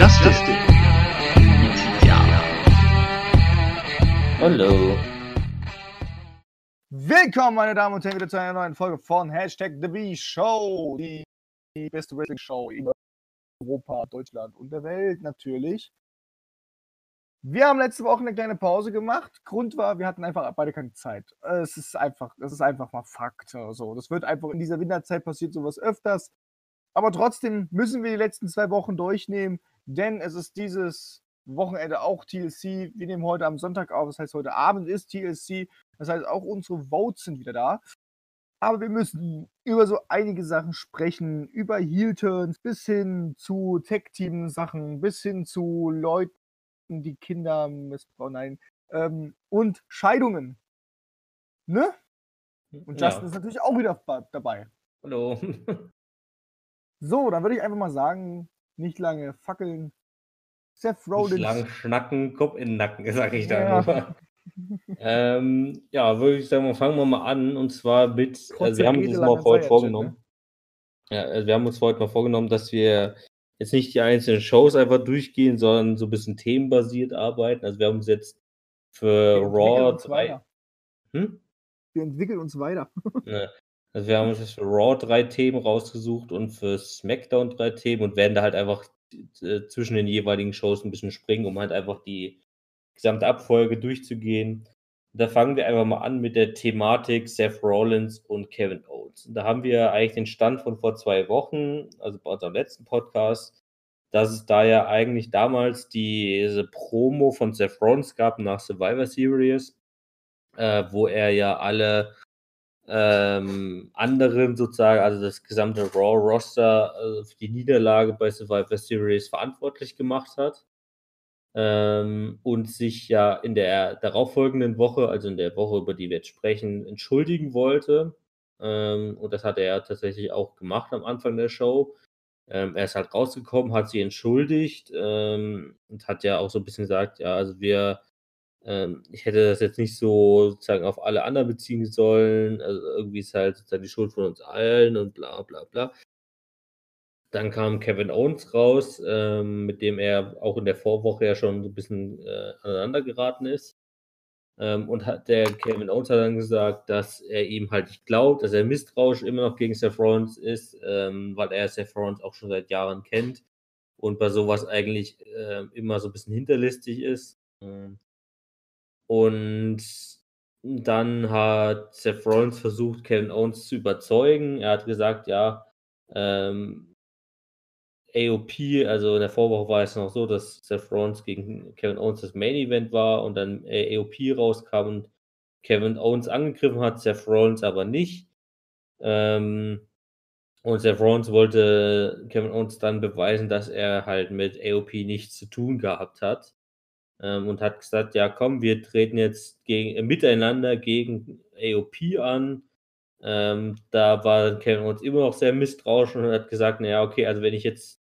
Justice Ja. Hallo. Willkommen, meine Damen und Herren, wieder zu einer neuen Folge von Hashtag The B Show, die, die beste Wrestling-Show in Europa, Deutschland und der Welt natürlich. Wir haben letzte Woche eine kleine Pause gemacht. Grund war, wir hatten einfach beide keine Zeit. Es ist einfach, das ist einfach mal Fakt. So, das wird einfach in dieser Winterzeit passiert sowas öfters. Aber trotzdem müssen wir die letzten zwei Wochen durchnehmen, denn es ist dieses Wochenende auch TLC. Wir nehmen heute am Sonntag auf, das heißt, heute Abend ist TLC. Das heißt, auch unsere Votes sind wieder da. Aber wir müssen über so einige Sachen sprechen, über Heel-Turns bis hin zu Tech-Team-Sachen, bis hin zu Leuten, die Kinder missbrauchen, nein, ähm, und Scheidungen. Ne? Und Justin ja. ist natürlich auch wieder dabei. Hallo. so, dann würde ich einfach mal sagen, nicht lange fackeln. Seth Rollins. Nicht lang schnacken, Kopf in den Nacken, sag ich da ja. ähm, ja, würde ich sagen, fangen wir mal an. Und zwar mit, also wir haben uns mal heute vorgenommen. Ne? Ja, also wir haben uns heute mal vorgenommen, dass wir jetzt nicht die einzelnen Shows einfach durchgehen, sondern so ein bisschen themenbasiert arbeiten. Also wir haben uns jetzt für Raw drei. Hm? Wir entwickeln uns weiter. Also wir haben uns für Raw drei Themen rausgesucht und für SmackDown drei Themen und werden da halt einfach äh, zwischen den jeweiligen Shows ein bisschen springen, um halt einfach die gesamte Abfolge durchzugehen. Da fangen wir einfach mal an mit der Thematik Seth Rollins und Kevin Owens. Da haben wir eigentlich den Stand von vor zwei Wochen, also bei unserem letzten Podcast, dass es da ja eigentlich damals diese Promo von Seth Rollins gab nach Survivor Series, äh, wo er ja alle ähm, anderen sozusagen, also das gesamte Raw-Roster äh, für die Niederlage bei Survivor Series verantwortlich gemacht hat ähm, und sich ja in der darauffolgenden Woche, also in der Woche, über die wir jetzt sprechen, entschuldigen wollte. Ähm, und das hat er ja tatsächlich auch gemacht am Anfang der Show. Ähm, er ist halt rausgekommen, hat sich entschuldigt ähm, und hat ja auch so ein bisschen gesagt, ja, also wir, ähm, ich hätte das jetzt nicht so sozusagen auf alle anderen beziehen sollen. Also irgendwie ist halt sozusagen die Schuld von uns allen und bla bla bla. Dann kam Kevin Owens raus, ähm, mit dem er auch in der Vorwoche ja schon so ein bisschen äh, aneinander geraten ist. Ähm, und hat, der Kevin Owens hat dann gesagt, dass er ihm halt nicht glaubt, dass er misstrauisch immer noch gegen Seth Rollins ist, ähm, weil er Seth Rollins auch schon seit Jahren kennt und bei sowas eigentlich äh, immer so ein bisschen hinterlistig ist. Ähm, und dann hat Seth Rollins versucht, Kevin Owens zu überzeugen. Er hat gesagt, ja, ähm, AOP, also in der Vorwoche war es noch so, dass Seth Rollins gegen Kevin Owens das Main Event war und dann AOP rauskam und Kevin Owens angegriffen hat, Seth Rollins aber nicht. Ähm, und Seth Rollins wollte Kevin Owens dann beweisen, dass er halt mit AOP nichts zu tun gehabt hat. Ähm, und hat gesagt, ja komm, wir treten jetzt gegen, äh, miteinander gegen AOP an. Ähm, da war Kevin Owens immer noch sehr misstrauisch und hat gesagt, naja, okay, also wenn ich jetzt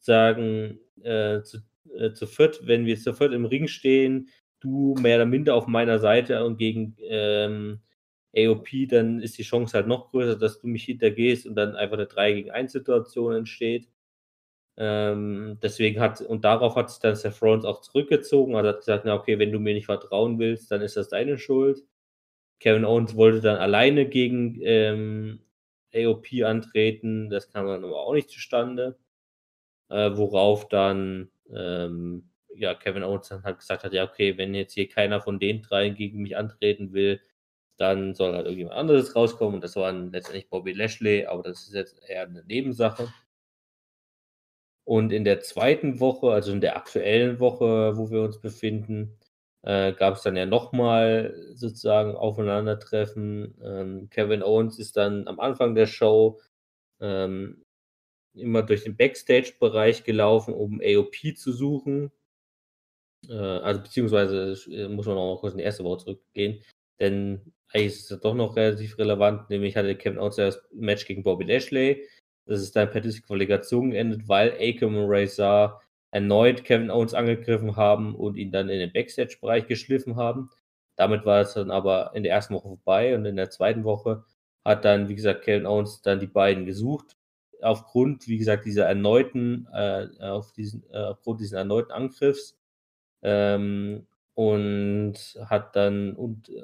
sagen, äh, zu, äh, zu viert, wenn wir zu viert im Ring stehen, du mehr oder minder auf meiner Seite und gegen ähm, AOP, dann ist die Chance halt noch größer, dass du mich hintergehst und dann einfach eine 3 gegen 1 Situation entsteht. Ähm, deswegen hat, und darauf hat sich dann Seth Rollins auch zurückgezogen, also hat gesagt, na okay, wenn du mir nicht vertrauen willst, dann ist das deine Schuld. Kevin Owens wollte dann alleine gegen ähm, AOP antreten, das kam dann aber auch nicht zustande äh, worauf dann ähm, ja, Kevin Owens dann halt gesagt hat, ja, okay, wenn jetzt hier keiner von den drei gegen mich antreten will, dann soll halt irgendjemand anderes rauskommen. Und das war dann letztendlich Bobby Lashley, aber das ist jetzt eher eine Nebensache. Und in der zweiten Woche, also in der aktuellen Woche, wo wir uns befinden, äh, gab es dann ja nochmal sozusagen Aufeinandertreffen. Ähm, Kevin Owens ist dann am Anfang der Show ähm, immer durch den Backstage-Bereich gelaufen, um AOP zu suchen. Äh, also beziehungsweise äh, muss man noch mal kurz in die erste Woche zurückgehen, denn eigentlich ist es doch noch relativ relevant, nämlich hatte Kevin Owens das Match gegen Bobby Lashley. Das ist dann per Disqualifikation geendet, weil Akam und Razor erneut Kevin Owens angegriffen haben und ihn dann in den Backstage-Bereich geschliffen haben. Damit war es dann aber in der ersten Woche vorbei und in der zweiten Woche hat dann, wie gesagt, Kevin Owens dann die beiden gesucht aufgrund, wie gesagt, dieser erneuten, äh, auf diesen, äh, aufgrund dieses erneuten Angriffs ähm, und hat dann und äh,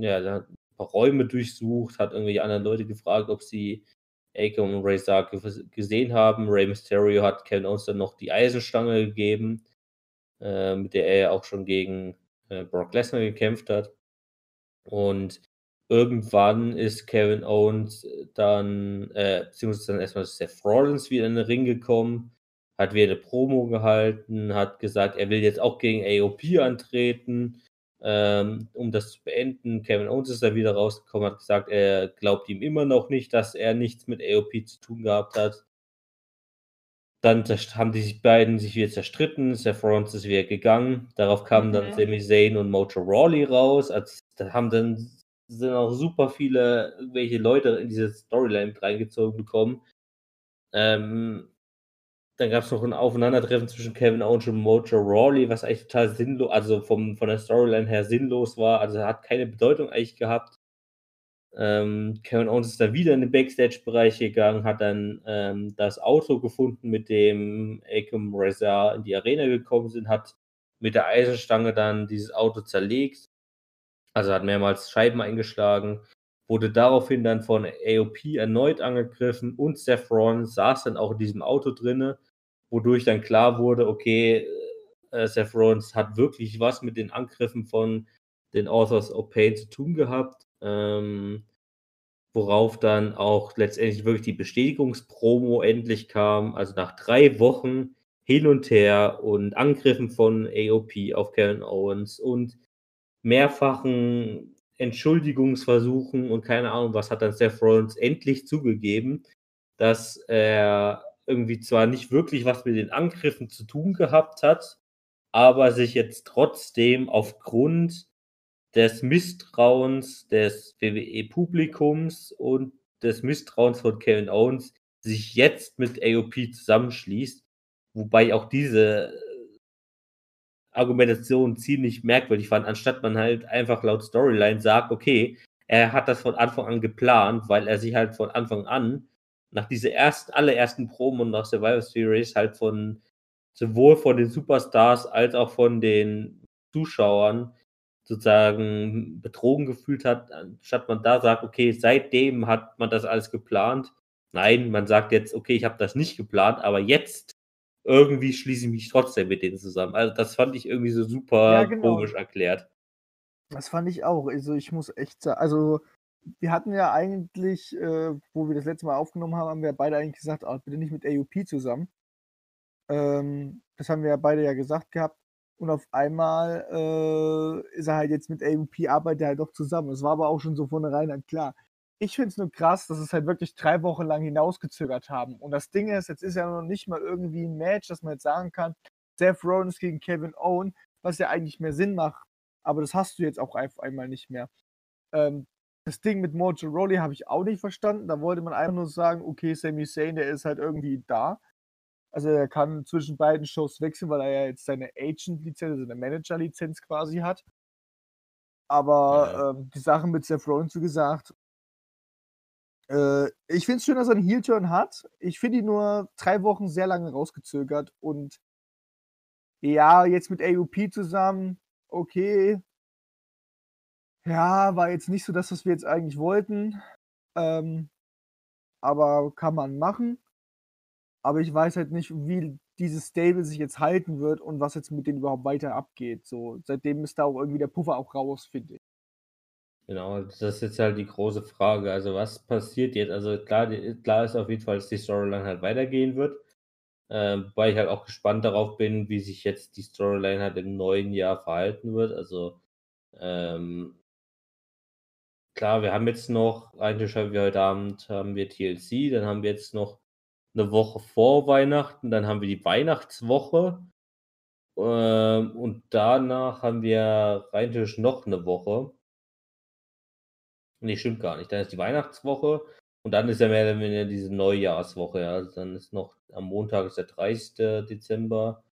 ja, ein paar Räume durchsucht, hat irgendwelche anderen Leute gefragt, ob sie Akon und Ray Sark gesehen haben. Ray Mysterio hat Kevin Owens dann noch die Eisenstange gegeben, äh, mit der er ja auch schon gegen äh, Brock Lesnar gekämpft hat. Und irgendwann ist Kevin Owens dann, äh, beziehungsweise dann erstmal Seth Rollins wieder in den Ring gekommen, hat wieder eine Promo gehalten, hat gesagt, er will jetzt auch gegen AOP antreten, ähm, um das zu beenden. Kevin Owens ist da wieder rausgekommen, hat gesagt, er glaubt ihm immer noch nicht, dass er nichts mit AOP zu tun gehabt hat. Dann haben die beiden sich wieder zerstritten. Seth Rollins ist wieder gegangen. Darauf kamen dann Mhm. Sami Zayn und Mojo Rawley raus. Also, da haben dann sind auch super viele irgendwelche Leute in diese Storyline reingezogen bekommen. Ähm, dann gab es noch ein Aufeinandertreffen zwischen Kevin Owens und Mojo Rawley, was eigentlich total sinnlos, also vom, von der Storyline her sinnlos war. Also hat keine Bedeutung eigentlich gehabt. Ähm, Kevin Owens ist dann wieder in den Backstage-Bereich gegangen, hat dann ähm, das Auto gefunden, mit dem Akam Reza in die Arena gekommen sind, hat mit der Eisenstange dann dieses Auto zerlegt. Also hat mehrmals Scheiben eingeschlagen, wurde daraufhin dann von AOP erneut angegriffen und Seth Rollins saß dann auch in diesem Auto drinne, wodurch dann klar wurde, okay, äh, Seth Rollins hat wirklich was mit den Angriffen von den Authors of Pain zu tun gehabt. Ähm, worauf dann auch letztendlich wirklich die Bestätigungspromo endlich kam. Also nach drei Wochen hin und her und Angriffen von AOP auf Kevin Owens und mehrfachen Entschuldigungsversuchen und keine Ahnung was hat dann Seth Rollins endlich zugegeben, dass er irgendwie zwar nicht wirklich was mit den Angriffen zu tun gehabt hat, aber sich jetzt trotzdem aufgrund des Misstrauens des WWE-Publikums und des Misstrauens von Kevin Owens sich jetzt mit AOP zusammenschließt, wobei auch diese Argumentation ziemlich merkwürdig fand, anstatt man halt einfach laut Storyline sagt, okay, er hat das von Anfang an geplant, weil er sich halt von Anfang an nach dieser ersten, allerersten Promo und nach Survivor Series halt von sowohl von den Superstars als auch von den Zuschauern sozusagen betrogen gefühlt hat, anstatt man da sagt, okay, seitdem hat man das alles geplant. Nein, man sagt jetzt, okay, ich habe das nicht geplant, aber jetzt irgendwie schließe ich mich trotzdem mit denen zusammen. Also das fand ich irgendwie so super Ja, genau. komisch erklärt. Das fand ich auch. Also ich muss echt sagen, also wir hatten ja eigentlich, äh, wo wir das letzte Mal aufgenommen haben, haben wir beide eigentlich gesagt, ah, bitte nicht mit AUP zusammen. Ähm, das haben wir ja beide ja gesagt gehabt. Und auf einmal äh, ist er halt jetzt mit AUP, arbeitet er halt doch zusammen. Das war aber auch schon so vornherein dann klar. Ich finde es nur krass, dass es halt wirklich drei Wochen lang hinausgezögert haben. Und das Ding ist, jetzt ist ja noch nicht mal irgendwie ein Match, dass man jetzt sagen kann, Seth Rollins gegen Kevin Owen, was ja eigentlich mehr Sinn macht. Aber das hast du jetzt auch auf einmal nicht mehr. Ähm, das Ding mit Mojo Rawley habe ich auch nicht verstanden. Da wollte man einfach nur sagen, okay, Sami Zayn, der ist halt irgendwie da. Also er kann zwischen beiden Shows wechseln, weil er ja jetzt seine Agent-Lizenz, seine Manager-Lizenz quasi hat. Aber Ja. ähm, die Sachen mit Seth Rollins, wie gesagt, äh, ich finde es schön, dass er einen Heel-Turn hat. Ich finde ihn nur drei Wochen sehr lange rausgezögert und ja, jetzt mit AUP zusammen, okay. Ja, war jetzt nicht so das, was wir jetzt eigentlich wollten. Ähm, aber kann man machen. Aber ich weiß halt nicht, wie dieses Stable sich jetzt halten wird und was jetzt mit denen überhaupt weiter abgeht. So, seitdem ist da auch irgendwie der Puffer auch raus, finde ich. Genau, das ist jetzt halt die große Frage. Also was passiert jetzt? Also klar, klar ist auf jeden Fall, dass die Storyline halt weitergehen wird. Ähm, wobei ich halt auch gespannt darauf bin, wie sich jetzt die Storyline halt im neuen Jahr verhalten wird. Also ähm, klar, wir haben jetzt noch, eigentlich haben wir heute Abend haben wir TLC, dann haben wir jetzt noch eine Woche vor Weihnachten, dann haben wir die Weihnachtswoche ähm, und danach haben wir rein noch eine Woche. Nee, stimmt gar nicht. Dann ist die Weihnachtswoche und dann ist ja mehr oder weniger diese Neujahrswoche. Ja. Also dann ist noch am Montag ist der 30. Dezember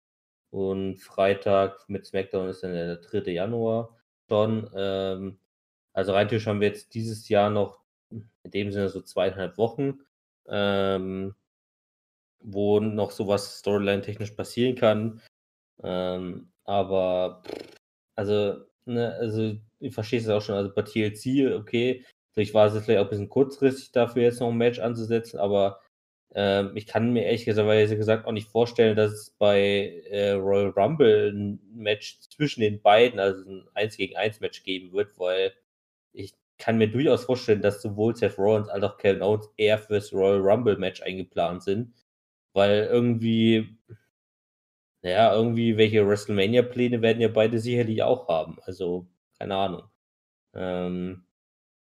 und Freitag mit SmackDown ist dann der 3. Januar schon. Ähm, also rein theoretisch haben wir jetzt dieses Jahr noch in dem Sinne so zweieinhalb Wochen. Ähm, wo noch sowas storyline-technisch passieren kann. Ähm, aber, also, ne, also, ich verstehe es auch schon. Also bei TLC, okay, vielleicht war es vielleicht auch ein bisschen kurzfristig dafür, jetzt noch ein Match anzusetzen, aber ähm, ich kann mir ehrlich gesagt auch nicht vorstellen, dass es bei äh, Royal Rumble ein Match zwischen den beiden, also ein 1 gegen 1 Match geben wird, weil ich kann mir durchaus vorstellen, dass sowohl Seth Rollins als auch Kevin Owens eher fürs Royal Rumble Match eingeplant sind, weil irgendwie, naja, irgendwie welche WrestleMania-Pläne werden ja beide sicherlich auch haben. Also, keine Ahnung. Ähm,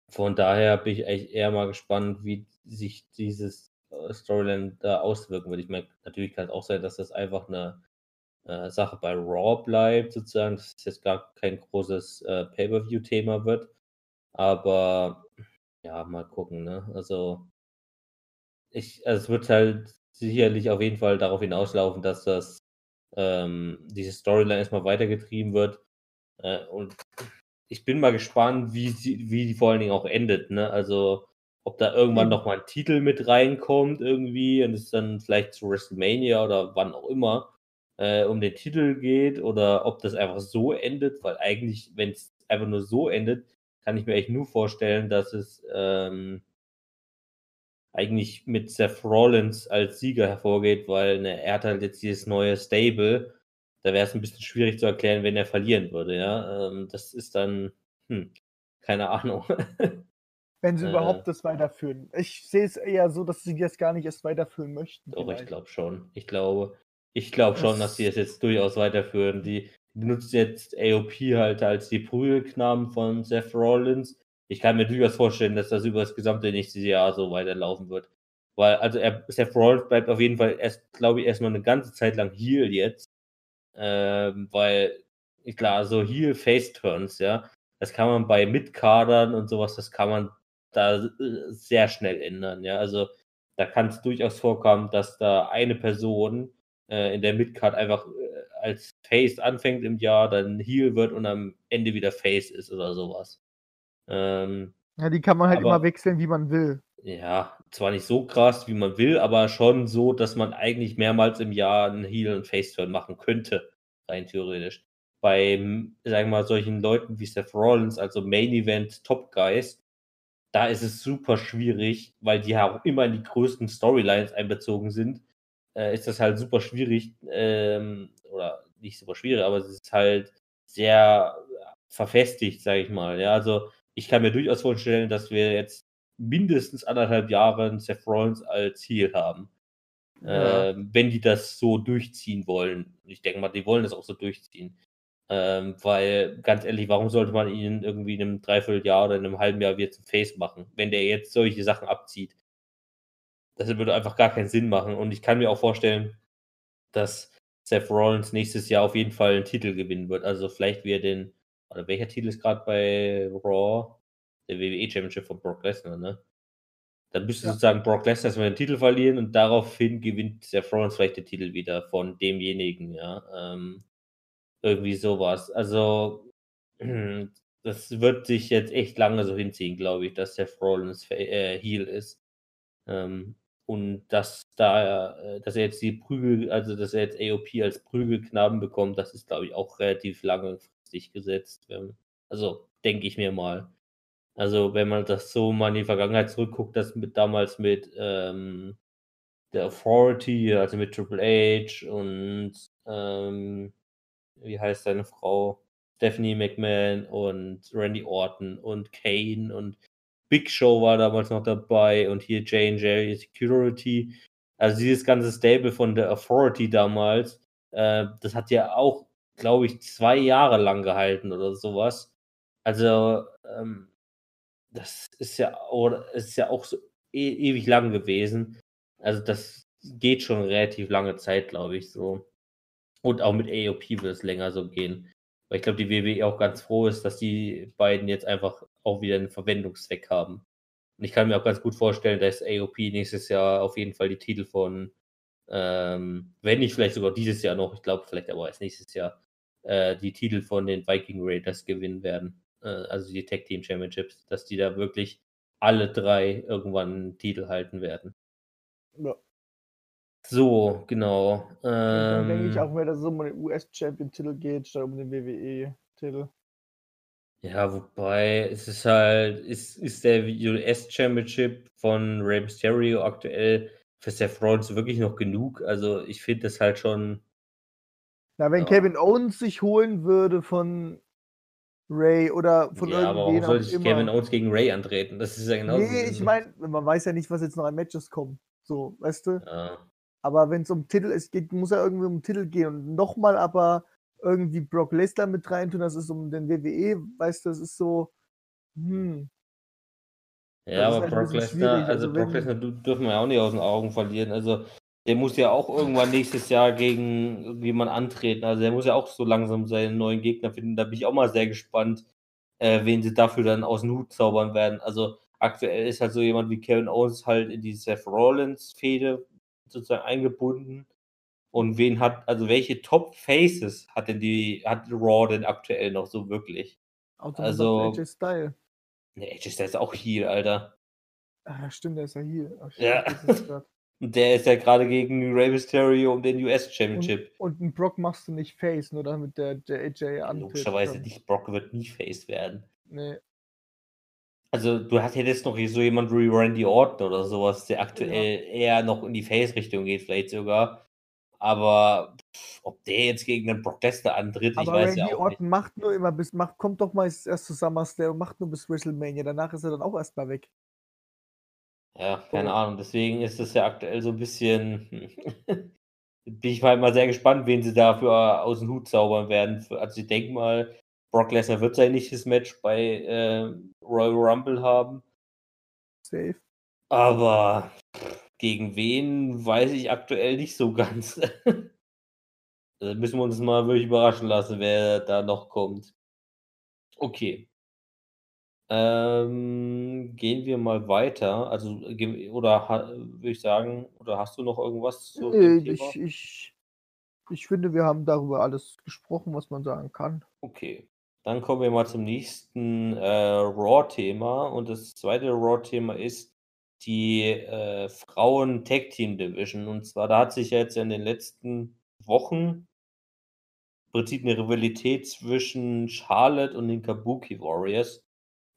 von daher bin ich echt eher mal gespannt, wie sich dieses äh, Storyline da auswirken wird. Ich meine, natürlich kann es auch sein, dass das einfach eine äh, Sache bei Raw bleibt, sozusagen, dass es jetzt gar kein großes äh, Pay-Per-View-Thema wird. Aber ja, mal gucken, ne? Also ich, also es wird halt sicherlich auf jeden Fall darauf hinauslaufen, dass das ähm, diese Storyline erstmal weitergetrieben wird. Äh, und ich bin mal gespannt, wie sie, wie die vor allen Dingen auch endet, ne? Also ob da irgendwann noch mal ein Titel mit reinkommt irgendwie und es dann vielleicht zu WrestleMania oder wann auch immer äh, um den Titel geht oder ob das einfach so endet, weil eigentlich, wenn es einfach nur so endet, kann ich mir echt nur vorstellen, dass es ähm, eigentlich mit Seth Rollins als Sieger hervorgeht, weil ne, er hat halt jetzt dieses neue Stable. Da wäre es ein bisschen schwierig zu erklären, wenn er verlieren würde, ja. Ähm, das ist dann, hm, keine Ahnung. Wenn sie äh, überhaupt das weiterführen. Ich sehe es eher so, dass sie das gar nicht erst weiterführen möchten. Doch, vielleicht. ich glaube schon. Ich glaube, ich glaube schon, dass sie es jetzt durchaus weiterführen. Die, benutzt jetzt AOP halt als die Prügelknaben von Seth Rollins. Ich kann mir durchaus vorstellen, dass das über das gesamte nächste Jahr so weiterlaufen wird. Weil, also er, Seth Rollins bleibt auf jeden Fall erst, glaube ich, erstmal eine ganze Zeit lang Heal jetzt. Ähm, weil, klar, so Heal-Face-Turns, ja, das kann man bei Mitkadern und sowas, das kann man da äh, sehr schnell ändern, ja. Also da kann es durchaus vorkommen, dass da eine Person äh, in der Midcard einfach äh, als Face anfängt im Jahr, dann Heal wird und am Ende wieder Face ist oder sowas. Ähm, ja, die kann man halt aber, immer wechseln, wie man will. Ja, zwar nicht so krass, wie man will, aber schon so, dass man eigentlich mehrmals im Jahr einen Heal- und Face-Turn machen könnte, rein theoretisch. Bei, sagen wir mal, solchen Leuten wie Seth Rollins, also Main Event Top Guys, da ist es super schwierig, weil die ja auch immer in die größten Storylines einbezogen sind äh, ist das halt super schwierig, ähm, oder nicht super schwierig, aber es ist halt sehr verfestigt, sage ich mal. Ja, also ich kann mir durchaus vorstellen, dass wir jetzt mindestens anderthalb Jahre Seth Rollins als Ziel haben. Ja. Ähm, wenn die das so durchziehen wollen. Ich denke mal, die wollen das auch so durchziehen. Ähm, weil, ganz ehrlich, warum sollte man ihn irgendwie in einem Dreivierteljahr oder in einem halben Jahr wieder zum Face machen, wenn der jetzt solche Sachen abzieht? Das würde einfach gar keinen Sinn machen. Und ich kann mir auch vorstellen, dass Seth Rollins nächstes Jahr auf jeden Fall einen Titel gewinnen wird. Also vielleicht wie er den, oder welcher Titel ist gerade bei Raw? Der WWE Championship von Brock Lesnar, ne? Dann müsste ja. sozusagen Brock Lesnar erstmal den Titel verlieren und daraufhin gewinnt Seth Rollins vielleicht den Titel wieder von demjenigen, ja. Ähm, irgendwie sowas. Also, das wird sich jetzt echt lange so hinziehen, glaube ich, dass Seth Rollins äh, Heel ist. Ähm, und dass da, äh, dass er jetzt die Prügel, also dass er jetzt AOP als Prügelknaben bekommt, das ist, glaube ich, auch relativ langfristig gesetzt. Also denke ich mir mal. Also wenn man das so mal in die Vergangenheit zurückguckt, das mit damals mit ähm, der Authority, also mit Triple H und ähm, wie heißt seine Frau? Stephanie McMahon und Randy Orton und Kane und Big Show war damals noch dabei und hier J&J Security. Also dieses ganze Stable von der Authority damals, äh, das hat ja auch, glaube ich, zwei Jahre lang gehalten oder sowas. Also ähm, das ist ja, oder ist ja auch so e ewig lang gewesen. Also das geht schon relativ lange Zeit, glaube ich, so. Und auch mit AOP wird es länger so gehen. Weil ich glaube, die WWE auch ganz froh ist, dass die beiden jetzt einfach auch wieder einen Verwendungszweck haben. Und ich kann mir auch ganz gut vorstellen, dass AOP nächstes Jahr auf jeden Fall die Titel von, ähm, wenn nicht vielleicht sogar dieses Jahr noch, ich glaube vielleicht aber erst nächstes Jahr, äh, die Titel von den Viking Raiders gewinnen werden. Äh, also die Tag Team Championships, dass die da wirklich alle drei irgendwann einen Titel halten werden. Ja. So, genau. Und dann denke ich Ähm, auch mehr, dass es um den US-Champion-Titel geht, statt um den WWE-Titel. ja, wobei es ist halt, ist, ist der US Championship von Rey Mysterio aktuell für Seth Rollins wirklich noch genug? Also ich finde das halt schon, Na, wenn Ja. Kevin Owens sich holen würde von Ray oder von ja, aber warum irgendwen soll auch sich immer. Kevin Owens gegen Ray antreten? Das ist ja genauso. nee, ich meine, man weiß ja nicht, was jetzt noch an Matches kommen. So, weißt du? Ja. Aber wenn es um Titel ist, geht, muss ja irgendwie um Titel gehen. Und nochmal aber irgendwie Brock Lesnar mit reintun, das ist um den WWE, weißt du, das ist so, hm, Ja, aber halt Brock Lesnar, also also Brock Lesnar du- dürfen wir ja auch nicht aus den Augen verlieren. Also der muss ja auch irgendwann nächstes Jahr gegen irgendjemand antreten. Also der muss ja auch so langsam seinen neuen Gegner finden. Da bin ich auch mal sehr gespannt, äh, wen sie dafür dann aus dem Hut zaubern werden. Also aktuell ist halt so jemand wie Kevin Owens halt in die Seth Rollins-Fehde sozusagen eingebunden. Und wen hat, also welche Top Faces hat denn die, hat Raw denn aktuell noch so wirklich? außer Also- AJ Style. Ne, AJ Styles ist auch hier, Alter. Ah, stimmt, der ist ja hier. Ach, ich Ja. Der ist ja gerade gegen Rey Mysterio um den US Championship. Und einen Brock machst du nicht face, nur damit der, der AJ antritt. Logischerweise nicht. Brock wird nie Face werden. Nee. Also du hast hättest noch so jemand wie Randy Orton oder sowas, der aktuell eher noch in die Face-Richtung geht, vielleicht sogar. Aber pff, ob der jetzt gegen den Brock Lesnar antritt, ich Aber weiß Randy ja auch Orton macht nur immer bis, macht, kommt doch mal erst zu SummerSlam und macht nur bis WrestleMania. Danach ist er dann auch erstmal weg. Ja, keine. Ahnung. Deswegen ist es ja aktuell so ein bisschen. Bin ich halt mal sehr gespannt, wen sie dafür aus dem Hut zaubern werden. Also ich denke mal, Brock Lesnar wird sein nächstes Match bei äh, Royal Rumble haben. Safe. Aber gegen wen weiß ich aktuell nicht so ganz. da müssen wir uns mal wirklich überraschen lassen, wer da noch kommt. Okay. Ähm, gehen wir mal weiter. Also, ge- oder ha- würde ich sagen, oder hast du noch irgendwas zu dem Nee, Thema? ich, ich, ich finde, wir haben darüber alles gesprochen, was man sagen kann. Okay. Dann kommen wir mal zum nächsten äh, Raw-Thema. Und das zweite Raw-Thema ist die äh, Frauen-Tag-Team-Division. Und zwar, da hat sich ja jetzt in den letzten Wochen im Prinzip eine Rivalität zwischen Charlotte und den Kabuki Warriors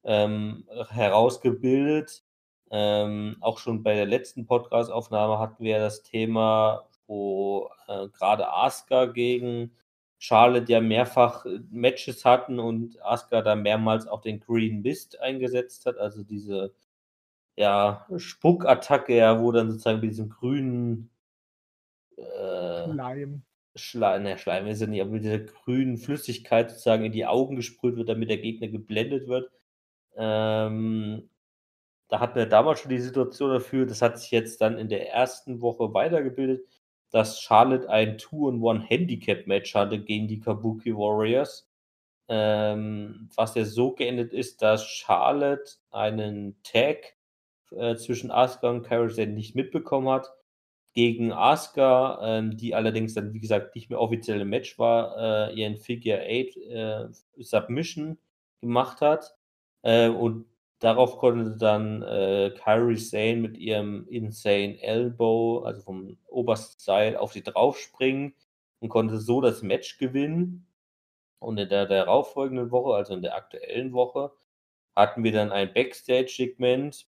ähm, herausgebildet. Ähm, auch schon bei der letzten Podcast-Aufnahme hatten wir das Thema, wo äh, gerade Asuka gegen Charlotte ja mehrfach äh, Matches hatten und Asuka da mehrmals auch den Green Mist eingesetzt hat, also diese ja, Spuckattacke, ja, wo dann sozusagen mit diesem grünen äh, Leim. Schleim, ne, Schleim ist ja nicht, aber mit dieser grünen Flüssigkeit sozusagen in die Augen gesprüht wird, damit der Gegner geblendet wird. Ähm, da hatten wir damals schon die Situation dafür, das hat sich jetzt dann in der ersten Woche weitergebildet, dass Charlotte ein Two-on-One-Handicap-Match hatte gegen die Kabuki Warriors. Ähm, was ja so geendet ist, dass Charlotte einen Tag äh, zwischen Asuka und Sane nicht mitbekommen hat gegen Asuka, ähm, die allerdings dann, wie gesagt, nicht mehr offiziell im Match war, äh, ihren Figure 8 äh, Submission gemacht hat. Äh, und darauf konnte dann äh, Kairi Sane mit ihrem Insane Elbow, also vom obersten Seil, auf sie draufspringen und konnte so das Match gewinnen. Und in der darauffolgenden Woche, also in der aktuellen Woche, hatten wir dann ein Backstage-Segment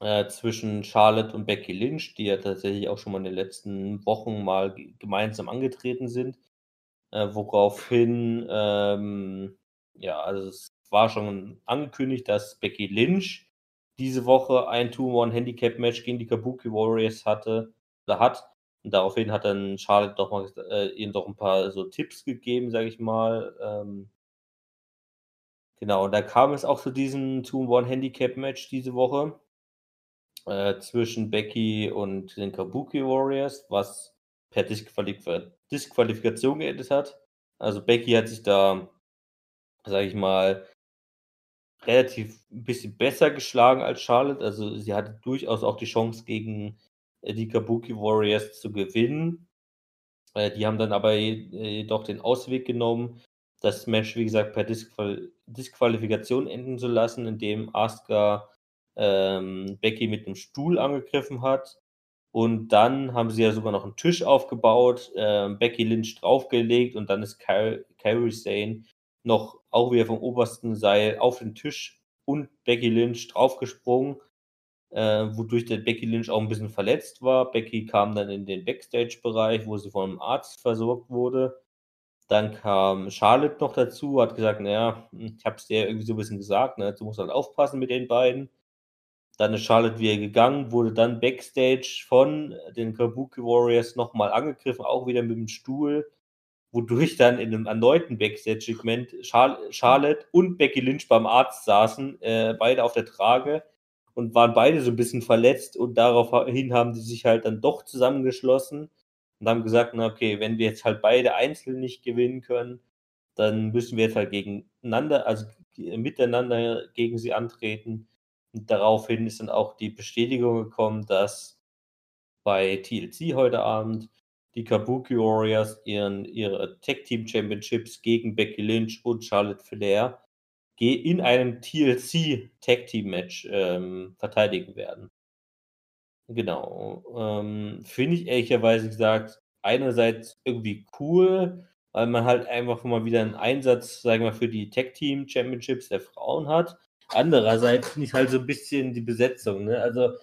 äh, zwischen Charlotte und Becky Lynch, die ja tatsächlich auch schon mal in den letzten Wochen mal ge- gemeinsam angetreten sind, äh, woraufhin, ähm, ja, also es war schon angekündigt, dass Becky Lynch diese Woche ein Two-One-Handicap-Match gegen die Kabuki Warriors hatte oder hat. Und daraufhin hat dann Charlotte doch mal äh, ihnen doch ein paar so Tipps gegeben, sage ich mal. Ähm, genau, und da kam es auch zu diesem Two-One-Handicap-Match diese Woche äh, zwischen Becky und den Kabuki Warriors, was per Disqualif Disqualifikation geendet hat. Also Becky hat sich da, sage ich mal, relativ ein bisschen besser geschlagen als Charlotte. Also sie hatte durchaus auch die Chance gegen äh, die Kabuki Warriors zu gewinnen. Äh, die haben dann aber je- äh, jedoch den Ausweg genommen, das Match, wie gesagt, per Disqual Disqualifikation enden zu lassen, indem Asuka ähm, Becky mit einem Stuhl angegriffen hat Und dann haben sie ja sogar noch einen Tisch aufgebaut, äh, Becky Lynch draufgelegt und dann ist Kairi Sane noch auch wieder vom obersten Seil auf den Tisch und Becky Lynch draufgesprungen, äh, wodurch der Becky Lynch auch ein bisschen verletzt war. Becky kam dann in den Backstage-Bereich, wo sie von einem Arzt versorgt wurde. Dann kam Charlotte noch dazu, hat gesagt, naja, ich habe es dir irgendwie so ein bisschen gesagt, ne, du musst halt aufpassen mit den beiden. Dann ist Charlotte wieder gegangen, wurde dann Backstage von den Kabuki Warriors nochmal angegriffen, auch wieder mit dem Stuhl, wodurch dann in einem erneuten Backstage-Segment Charlotte und Becky Lynch beim Arzt saßen, äh, beide auf der Trage und waren beide so ein bisschen verletzt und daraufhin haben sie sich halt dann doch zusammengeschlossen und haben gesagt, na okay, wenn wir jetzt halt beide einzeln nicht gewinnen können, dann müssen wir jetzt halt gegeneinander, also miteinander gegen sie antreten. Und daraufhin ist dann auch die Bestätigung gekommen, dass bei TLC heute Abend die Kabuki Warriors ihren, ihre Tag Team Championships gegen Becky Lynch und Charlotte Flair in einem TLC Tag Team Match ähm, verteidigen werden. Genau. Ähm, Finde ich ehrlicherweise gesagt einerseits irgendwie cool, weil man halt einfach mal wieder einen Einsatz, sagen wir mal, für die Tag Team Championships der Frauen hat. Andererseits finde ich halt so ein bisschen die Besetzung, ne? Also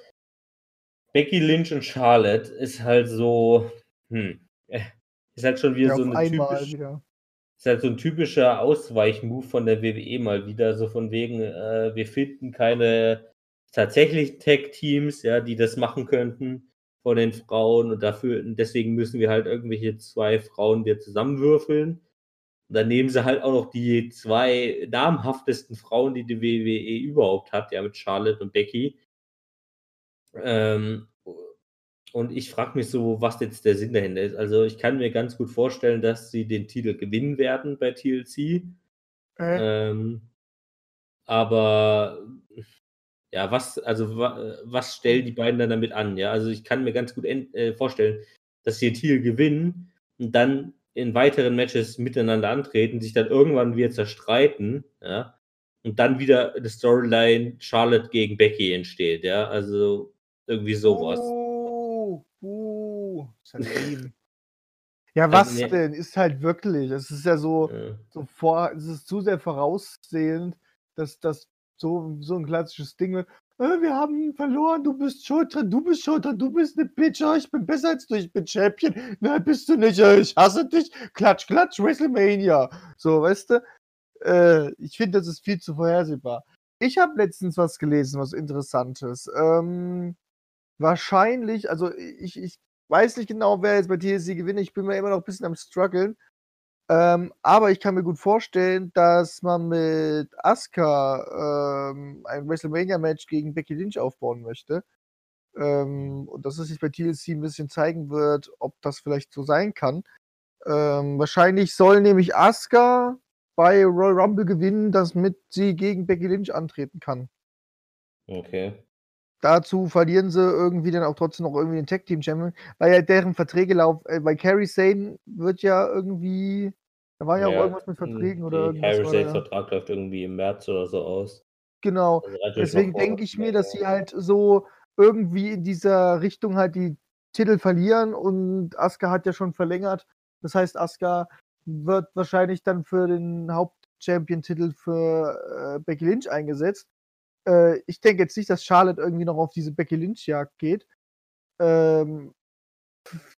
Becky Lynch und Charlotte ist halt so, hm, ist halt schon wieder Ja, so eine einmal typisch, wieder. ist halt so ein typischer Ausweichmove von der WWE mal wieder, so von wegen, äh, wir finden keine tatsächlich Tag-Teams, ja, die das machen könnten von den Frauen und dafür, deswegen müssen wir halt irgendwelche zwei Frauen wieder zusammenwürfeln. Und dann nehmen sie halt auch noch die zwei namhaftesten Frauen, die die WWE überhaupt hat, ja, mit Charlotte und Becky. Ähm, und ich frage mich so, was jetzt der Sinn dahinter ist. Also ich kann mir ganz gut vorstellen, dass sie den Titel gewinnen werden bei TLC. Äh, Ähm, aber ja, was, also wa, was stellen die beiden dann damit an? Ja, also ich kann mir ganz gut äh, vorstellen, dass sie den Titel gewinnen und dann in weiteren Matches miteinander antreten, sich dann irgendwann wieder zerstreiten, ja, und dann wieder eine Storyline Charlotte gegen Becky entsteht, ja, also irgendwie sowas. Uh, ist ja lame. Ja, was Also, ne- denn? Ist halt wirklich. Es ist ja so, Ja. so vor, es ist zu sehr voraussehend, dass das so, so ein klassisches Ding wird. Äh, wir haben verloren, du bist schuld dran, du bist schuld dran, du bist eine Bitch, oh, ich bin besser als du, ich bin Champion. Nein, bist du nicht, ich hasse dich. Klatsch, klatsch, WrestleMania. So, weißt du? Äh, ich finde, das ist viel zu vorhersehbar. Ich habe letztens was gelesen, was Interessantes. Ähm, wahrscheinlich, also ich, ich weiß nicht genau, wer jetzt bei TLC gewinnt. Ich bin mir immer noch ein bisschen am struggeln. Ähm, aber ich kann mir gut vorstellen, dass man mit Asuka ähm, ein WrestleMania-Match gegen Becky Lynch aufbauen möchte. Ähm, und dass es sich bei TLC ein bisschen zeigen wird, ob das vielleicht so sein kann. Ähm, wahrscheinlich soll nämlich Asuka bei Royal Rumble gewinnen, damit sie gegen Becky Lynch antreten kann. Okay. Dazu verlieren sie irgendwie dann auch trotzdem noch irgendwie den Tag Team Champion, weil ja deren Verträge laufen. Äh, bei Carrie Sane wird ja irgendwie, da war ja, auch irgendwas mit Verträgen oder da Sanes ja. Vertrag läuft irgendwie im März oder so aus. Genau. Also Deswegen denke ich mir, dass sie halt so irgendwie in dieser Richtung halt die Titel verlieren und Asuka hat ja schon verlängert. Das heißt, Asuka wird wahrscheinlich dann für den Haupt-Champion-Titel für äh, Becky Lynch eingesetzt. Äh, ich denke jetzt nicht, dass Charlotte irgendwie noch auf diese Becky Lynch-Jagd geht. Ähm,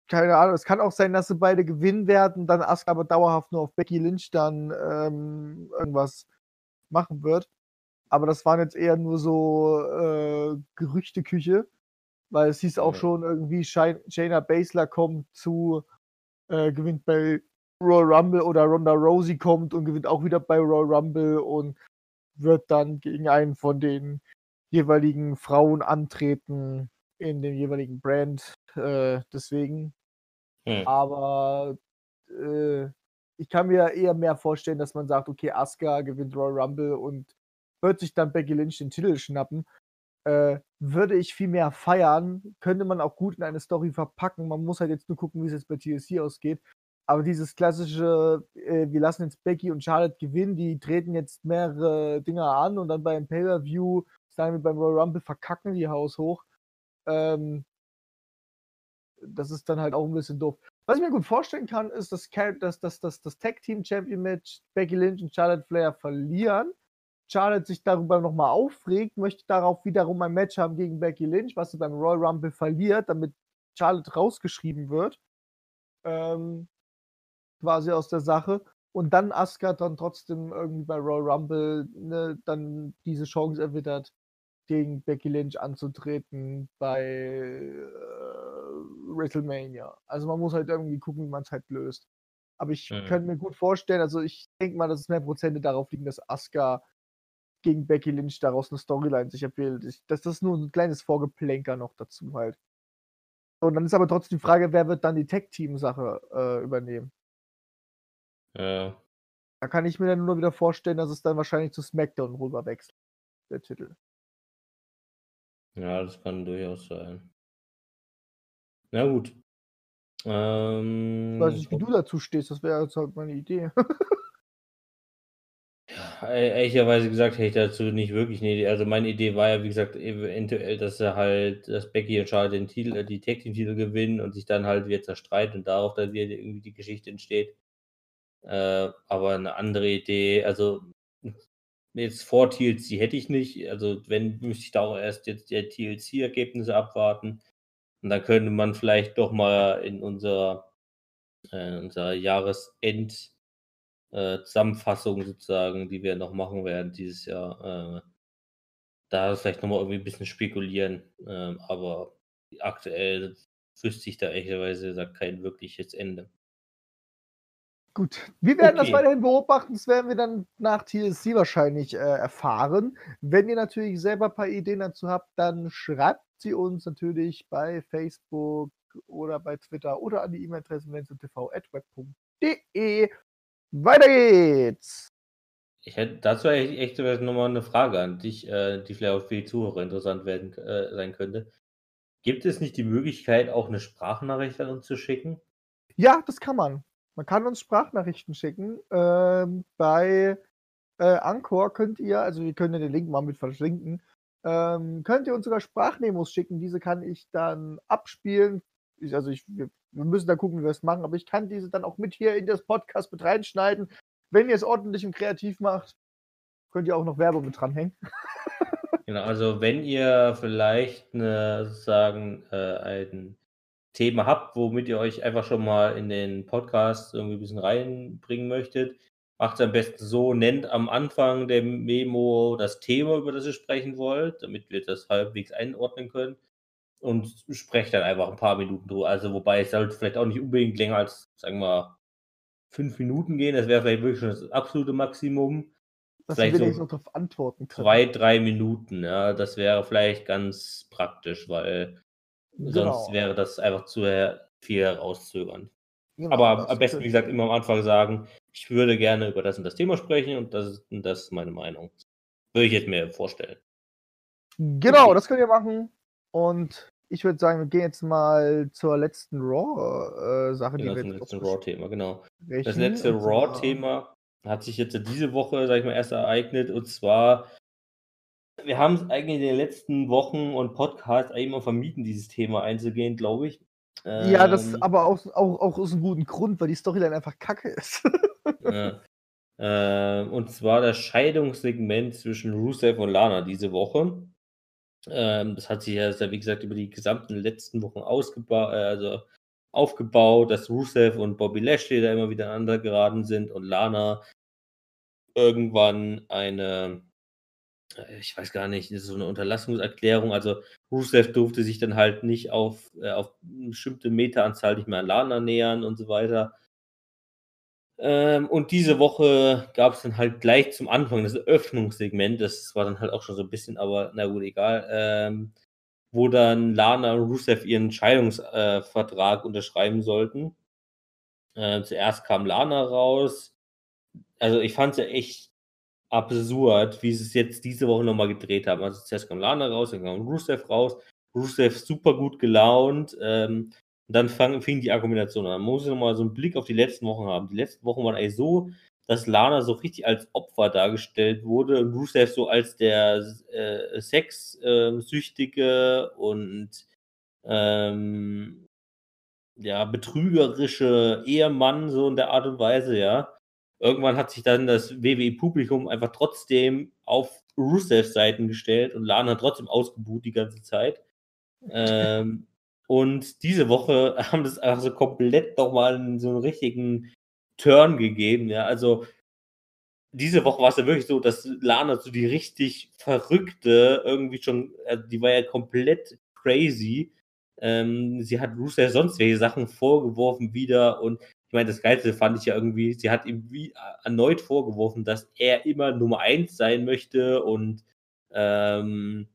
keine Ahnung, es kann auch sein, dass sie beide gewinnen werden, dann Asuka aber dauerhaft nur auf Becky Lynch dann ähm, irgendwas machen wird. Aber das waren jetzt eher nur so äh, Gerüchteküche, weil es hieß auch Ja. schon irgendwie, Shayna Baszler kommt zu, äh, gewinnt bei Royal Rumble oder Ronda Rousey kommt und gewinnt auch wieder bei Royal Rumble und wird dann gegen einen von den jeweiligen Frauen antreten in dem jeweiligen Brand. Äh, deswegen. Hm. Aber äh, ich kann mir eher mehr vorstellen, dass man sagt, okay, Asuka gewinnt Royal Rumble und wird sich dann Becky Lynch den Titel schnappen. Äh, würde ich viel mehr feiern, könnte man auch gut in eine Story verpacken. Man muss halt jetzt nur gucken, wie es jetzt bei TLC ausgeht. Aber dieses klassische, äh, wir lassen jetzt Becky und Charlotte gewinnen, die treten jetzt mehrere Dinger an und dann beim Pay-Per-View, sagen wir beim Royal Rumble, verkacken die Haus hoch. Ähm, das ist dann halt auch ein bisschen doof. Was ich mir gut vorstellen kann, ist, dass, dass, dass, dass das Tag-Team-Champion-Match Becky Lynch und Charlotte Flair verlieren. Charlotte sich darüber nochmal aufregt, möchte darauf wiederum ein Match haben gegen Becky Lynch, was sie beim Royal Rumble verliert, damit Charlotte rausgeschrieben wird. Ähm, quasi aus der Sache. Und dann Asuka dann trotzdem irgendwie bei Royal Rumble ne, dann diese Chance erwittert, gegen Becky Lynch anzutreten bei äh, WrestleMania. Also man muss halt irgendwie gucken, wie man es halt löst. Aber ich mhm. könnte mir gut vorstellen, also ich denke mal, dass es mehr Prozente darauf liegen, dass Asuka gegen Becky Lynch daraus eine Storyline sich erbildet. Ich, das, das ist nur ein kleines Vorgeplänker noch dazu halt. Und dann ist aber trotzdem die Frage, wer wird dann die Tech-Team-Sache äh, übernehmen? Ja. Da kann ich mir dann nur wieder vorstellen, dass es dann wahrscheinlich zu SmackDown rüber wechselt, der Titel. Ja, das kann durchaus sein. Na gut. Ähm, ich weiß nicht, wie du dazu stehst, das wäre jetzt halt meine Idee. ja, e-, ehrlicherweise gesagt hätte ich dazu nicht wirklich eine Idee. Also meine Idee war ja, wie gesagt, eventuell, dass er halt, dass Becky und Charlotte den Titel, die Tag Team Titel gewinnen und sich dann halt wieder zerstreiten und darauf dann wieder irgendwie die Geschichte entsteht. Äh, aber eine andere Idee, also jetzt vor TLC hätte ich nicht. Also wenn, müsste ich da auch erst jetzt die TLC-Ergebnisse abwarten. Und dann könnte man vielleicht doch mal in unser, äh, unser Jahresend äh, Zusammenfassung sozusagen, die wir noch machen werden dieses Jahr, äh, da vielleicht nochmal irgendwie ein bisschen spekulieren. Ähm, aber aktuell wüsste ich da ehrlicherweise kein wirkliches Ende. Gut, wir werden okay. das weiterhin beobachten. Das werden wir dann nach TLC wahrscheinlich äh, erfahren. Wenn ihr natürlich selber ein paar Ideen dazu habt, dann schreibt sie uns natürlich bei Facebook oder bei Twitter oder an die E-Mail-Adresse tv.web.de. Weiter geht's! Ich hätte dazu echt, echt nochmal eine Frage an dich, äh, die vielleicht auch für die Zuhörer interessant werden, äh, sein könnte. Gibt es nicht die Möglichkeit, auch eine Sprachnachricht an uns zu schicken? Ja, das kann man. Man kann uns Sprachnachrichten schicken. Ähm, bei äh, Anchor könnt ihr, also wir können den Link mal mit verschlinken, ähm, könnt ihr uns sogar Sprachnemos schicken. Diese kann ich dann abspielen. Ich, also ich, wir, wir, müssen da gucken, wie wir es machen, aber ich kann diese dann auch mit hier in das Podcast mit reinschneiden. Wenn ihr es ordentlich und kreativ macht, könnt ihr auch noch Werbung mit dranhängen. genau, also wenn ihr vielleicht eine, sozusagen äh, ein Thema habt, womit ihr euch einfach schon mal in den Podcast irgendwie ein bisschen reinbringen möchtet, macht es am besten so, nennt am Anfang der Memo das Thema, über das ihr sprechen wollt, damit wir das halbwegs einordnen können und sprecht dann einfach ein paar Minuten drüber. Also wobei es sollte vielleicht auch nicht unbedingt länger als, sagen wir mal, fünf Minuten gehen. Das wäre vielleicht wirklich schon das absolute Maximum. Dass vielleicht wir so noch darauf antworten können. Zwei, drei Minuten, ja, das wäre vielleicht ganz praktisch, weil Genau. Sonst wäre das einfach zu viel herauszögern. Genau, Aber am besten, wie gesagt, immer am Anfang sagen, ich würde gerne über das und das Thema sprechen und das ist, das ist meine Meinung. Würde ich jetzt mir vorstellen. Genau, okay. das könnt ihr machen. Und ich würde sagen, wir gehen jetzt mal zur letzten Raw-Sache, äh, genau, die wir letzten Raw-Thema, genau. Rechnen. Das letzte Raw-Thema hat sich jetzt diese Woche, sag ich mal, erst ereignet und zwar wir haben es eigentlich in den letzten Wochen und Podcasts eigentlich immer vermieden, dieses Thema einzugehen, glaube ich. Ja, das ähm, aber auch, auch, auch aus einem guten Grund, weil die Storyline einfach kacke ist. ja. äh, und zwar das Scheidungssegment zwischen Rusev und Lana diese Woche. Ähm, das hat sich ja, wie gesagt, über die gesamten letzten Wochen ausgebaut, äh, also aufgebaut, dass Rusev und Bobby Lashley da immer wieder aneinander geraten sind und Lana irgendwann eine ich weiß gar nicht, das ist so eine Unterlassungserklärung. Also Rusev durfte sich dann halt nicht auf, äh, auf eine bestimmte Meteranzahl nicht mehr an Lana nähern und so weiter. Ähm, und diese Woche gab es dann halt gleich zum Anfang das Öffnungssegment, das war dann halt auch schon so ein bisschen, aber na gut, egal, ähm, wo dann Lana und Rusev ihren Scheidungsvertrag äh, unterschreiben sollten. Äh, zuerst kam Lana raus. Also ich fand es ja echt absurd, wie sie es jetzt diese Woche nochmal gedreht haben. Also zuerst kam Lana raus, dann kam Rusev raus. Rusev super gut gelaunt. Ähm, und dann fang, fing die Argumentation an. Man muss nochmal so einen Blick auf die letzten Wochen haben. Die letzten Wochen waren eigentlich so, dass Lana so richtig als Opfer dargestellt wurde und Rusev so als der äh, Sexsüchtige ähm, und ähm, ja, betrügerische Ehemann, so in der Art und Weise, ja. Irgendwann hat sich dann das WWE-Publikum einfach trotzdem auf Rusevs Seiten gestellt und Lana trotzdem ausgebuht die ganze Zeit. ähm, und diese Woche haben das einfach so komplett nochmal so einen richtigen Turn gegeben, ja. Also diese Woche war es ja wirklich so, dass Lana so die richtig verrückte, irgendwie schon, also die war ja komplett crazy. Ähm, sie hat Rusev sonst welche Sachen vorgeworfen wieder und ich meine, das Geilste fand ich ja irgendwie, sie hat ihm wie erneut vorgeworfen, dass er immer Nummer eins sein möchte und ähm,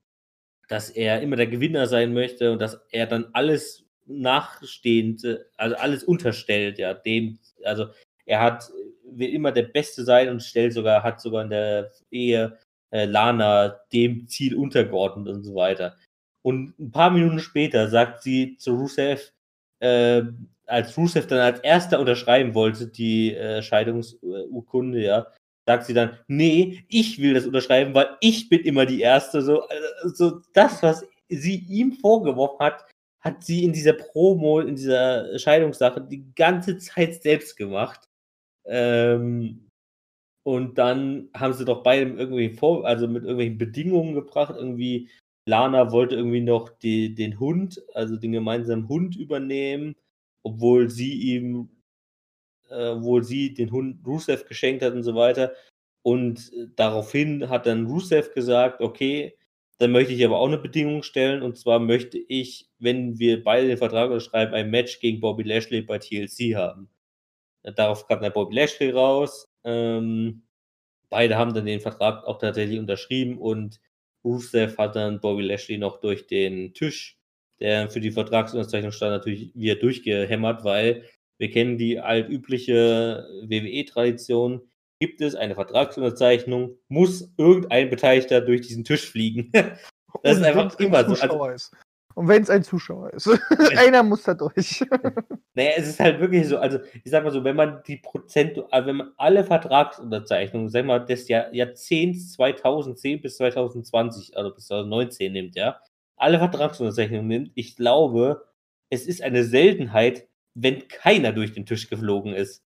dass er immer der Gewinner sein möchte und dass er dann alles nachstehend, also alles unterstellt, ja, dem, also er hat, will immer der Beste sein und stellt sogar, hat sogar in der Ehe äh, Lana dem Ziel untergeordnet und so weiter. Und ein paar Minuten später sagt sie zu Rusev, äh, als Rusev dann als erster unterschreiben wollte, die äh, Scheidungsurkunde, ja, sagt sie dann, nee, ich will das unterschreiben, weil ich bin immer die Erste. So, also das, was sie ihm vorgeworfen hat, hat sie in dieser Promo, in dieser Scheidungssache die ganze Zeit selbst gemacht. Ähm, und dann haben sie doch beide irgendwie vor, also mit irgendwelchen Bedingungen gebracht. Irgendwie, Lana wollte irgendwie noch die, den Hund, also den gemeinsamen Hund übernehmen, obwohl sie ihm, äh, obwohl sie den Hund Rusev geschenkt hat und so weiter. Und äh, daraufhin hat dann Rusev gesagt, okay, dann möchte ich aber auch eine Bedingung stellen. Und zwar möchte ich, wenn wir beide den Vertrag unterschreiben, ein Match gegen Bobby Lashley bei TLC haben. Darauf kam dann Bobby Lashley raus. Ähm, beide haben dann den Vertrag auch tatsächlich unterschrieben und Rusev hat dann Bobby Lashley noch durch den Tisch, der für die Vertragsunterzeichnung stand, natürlich wieder durchgehämmert, weil wir kennen die altübliche WWE-Tradition. Gibt es eine Vertragsunterzeichnung, muss irgendein Beteiligter durch diesen Tisch fliegen. das ist einfach immer so. Also, ist. Und wenn es ein Zuschauer ist. Einer muss da durch. naja, es ist halt wirklich so, also ich sag mal so, wenn man die Prozent, also wenn man alle Vertragsunterzeichnungen, sag mal, des Jahr, Jahrzehnts 2010 bis 2020, also bis 2019 nimmt, ja, alle Vertragsunterzeichnungen nimmt, ich glaube, es ist eine Seltenheit, wenn keiner durch den Tisch geflogen ist.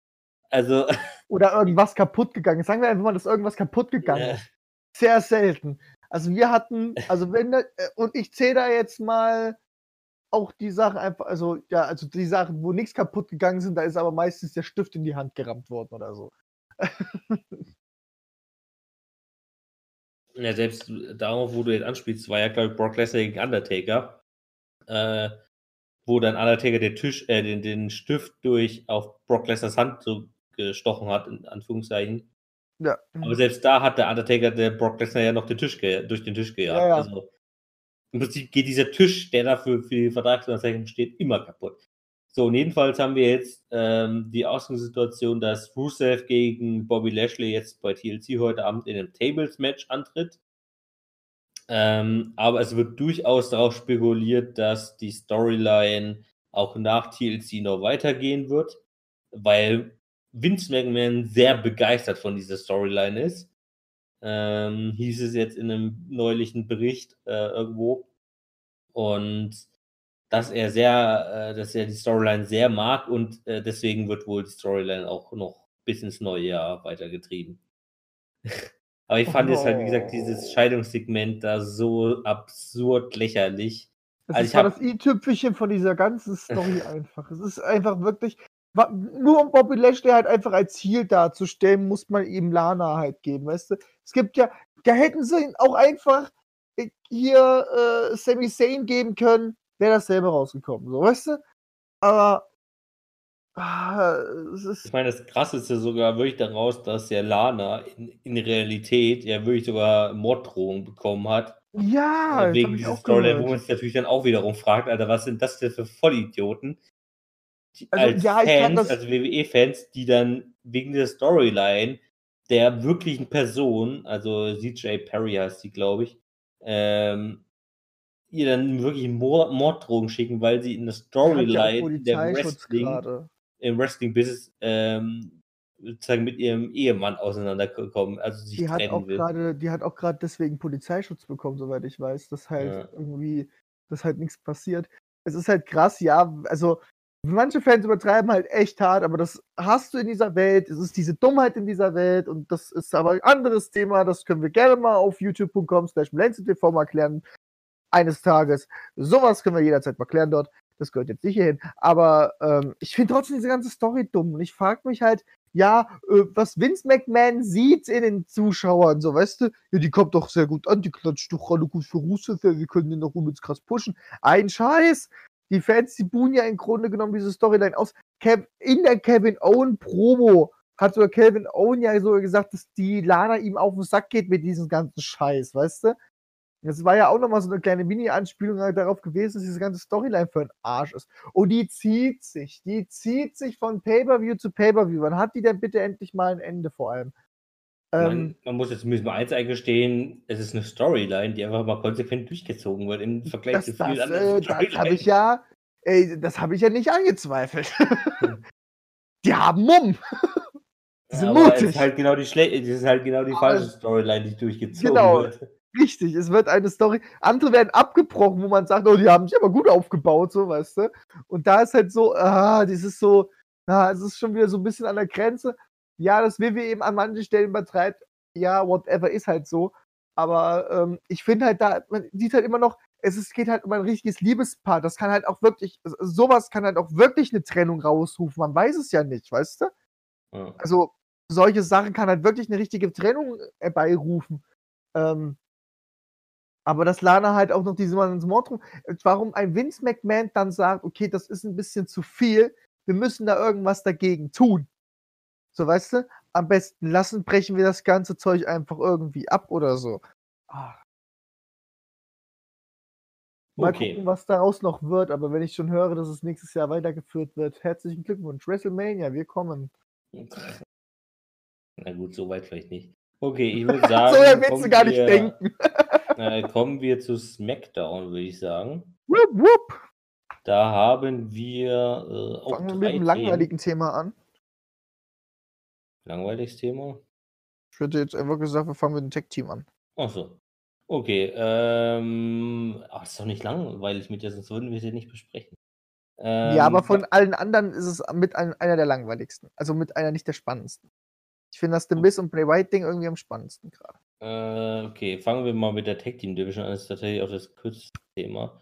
Also. Oder irgendwas kaputt gegangen ist. Sagen wir einfach mal, dass irgendwas kaputt gegangen ja. ist. Sehr selten. Also wir hatten, also wenn, äh, und ich zähle da jetzt mal auch die Sachen einfach, also ja, also die Sachen, wo nichts kaputt gegangen sind, da ist aber meistens der Stift in die Hand gerammt worden oder so. ja, selbst darauf, wo du jetzt anspielst, war ja, glaube ich, Brock Lesnar gegen Undertaker, äh, wo dann Undertaker den Tisch, äh, den, den Stift durch auf Brock Lesnars Hand so gestochen hat, in Anführungszeichen. Ja. Aber selbst da hat der Undertaker der Brock Lesnar ja noch den Tisch durch den Tisch gejagt. Ja, ja. Also im Prinzip geht dieser Tisch, der dafür für die Vertragsunterzeichnung steht, immer kaputt. So, und jedenfalls haben wir jetzt ähm, die Ausgangssituation, dass Rusev gegen Bobby Lashley jetzt bei TLC heute Abend in einem Tables-Match antritt. Ähm, aber es wird durchaus darauf spekuliert, dass die Storyline auch nach TLC noch weitergehen wird, weil Vince McMahon sehr begeistert von dieser Storyline ist. Ähm, hieß es jetzt in einem neulichen Bericht äh, irgendwo. Und dass er sehr, äh, dass er die Storyline sehr mag und äh, deswegen wird wohl die Storyline auch noch bis ins neue Jahr weitergetrieben. Aber ich fand oh. jetzt halt, wie gesagt, dieses Scheidungssegment da so absurd lächerlich. Das also ist war das i-Tüpfelchen von dieser ganzen Story einfach. Es ist einfach wirklich, nur um Bobby Lashley halt einfach als Ziel darzustellen, muss man ihm Lana halt geben, weißt du? Es gibt ja, da hätten sie ihn auch einfach äh, hier äh, Sami Zayn geben können, wäre dasselbe rausgekommen, so, weißt du? Aber ah, ich meine, das Krasse ist ja sogar wirklich daraus, dass ja Lana in, in Realität ja wirklich sogar Morddrohungen bekommen hat. Ja, äh, wegen dieser Storyline, wo man sich natürlich dann auch wiederum fragt, Alter, was sind das denn für Vollidioten? also, als ja, Fans, als WWE-Fans, die dann wegen der Storyline der wirklichen Person, also CJ Perry heißt sie, glaube ich, ähm, ihr dann wirklich Mord Morddrohungen schicken, weil sie in der Storyline der Wrestling, im Wrestling-Business ähm, sozusagen mit ihrem Ehemann auseinandergekommen, also sich die hat auch will. die hat auch gerade deswegen Polizeischutz bekommen, soweit ich weiß, dass halt ja. irgendwie, dass halt nichts passiert. Es ist halt krass, ja, also manche Fans übertreiben halt echt hart, aber das hast du in dieser Welt. Es ist diese Dummheit in dieser Welt und das ist aber ein anderes Thema. Das können wir gerne mal auf youtube.com slash TV mal klären. Eines Tages. Sowas können wir jederzeit mal klären dort. Das gehört jetzt nicht hierhin. Aber ähm, ich finde trotzdem diese ganze Story dumm. Und ich frage mich halt, ja, äh, was Vince McMahon sieht in den Zuschauern, so weißt du, ja, die kommt doch sehr gut an, die klatscht doch alle gut für Rusev, wir können den noch übelst krass pushen. Ein Scheiß. Die Fans, die buhen ja im Grunde genommen diese Storyline aus. Kev in der Kevin Owen Promo hat sogar Kevin Owen ja so gesagt, dass die Lana ihm auf den Sack geht mit diesem ganzen Scheiß, weißt du? Das war ja auch nochmal so eine kleine Mini-Anspielung halt darauf gewesen, dass diese ganze Storyline für ein Arsch ist. Und die zieht sich. Die zieht sich von Pay-Per-View zu Pay-Per-View. Wann hat die denn bitte endlich mal ein Ende vor allem? Man, ähm, man, muss jetzt müssen wir eins eingestehen, es ist eine Storyline, die einfach mal konsequent durchgezogen wird im Vergleich das, zu vielen das, anderen. Äh, das habe ich ja, ey, das habe ich ja nicht angezweifelt. Die haben Mumm. die sind ja, mutig. Das ist halt genau die, Schle das ist halt genau die falsche Storyline, die durchgezogen genau. wird. Richtig, es wird eine Story. Andere werden abgebrochen, wo man sagt, oh, die haben sich aber gut aufgebaut, so, weißt du. Und da ist halt so, ah, dieses so, ah, es ist schon wieder so ein bisschen an der Grenze. Ja, das WWE eben an manchen Stellen übertreibt. Ja, whatever ist halt so. Aber ähm, ich finde halt da, man sieht halt immer noch, es ist, geht halt um ein richtiges Liebespaar. Das kann halt auch wirklich, sowas kann halt auch wirklich eine Trennung rausrufen. Man weiß es ja nicht, weißt du? Ja. Also, solche Sachen kann halt wirklich eine richtige Trennung herbeirufen. Ähm, aber dass Lana halt auch noch diese Mann ins Mord warum ein Vince McMahon dann sagt, okay, das ist ein bisschen zu viel, wir müssen da irgendwas dagegen tun. So, weißt du, am besten lassen, brechen wir das ganze Zeug einfach irgendwie ab oder so. Ach. Mal okay. gucken, was daraus noch wird, aber wenn ich schon höre, dass es nächstes Jahr weitergeführt wird, herzlichen Glückwunsch. WrestleMania, wir kommen. Na gut, so weit vielleicht nicht. Okay, ich würde sagen. so willst du gar nicht denken. Äh, kommen wir zu SmackDown, würde ich sagen. Wupp, wupp. Da haben wir äh, auch Fangen wir mit einem langweiligen Thema an. Langweiliges Thema? Ich hätte jetzt einfach gesagt, wir fangen mit dem Tech-Team an. Achso. Okay, ähm, ach, ist doch nicht langweilig mit dir, sonst würden wir sie nicht besprechen. Ähm, ja, aber ähm, von allen anderen ist es mit ein, einer der langweiligsten. Also mit einer nicht der spannendsten. Ich finde das The Miss und Bray White Ding irgendwie am spannendsten gerade. Äh, okay, fangen wir mal mit der Tag Team Division an. Das ist tatsächlich auch das kürzeste Thema.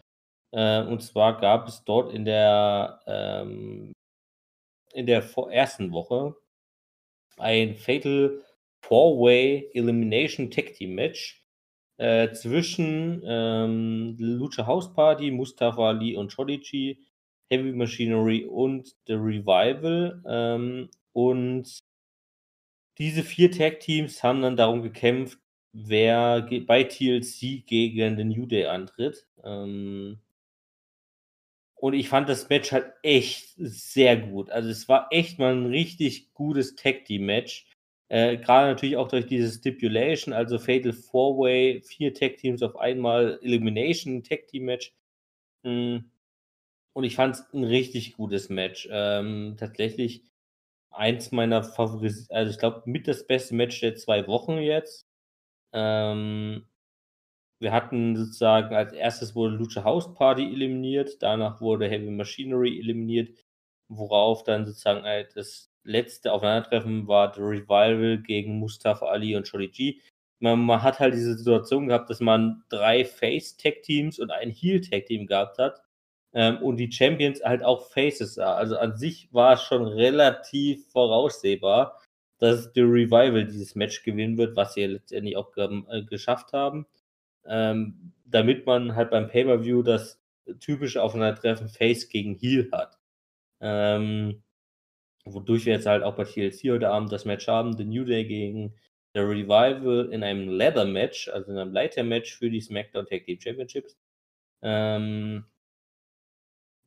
Äh, und zwar gab es dort in der, ähm, in der ersten Woche ein Fatal Four-Way Elimination Tag Team Match äh, zwischen ähm, Lucha House Party, Mustafa Ali und Shodichi, Heavy Machinery und The Revival. Ähm, und diese vier Tag-Teams haben dann darum gekämpft, wer bei TLC gegen den New Day antritt. Ähm, und ich fand das Match halt echt sehr gut. Also es war echt mal ein richtig gutes Tag-Team-Match. Äh, Gerade natürlich auch durch diese Stipulation, also Fatal Four-Way, vier Tag-Teams auf einmal, Elimination, Tag-Team-Match. Hm. Und ich fand es ein richtig gutes Match. Ähm, tatsächlich eins meiner Favoriten, also ich glaube, mit das beste Match der zwei Wochen jetzt. Ähm, wir hatten sozusagen als erstes wurde Lucha House Party eliminiert, danach wurde Heavy Machinery eliminiert, worauf dann sozusagen halt das letzte Aufeinandertreffen war The Revival gegen Mustafa Ali und Shorty G. Man, man, hat halt diese Situation gehabt, dass man drei Face-Tag-Teams und ein Heel-Tag-Team gehabt hat ähm, und die Champions halt auch Faces sah. Also an sich war es schon relativ voraussehbar, dass The Revival dieses Match gewinnen wird, was sie ja letztendlich auch äh, geschafft haben. Ähm, damit man halt beim Pay-Per-View das typische Aufeinandertreffen Face gegen Heel hat. Ähm, wodurch wir jetzt halt auch bei TLC heute Abend das Match haben, The New Day gegen The Revival in einem Leather Match, also in einem Leiter Match für die SmackDown Tag Team Championships. Ähm,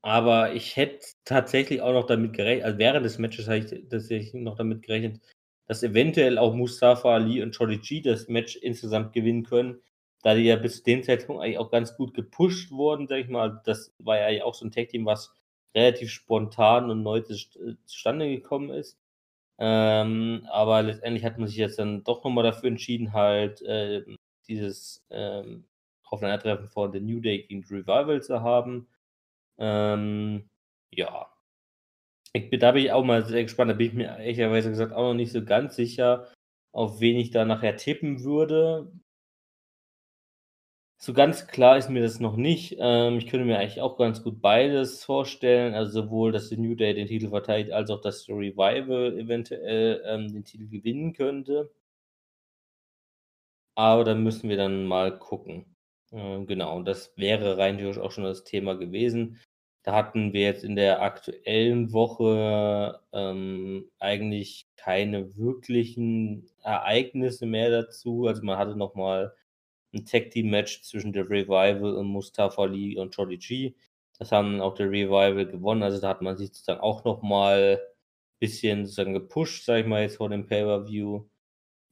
aber ich hätte tatsächlich auch noch damit gerechnet, also während des Matches habe ich tatsächlich noch damit gerechnet, dass eventuell auch Mustafa Ali und Jolly G das Match insgesamt gewinnen können, da die ja bis zu dem Zeitpunkt eigentlich auch ganz gut gepusht wurden, sag ich mal. Das war ja auch so ein Tag-Team, was relativ spontan und neu zustande gekommen ist. Ähm, aber letztendlich hat man sich jetzt dann doch nochmal dafür entschieden, halt äh, dieses ähm, Aufeinandertreffen von The New Day gegen Revival zu haben. Ähm, ja, Ich da bin ich auch mal sehr gespannt. Da bin ich mir ehrlicherweise gesagt auch noch nicht so ganz sicher, auf wen ich da nachher tippen würde. So ganz klar ist mir das noch nicht. Ähm, ich könnte mir eigentlich auch ganz gut beides vorstellen. Also sowohl, dass der New Day den Titel verteidigt, als auch, dass der Revival eventuell ähm, den Titel gewinnen könnte. Aber da müssen wir dann mal gucken. Ähm, genau, und das wäre rein theoretisch auch schon das Thema gewesen. Da hatten wir jetzt in der aktuellen Woche ähm, eigentlich keine wirklichen Ereignisse mehr dazu. Also man hatte noch mal ein Tag Team Match zwischen der Revival und Mustafa Ali und Jolly G. Das haben auch der Revival gewonnen. Also da hat man sich sozusagen auch noch mal ein bisschen sozusagen gepusht, sag ich mal jetzt vor dem Pay-per-View.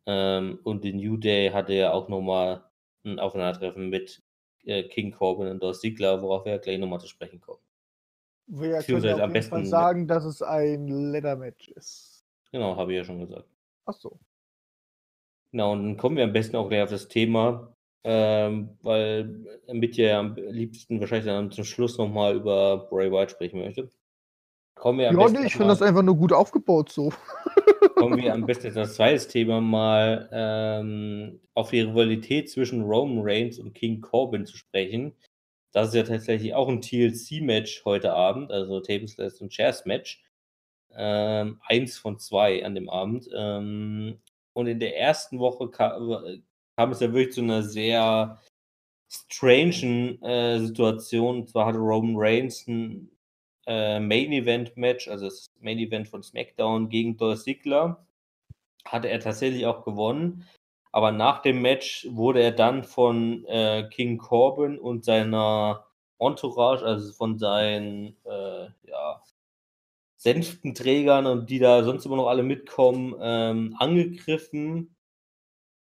Ähm, und den New Day hatte ja auch noch mal ein Aufeinandertreffen mit äh, King Corbin und Dolph Ziggler, worauf wir ja gleich nochmal zu sprechen kommen. Wir können ja auf jeden Fall sagen, dass es ein Leather-Match ist. Genau, habe ich ja schon gesagt. Ach so. Genau, und dann kommen wir am besten auch gleich auf das Thema, ähm, weil mit ja am liebsten wahrscheinlich dann zum Schluss nochmal über Bray White sprechen möchte. Kommen wir am ja, nee, ich finde das einfach nur gut aufgebaut so. kommen wir am besten als zweites Thema mal ähm, auf die Rivalität zwischen Roman Reigns und King Corbin zu sprechen. Das ist ja tatsächlich auch ein TLC-Match heute Abend, also Tables, Last und Chairs-Match. Ähm, eins von zwei an dem Abend. Ähm, und in der ersten Woche kam, kam, es ja wirklich zu einer sehr strangen äh, Situation. Und zwar hatte Roman Reigns ein äh, Main Event Match, also das Main Event von SmackDown gegen Dolph Ziggler. Hatte er tatsächlich auch gewonnen. Aber nach dem Match wurde er dann von äh, King Corbin und seiner Entourage, also von seinen äh, ja, Sänftenträgern und die da sonst immer noch alle mitkommen, ähm, angegriffen.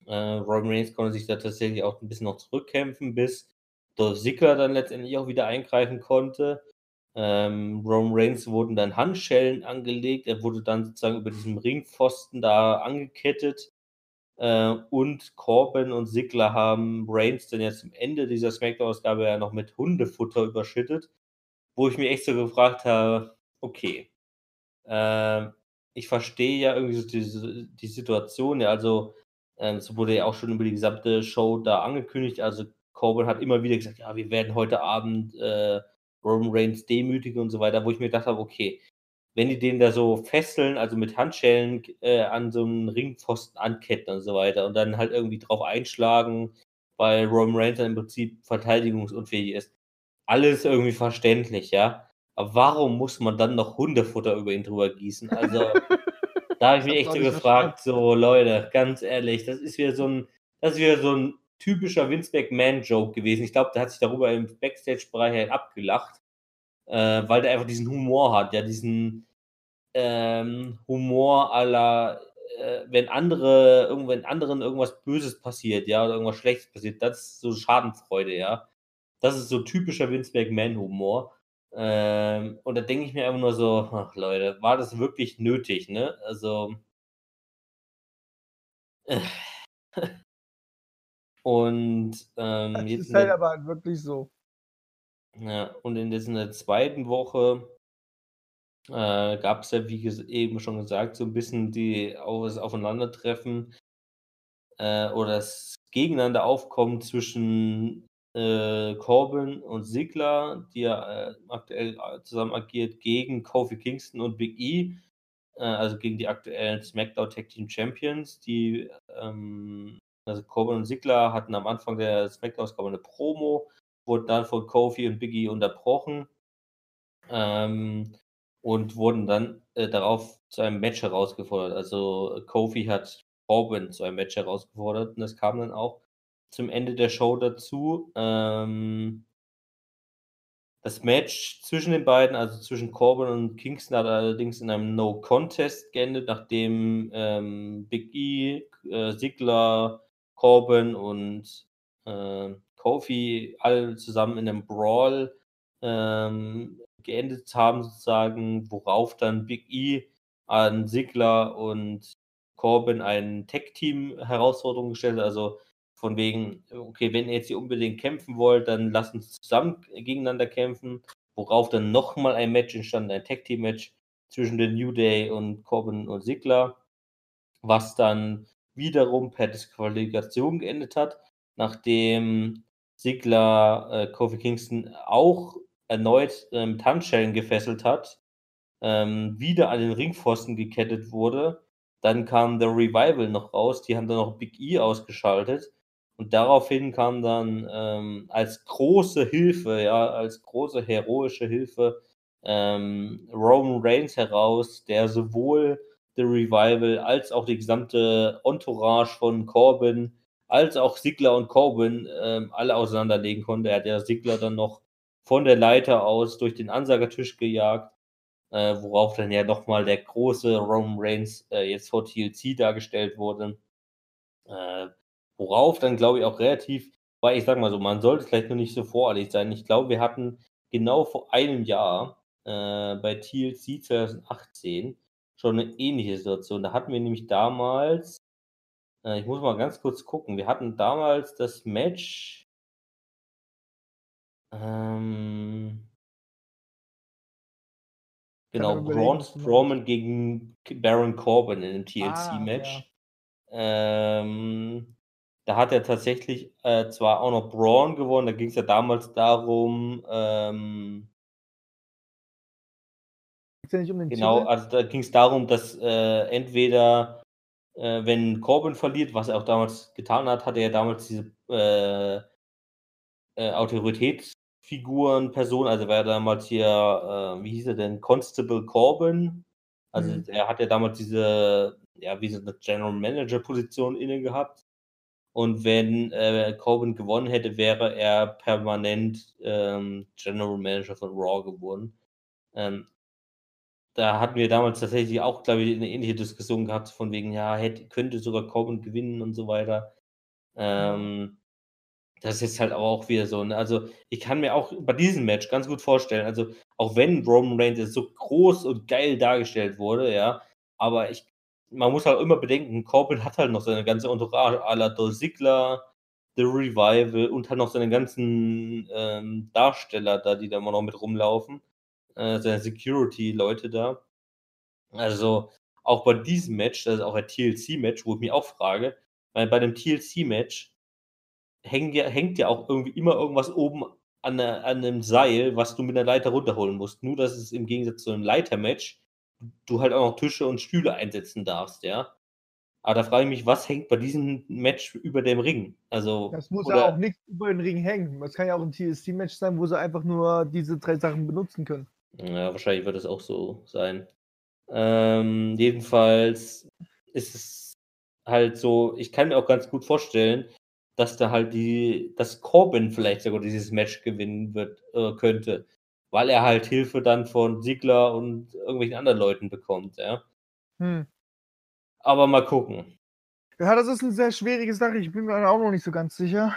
Äh, Roman Reigns konnte sich da tatsächlich auch ein bisschen noch zurückkämpfen, bis Dolph Ziggler dann letztendlich auch wieder eingreifen konnte. Ähm, Roman Reigns wurden dann Handschellen angelegt. Er wurde dann sozusagen über diesem Ringpfosten da angekettet. Äh, und Corbin und Sigler haben Reigns dann jetzt am Ende dieser Smackdown-Ausgabe ja noch mit Hundefutter überschüttet. Wo ich mir echt so gefragt habe, okay. Äh, ich verstehe ja irgendwie so die, die Situation. Ja, also, äh, es wurde ja auch schon über die gesamte Show da angekündigt. Also, Corbin hat immer wieder gesagt, ja, wir werden heute Abend äh, Roman Reigns demütigen und so weiter, wo ich mir gedacht habe, okay, wenn die den da so fesseln, also mit Handschellen äh, an so einen Ringpfosten anketten und so weiter und dann halt irgendwie drauf einschlagen, weil Roman Reigns dann im Prinzip verteidigungsunfähig ist. Alles irgendwie verständlich, ja. Aber warum muss man dann noch Hundefutter über ihn drüber gießen? Also, da habe ich mich echt so gefragt, so Leute, ganz ehrlich, das ist wieder so ein, das ist wieder so ein typischer Vince McMahon-Joke gewesen. Ich glaube, der hat sich darüber im Backstage-Bereich halt abgelacht, äh, weil der einfach diesen Humor hat, ja, diesen ähm, Humor aller, äh, wenn andere, wenn anderen irgendwas Böses passiert, ja, oder irgendwas Schlechtes passiert, das ist so Schadenfreude, ja. Das ist so typischer Vince McMahon-Humor. Ähm, und da denke ich mir einfach nur so, ach Leute, war das wirklich nötig, ne? Also. Äh, Und ähm, das jetzt ist halt der, aber wirklich so. Ja, und in, in der zweiten Woche äh, gab es ja, wie eben schon gesagt, so ein bisschen die das Aufeinandertreffen äh, oder das Gegeneinander aufkommen zwischen äh, Corbin und Sigler, die ja äh, aktuell äh, zusammen agiert, gegen Kofi Kingston und Big E, äh, also gegen die aktuellen SmackDown Tag Team Champions, die ähm, also Corbin und Sigler hatten am Anfang der Smackdown-Ausgabe eine Promo, wurden dann von Kofi und Biggie unterbrochen ähm, und wurden dann äh, darauf zu einem Match herausgefordert. Also Kofi hat Corbin zu einem Match herausgefordert und das kam dann auch zum Ende der Show dazu. Ähm, das Match zwischen den beiden, also zwischen Corbin und Kingston, hat allerdings in einem No-Contest geendet, nachdem ähm, Big E, äh, Sigler, Corbin und äh, Kofi alle zusammen in einem Brawl ähm, geendet haben, sozusagen, worauf dann Big E an Sigler und Corbin ein Tech-Team-Herausforderung gestellt hat. Also von wegen, okay, wenn ihr jetzt hier unbedingt kämpfen wollt, dann lasst uns zusammen gegeneinander kämpfen. Worauf dann nochmal ein Match entstand, ein Tag-Team-Match zwischen den New Day und Corbin und Sigler, was dann wiederum per Disqualifikation geendet hat, nachdem Sigler äh, Kofi Kingston auch erneut äh, mit gefesselt hat, ähm, wieder an den Ringpfosten gekettet wurde. Dann kam The Revival noch raus, die haben dann noch Big E ausgeschaltet. Und daraufhin kam dann ähm, als große Hilfe, ja, als große heroische Hilfe ähm, Roman Reigns heraus, der sowohl The Revival als auch die gesamte Entourage von Corbin, als auch Sigler und Corbin ähm, alle auseinanderlegen konnte. Er hat ja Sigler dann noch von der Leiter aus durch den Ansagertisch gejagt, äh, worauf dann ja nochmal der große Roman Reigns äh, jetzt vor TLC dargestellt wurde. Äh, worauf dann, glaube ich, auch relativ, weil ich sag mal so, man sollte vielleicht nur nicht so voreilig sein. Ich glaube, wir hatten genau vor einem Jahr äh, bei TLC 2018 schon eine ähnliche Situation. Da hatten wir nämlich damals, äh, ich muss mal ganz kurz gucken, wir hatten damals das Match. Ähm, genau, Braun Strowman gegen Baron Corbin in einem TLC-Match. Ah, ja. ähm, da hat er tatsächlich äh, zwar auch noch Braun gewonnen, da ging es ja damals darum, ähm, ja nicht um den Genau, Titel? also da ging es darum, dass äh, entweder, äh, wenn Corbin verliert, was er auch damals getan hat, hatte er damals diese äh, äh, Autoritätsfiguren, Person, also war er damals hier, äh, wie hieß er denn, Constable Corbin. Also mhm. er hat ja damals diese, ja, wie so eine General Manager Position inne gehabt. Und wenn äh, Corbin gewonnen hätte, wäre er permanent ähm, General Manager von Raw geworden. Ähm, da hatten wir damals tatsächlich auch, glaube ich, eine ähnliche Diskussion gehabt, von wegen, ja, hätte, könnte sogar Corbin gewinnen und so weiter. Ähm, das ist halt aber auch wieder so. Ne? Also, ich kann mir auch bei diesem Match ganz gut vorstellen, also, auch wenn Roman Reigns jetzt so groß und geil dargestellt wurde, ja, aber ich, man muss halt immer bedenken, Corbin hat halt noch seine ganze Entourage à la Dolph Ziggler, The Revival und hat noch seine ganzen ähm, Darsteller da, die da immer noch mit rumlaufen äh, seine Security-Leute da. Also auch bei diesem Match, das ist auch ein TLC-Match, wo ich mich auch frage, weil bei dem TLC-Match hängt ja, hängt ja auch irgendwie immer irgendwas oben an, an einem Seil, was du mit der Leiter runterholen musst. Nur, dass es im Gegensatz zu einem Leiter-Match du halt auch noch Tische und Stühle einsetzen darfst, ja. Aber da frage ich mich, was hängt bei diesem Match über dem Ring? Also, das muss ja auch nichts über den Ring hängen. Das kann ja auch ein TLC-Match sein, wo sie einfach nur diese drei Sachen benutzen können. Ja, wahrscheinlich wird es auch so sein. Ähm, jedenfalls ist es halt so, ich kann mir auch ganz gut vorstellen, dass da halt die, dass Corbin vielleicht sogar dieses Match gewinnen wird, äh, könnte, weil er halt Hilfe dann von Siegler und irgendwelchen anderen Leuten bekommt, ja. Hm. Aber mal gucken. Ja, das ist eine sehr schwierige Sache. Ich bin mir auch noch nicht so ganz sicher.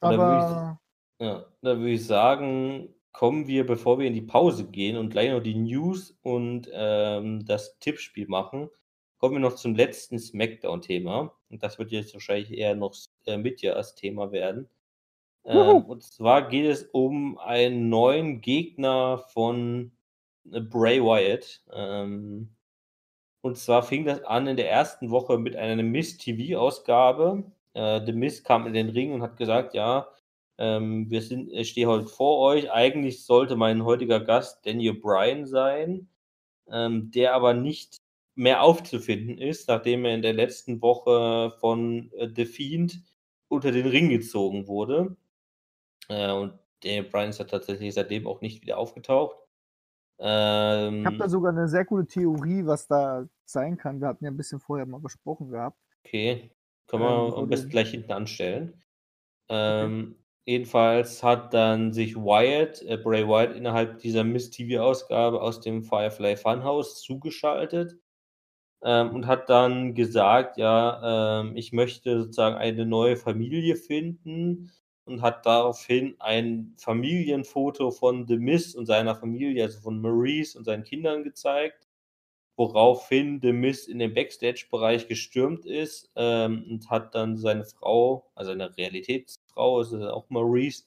Aber. Da ich, ja, da würde ich sagen, kommen wir, bevor wir in die Pause gehen und gleich noch die News und ähm, das Tippspiel machen, kommen wir noch zum letzten Smackdown-Thema. Und das wird jetzt wahrscheinlich eher noch äh, mit dir als Thema werden. Ähm, und zwar geht es um einen neuen Gegner von äh, Bray Wyatt. Ähm, und zwar fing das an in der ersten Woche mit einer Miss TV-Ausgabe. Äh, The Miss kam in den Ring und hat gesagt, ja, ähm, wir sind, ich stehe heute vor euch. Eigentlich sollte mein heutiger Gast Daniel Bryan sein, ähm, der aber nicht mehr aufzufinden ist, nachdem er in der letzten Woche von äh, The Fiend unter den Ring gezogen wurde. Äh, und Daniel Bryan ist ja tatsächlich seitdem auch nicht wieder aufgetaucht. Ähm, ich habe da sogar eine sehr gute Theorie, was da sein kann. Wir hatten ja ein bisschen vorher mal besprochen gehabt. Okay, können wir ähm, am besten gleich hinten anstellen. Ähm, Jedenfalls hat dann sich Wyatt, äh, Bray Wyatt, innerhalb dieser Miss TV-Ausgabe aus dem Firefly Funhouse zugeschaltet ähm, und hat dann gesagt, ja, ähm, ich möchte sozusagen eine neue Familie finden und hat daraufhin ein Familienfoto von The Miss und seiner Familie, also von Maurice und seinen Kindern gezeigt, woraufhin The Miss in den Backstage-Bereich gestürmt ist ähm, und hat dann seine Frau, also eine Realitäts- Frau, ist auch Maurice,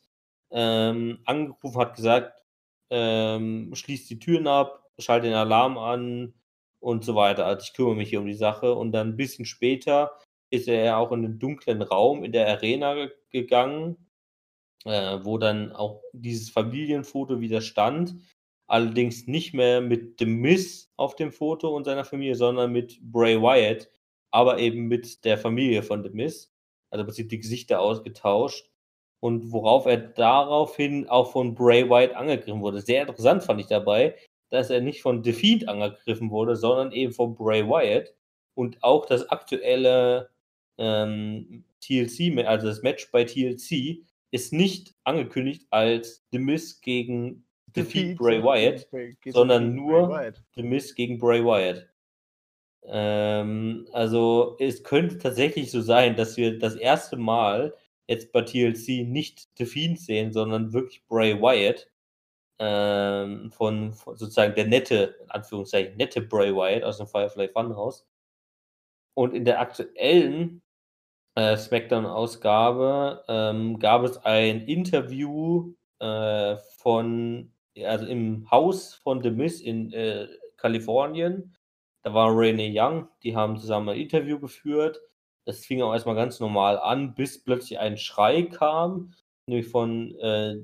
ähm, angerufen, hat gesagt, ähm, schließt die Türen ab, schalte den Alarm an und so weiter. Also ich kümmere mich hier um die Sache. Und dann ein bisschen später ist er auch in den dunklen Raum in der Arena gegangen, äh, wo dann auch dieses Familienfoto wieder stand. Allerdings nicht mehr mit The Miss auf dem Foto und seiner Familie, sondern mit Bray Wyatt, aber eben mit der Familie von The Miss. Also im Prinzip die Gesichter ausgetauscht. Und worauf er daraufhin auch von Bray Wyatt angegriffen wurde. Sehr interessant fand ich dabei, dass er nicht von Fiend angegriffen wurde, sondern eben von Bray Wyatt. Und auch das aktuelle ähm, TLC, also das Match bei TLC, ist nicht angekündigt als The Miz gegen Defeat Bray Wyatt, sondern nur The Miz gegen Bray Wyatt. Ähm, also es könnte tatsächlich so sein, dass wir das erste Mal jetzt bei TLC nicht The Fiend sehen, sondern wirklich Bray Wyatt. Ähm, von, von, sozusagen der nette, in Anführungszeichen, nette Bray Wyatt aus dem Firefly Funhouse. Und in der aktuellen äh, SmackDown-Ausgabe ähm, gab es ein Interview äh, von, also im Haus von The Miz in äh, Kalifornien. Da war Renee Young, die haben zusammen ein Interview geführt. Das fing auch erstmal ganz normal an, bis plötzlich ein Schrei kam, nämlich von äh,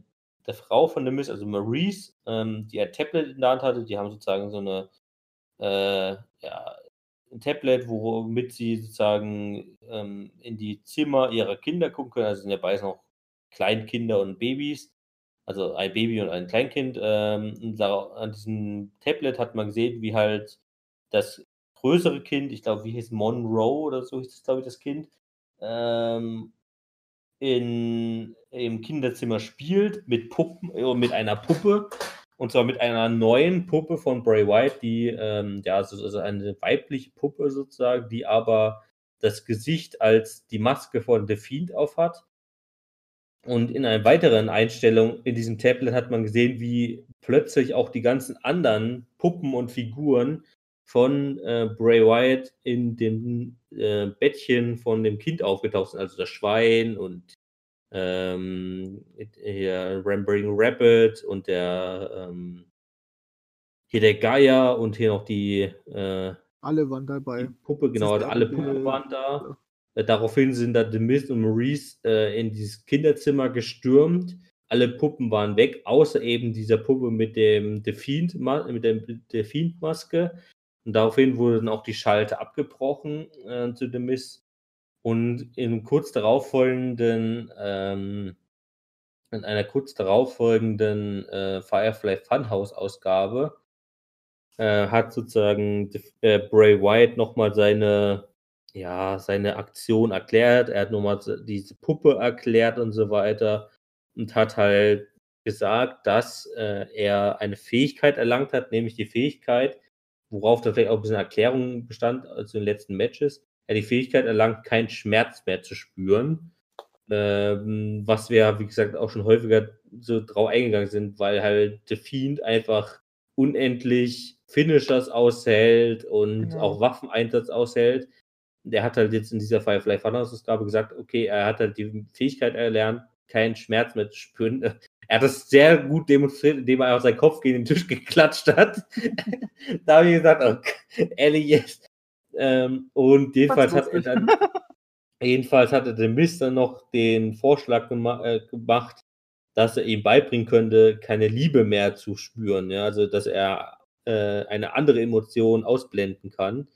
der Frau von The Miz, also Maurice, ähm, die ein Tablet in der Hand hatte. Die haben sozusagen so eine äh, ja, ein Tablet, womit sie sozusagen ähm, in die Zimmer ihrer Kinder gucken können. Also sind ja beides noch Kleinkinder und Babys. Also ein Baby und ein Kleinkind. Ähm, da, an diesem Tablet hat man gesehen, wie halt das größere Kind, ich glaube, wie hieß Monroe oder so hieß das, glaube ich, das Kind, ähm, in, im Kinderzimmer spielt mit Puppen, äh, mit einer Puppe und zwar mit einer neuen Puppe von Bray Wyatt, die, ähm, ja, also eine weibliche Puppe sozusagen, die aber das Gesicht als die Maske von The Fiend aufhat. Und in einer weiteren Einstellung in diesem Tablet hat man gesehen, wie plötzlich auch die ganzen anderen Puppen und Figuren von äh, Bray Wyatt in dem äh, Bettchen von dem Kind aufgetaucht sind. Also das Schwein und ähm, hier Rambling Rabbit und der ähm, hier der Geier und hier noch die äh, alle waren dabei. Puppe, genau, alle Puppen waren da. Ja. Äh, daraufhin sind da The Mist und Maurice äh, in dieses Kinderzimmer gestürmt. Alle Puppen waren weg, außer eben dieser Puppe mit dem Defiant, mit der Defiant-Maske. Und daraufhin wurde dann auch die Schalte abgebrochen äh, zu The Mist. Und in kurz darauffolgenden, ähm, in einer kurz darauffolgenden äh, Firefly Funhouse Ausgabe äh, hat sozusagen äh, Bray Wyatt nochmal seine, ja, seine Aktion erklärt. Er hat nochmal diese Puppe erklärt und so weiter und hat halt gesagt, dass äh, er eine Fähigkeit erlangt hat, nämlich die Fähigkeit, worauf da vielleicht auch ein bisschen Erklärung bestand, also in den letzten Matches, er die Fähigkeit erlangt, keinen Schmerz mehr zu spüren. Ähm, was wir, wie gesagt, auch schon häufiger so drauf eingegangen sind, weil halt The Fiend einfach unendlich Finishers aushält und genau. auch Waffeneinsatz aushält. Der hat halt jetzt in dieser Firefly Funhouse-Ausgabe gesagt, okay, er hat halt die Fähigkeit erlernt, keinen Schmerz mehr zu spüren. Er hat das sehr gut demonstriert, indem er einfach seinen Kopf gegen den Tisch geklatscht hat. da habe ich gesagt, oh, ehrlich jetzt, ähm, und jedenfalls hat er dann, jedenfalls hatte der Mister noch den Vorschlag gema äh, gemacht, dass er ihm beibringen könnte, keine Liebe mehr zu spüren. Ja? Also, dass er äh, eine andere Emotion ausblenden kann.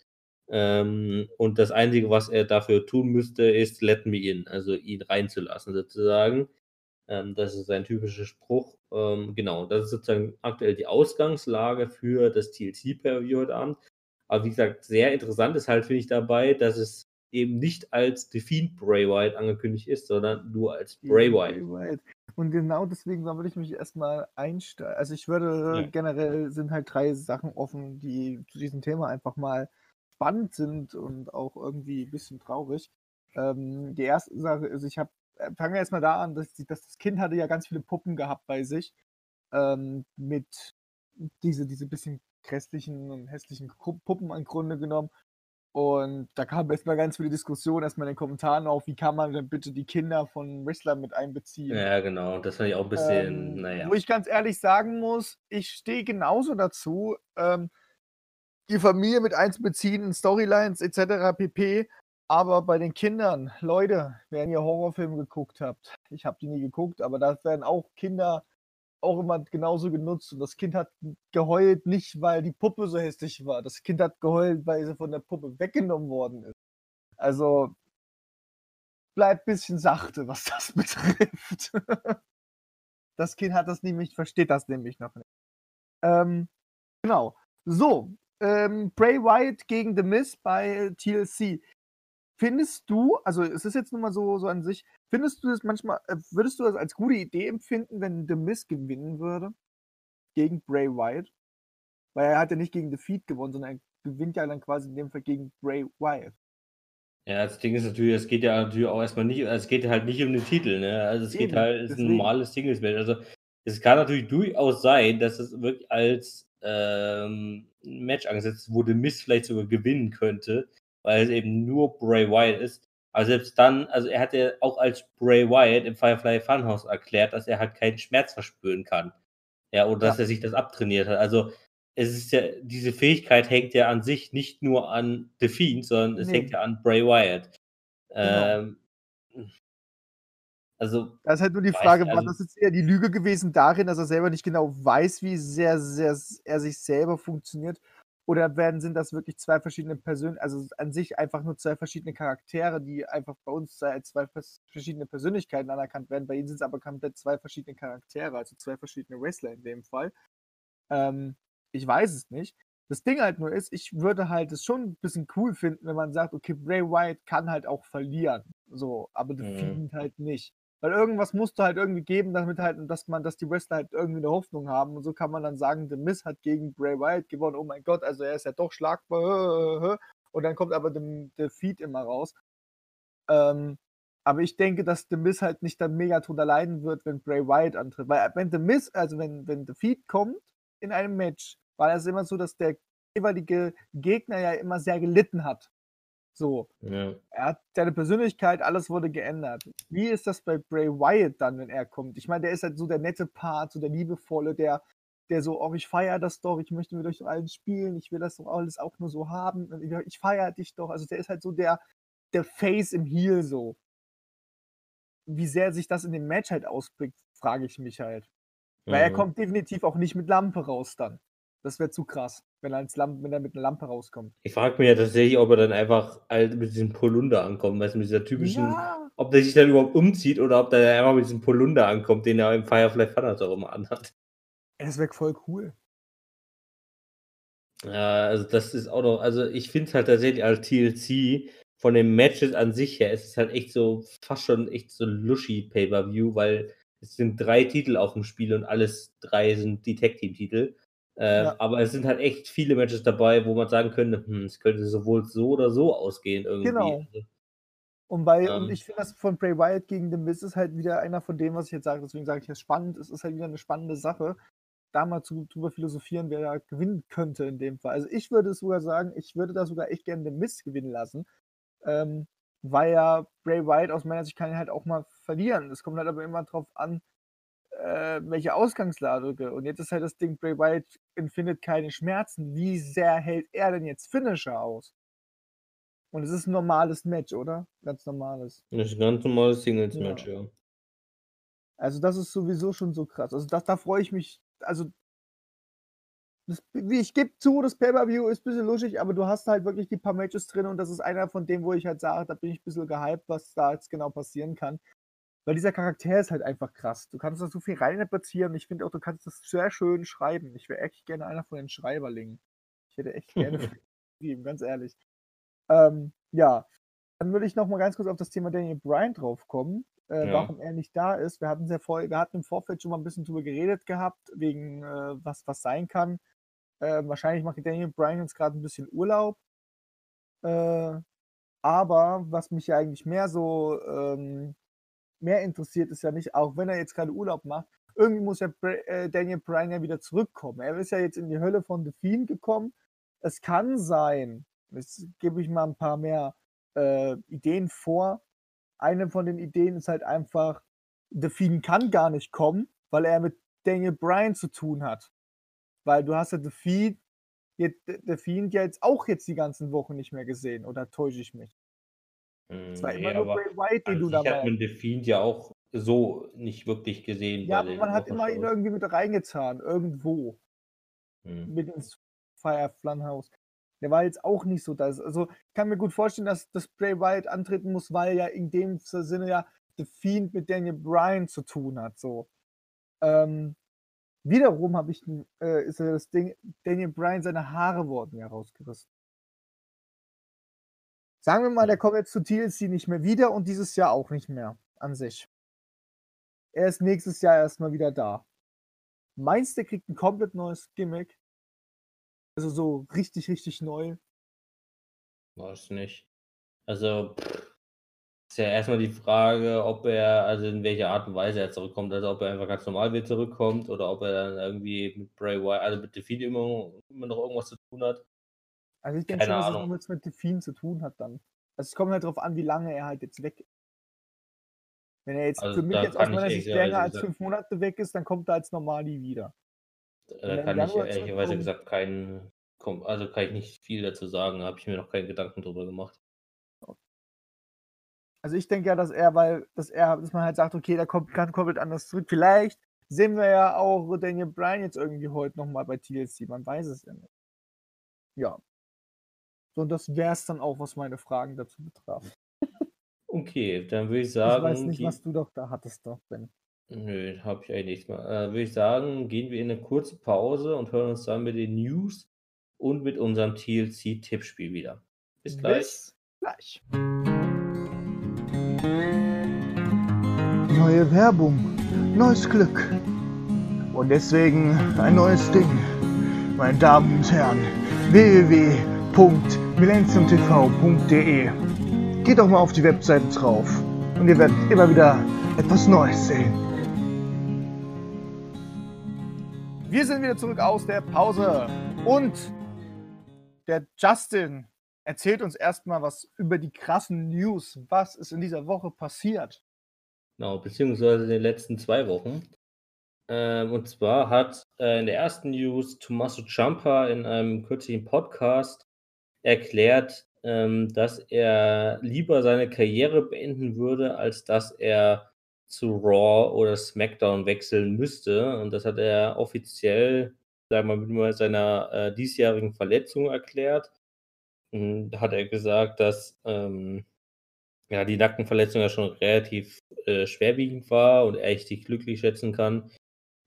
Ähm, und das Einzige, was er dafür tun müsste, ist let me in, also ihn reinzulassen sozusagen. Ähm, das ist sein typischer Spruch. Ähm, genau, das ist sozusagen aktuell die Ausgangslage für das TLC-Per-View heute Abend. Aber wie gesagt, sehr interessant ist halt, finde ich, dabei, dass es eben nicht als Defiant Bray Wyatt angekündigt ist, sondern nur als Bray Wyatt. Und genau deswegen würde ich mich erstmal einsteigen. Also ich würde ja. generell sind halt drei Sachen offen, die zu diesem Thema einfach mal spannend sind und auch irgendwie ein bisschen traurig. Ähm, die erste Sache ist, ich habe, fangen wir erstmal da an, dass, dass, das Kind hatte ja ganz viele Puppen gehabt bei sich. Ähm, mit diese, diese bisschen grässlichen und hässlichen Puppen im Grunde genommen. Und da kam erstmal ganz viele Diskussionen, erstmal in den Kommentaren auf, wie kann man denn bitte die Kinder von Wrestlern mit einbeziehen. Ja, genau. Das fand ich auch ein bisschen, Ähm, naja. Wo ich ganz ehrlich sagen muss, ich stehe genauso dazu, ähm, die Familie mit einzubeziehen in Storylines etc. pp. Aber bei den Kindern, Leute, wenn ihr Horrorfilme geguckt habt, ich habe die nie geguckt, aber da werden auch Kinder auch immer genauso genutzt. Und das Kind hat geheult nicht, weil die Puppe so hässlich war. Das Kind hat geheult, weil sie von der Puppe weggenommen worden ist. Also bleibt ein bisschen sachte, was das betrifft. das Kind hat das nämlich, versteht das nämlich noch nicht. Ähm, genau. So, ähm, Bray Wyatt gegen The Miz bei TLC. Findest du, also es ist jetzt nur mal so, so an sich, findest du das manchmal, äh, würdest du das als gute Idee empfinden, wenn The Miz gewinnen würde gegen Bray Wyatt? Weil er hat ja nicht gegen The Feed gewonnen, sondern er gewinnt ja dann quasi in dem Fall gegen Bray Wyatt. Ja, das Ding ist natürlich, es geht ja natürlich auch erstmal nicht, es geht halt nicht um den Titel, ne? Also es geht Eben, halt, es ist ein normales Singles-Match. Also es kann natürlich durchaus sein, dass es wirklich als ähm, Match angesetzt ist, wo The Miz vielleicht sogar gewinnen könnte, weil es eben nur Bray Wyatt ist. Aber selbst dann, also er hat ja auch als Bray Wyatt im Firefly Funhouse erklärt, dass er halt keinen Schmerz verspüren kann. Ja, oder dass Ja. er sich das abtrainiert hat. Also es ist ja, diese Fähigkeit hängt ja an sich nicht nur an The Fiend, sondern es Nee. hängt ja an Bray Wyatt. Genau. Ähm, also, Da ist halt nur die Frage, war also- das jetzt eher die Lüge gewesen darin, dass er selber nicht genau weiß, wie sehr, sehr er sich selber funktioniert? Oder werden, sind das wirklich zwei verschiedene Personen, also an sich einfach nur zwei verschiedene Charaktere, die einfach bei uns als zwei vers- verschiedene Persönlichkeiten anerkannt werden. Bei ihnen sind es aber komplett zwei verschiedene Charaktere, also zwei verschiedene Wrestler in dem Fall. Ähm, ich weiß es nicht. Das Ding halt nur ist, ich würde halt es schon ein bisschen cool finden, wenn man sagt, okay, Bray Wyatt kann halt auch verlieren. So, aber The Mhm. Fiend halt nicht. Weil irgendwas musste halt irgendwie geben, damit halt, dass man, dass die Wrestler halt irgendwie eine Hoffnung haben. Und so kann man dann sagen, The Miz hat gegen Bray Wyatt gewonnen. Oh mein Gott, also er ist ja doch schlagbar. Und dann kommt aber The Feed immer raus. Ähm, aber ich denke, dass The Miz halt nicht dann mega drunter leiden wird, wenn Bray Wyatt antritt. Weil wenn The Miz, also wenn, wenn The Feed kommt in einem Match, war es immer so, dass der jeweilige Gegner ja immer sehr gelitten hat. So. ja. Er hat seine Persönlichkeit, alles wurde geändert. Wie ist das bei Bray Wyatt dann, wenn er kommt? Ich meine, der ist halt so der nette Part, so der liebevolle, der, der so, oh, ich feiere das doch, ich möchte mit euch allen spielen, ich will das doch alles auch nur so haben, ich, feiere dich doch. Also der ist halt so der, der Face im Heel so. Wie sehr sich das in dem Match halt ausprägt, frage ich mich halt. Weil er Mhm. kommt definitiv auch nicht mit Lampe raus dann. Das wäre zu krass, wenn er, als Lampe, wenn er mit einer Lampe rauskommt. Ich frage mich ja tatsächlich, ob er dann einfach mit diesem Polunder ankommt, weißt du, mit dieser typischen, Ja, ob der sich dann überhaupt umzieht oder ob der einfach mit diesem Polunder ankommt, den er im Firefly Funhouse auch immer anhat. das wäre voll cool. Ja, also das ist auch noch, also ich finde es halt tatsächlich als TLC von den Matches an sich her, es ist halt echt so, fast schon echt so lushy Pay-Per-View, weil es sind drei Titel auf dem Spiel und alles drei sind die Tag-Team-Titel. Äh, Ja. Aber es sind halt echt viele Matches dabei, wo man sagen könnte, hm, es könnte sowohl so oder so ausgehen irgendwie. Genau. Also, Und, bei, und Ähm. ich finde das von Bray Wyatt gegen The Miz ist halt wieder einer von dem, was ich jetzt sage. Deswegen sage ich es spannend. Es ist halt wieder eine spannende Sache, da mal zu, drüber philosophieren, wer da gewinnen könnte in dem Fall. Also ich würde sogar sagen, ich würde da sogar echt gerne The Miz gewinnen lassen. Ähm, weil ja Bray Wyatt aus meiner Sicht kann ja halt auch mal verlieren. Es kommt halt aber immer drauf an, äh, welche Ausgangslage. Und jetzt ist halt das Ding, Bray Wyatt empfindet keine Schmerzen. Wie sehr hält er denn jetzt Finisher aus? Und es ist ein normales Match, oder? Ganz normales. das ist ein ganz normales Singles-Match, Ja. ja. Also das ist sowieso schon so krass. Also das, da freue ich mich. Also das, ich gebe zu, das Pay-Per-View ist ein bisschen luschig, aber du hast halt wirklich die paar Matches drin und das ist einer von denen, wo ich halt sage, da bin ich ein bisschen gehypt, was da jetzt genau passieren kann. Weil dieser Charakter ist halt einfach krass. Du kannst da so viel reininterpretieren. Ich finde auch, du kannst das sehr schön schreiben. Ich wäre echt gerne einer von den Schreiberlingen. Ich hätte echt gerne geschrieben, ganz ehrlich. Ähm, ja, dann würde ich noch mal ganz kurz auf das Thema Daniel Bryan draufkommen, äh, Ja. warum er nicht da ist. Wir hatten sehr voll, wir hatten im Vorfeld schon mal ein bisschen drüber geredet gehabt, wegen äh, was was sein kann. Äh, wahrscheinlich macht Daniel Bryan jetzt gerade ein bisschen Urlaub. Äh, aber was mich ja eigentlich mehr so ähm, mehr interessiert, ist ja nicht, auch wenn er jetzt gerade Urlaub macht, irgendwie muss ja äh, Daniel Bryan ja wieder zurückkommen. Er ist ja jetzt in die Hölle von The Fiend gekommen. Es kann sein, Jetzt gebe ich mal ein paar mehr äh, Ideen vor. Eine von den Ideen ist halt einfach, The Fiend kann gar nicht kommen, weil er mit Daniel Bryan zu tun hat. Weil du hast ja The Fiend, The Fiend ja jetzt auch jetzt die ganzen Wochen nicht mehr gesehen, oder täusche ich mich? Es war immer Nee, nur Bray Wyatt, den an du sich hat dabei man The Fiend ja auch so nicht wirklich gesehen Ja, aber man hat immer ihn irgendwie mit reingetan, irgendwo. Hm. mit ins Fire Funhouse. Der war jetzt auch nicht so das. Also ich kann mir gut vorstellen, dass das Bray Wyatt antreten muss, weil ja in dem Sinne ja The Fiend mit Daniel Bryan zu tun hat. So. Ähm, wiederum habe ich äh, ist ja das Ding, Daniel Bryan seine Haare wurden ja rausgerissen. Sagen wir mal, der kommt jetzt zu TLC nicht mehr wieder und dieses Jahr auch nicht mehr an sich. Er ist nächstes Jahr erstmal wieder da. Meinst du, der kriegt ein komplett neues Gimmick? Also so richtig, richtig neu. Weiß nicht. Also, pff, ist ja erstmal die Frage, ob er, also in welcher Art und Weise er zurückkommt. Also, ob er einfach ganz normal wieder zurückkommt oder ob er dann irgendwie mit Bray Wyatt, also mit Fiend immer, immer noch irgendwas zu tun hat. Also ich denke schon, dass es Ahnung. nur mit mit Delfin zu tun hat dann. Also es kommt halt drauf an, wie lange er halt jetzt weg ist. Wenn er jetzt Also für mich da jetzt aus kann meiner Sicht länger als fünf Monate weg ist, dann kommt er als normal nie wieder. Da kann ich ehrlicherweise gesagt keinen, also kann ich nicht viel dazu sagen, habe ich mir noch keinen Gedanken drüber gemacht. Also ich denke ja, dass er, weil, dass er, dass man halt sagt, okay, der kommt ganz komplett anders zurück. Vielleicht sehen wir ja auch Daniel Bryan jetzt irgendwie heute nochmal bei TLC. Man weiß es ja nicht. Ja. So, und das wäre es dann auch, was meine Fragen dazu betraf. Okay, dann würde ich Ich sagen, weiß nicht, was du doch da hattest, doch, Ben. Nö, habe ich eigentlich nichts mehr. Äh, würde ich sagen, gehen wir in eine kurze Pause und hören uns dann mit den News und mit unserem TLC-Tippspiel wieder. Bis gleich. Bis gleich. Neue Werbung, neues Glück. Und deswegen ein neues Ding. Meine Damen und Herren, www.millenniumtv.de. Geht doch mal auf die Webseite drauf und ihr werdet immer wieder etwas Neues sehen. Wir sind wieder zurück aus der Pause und der Justin erzählt uns erstmal was über die krassen News. Was ist in dieser Woche passiert? Genau, beziehungsweise in den letzten zwei Wochen. Ähm, und zwar hat äh, in der ersten News Tommaso Ciampa in einem kürzlichen Podcast erklärt, ähm, dass er lieber seine Karriere beenden würde, als dass er zu Raw oder SmackDown wechseln müsste. Und das hat er offiziell, sagen wir mal, mit seiner äh, diesjährigen Verletzung erklärt. Und Da hat er gesagt, dass ähm, ja, die Nackenverletzung ja schon relativ äh, schwerwiegend war und er sich glücklich schätzen kann,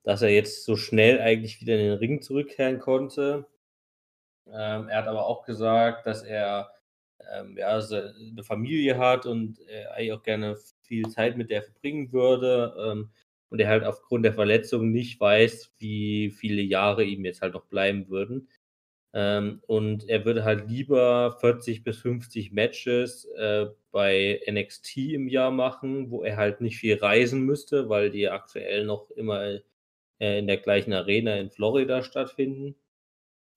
dass er jetzt so schnell eigentlich wieder in den Ring zurückkehren konnte. Ähm, er hat aber auch gesagt, dass er ähm, ja, eine Familie hat und eigentlich auch gerne viel Zeit mit der verbringen würde ähm, und er halt aufgrund der Verletzung nicht weiß, wie viele Jahre ihm jetzt halt noch bleiben würden. Ähm, und er würde halt lieber 40 bis 50 Matches äh, bei NXT im Jahr machen, wo er halt nicht viel reisen müsste, weil die aktuell noch immer äh, in der gleichen Arena in Florida stattfinden,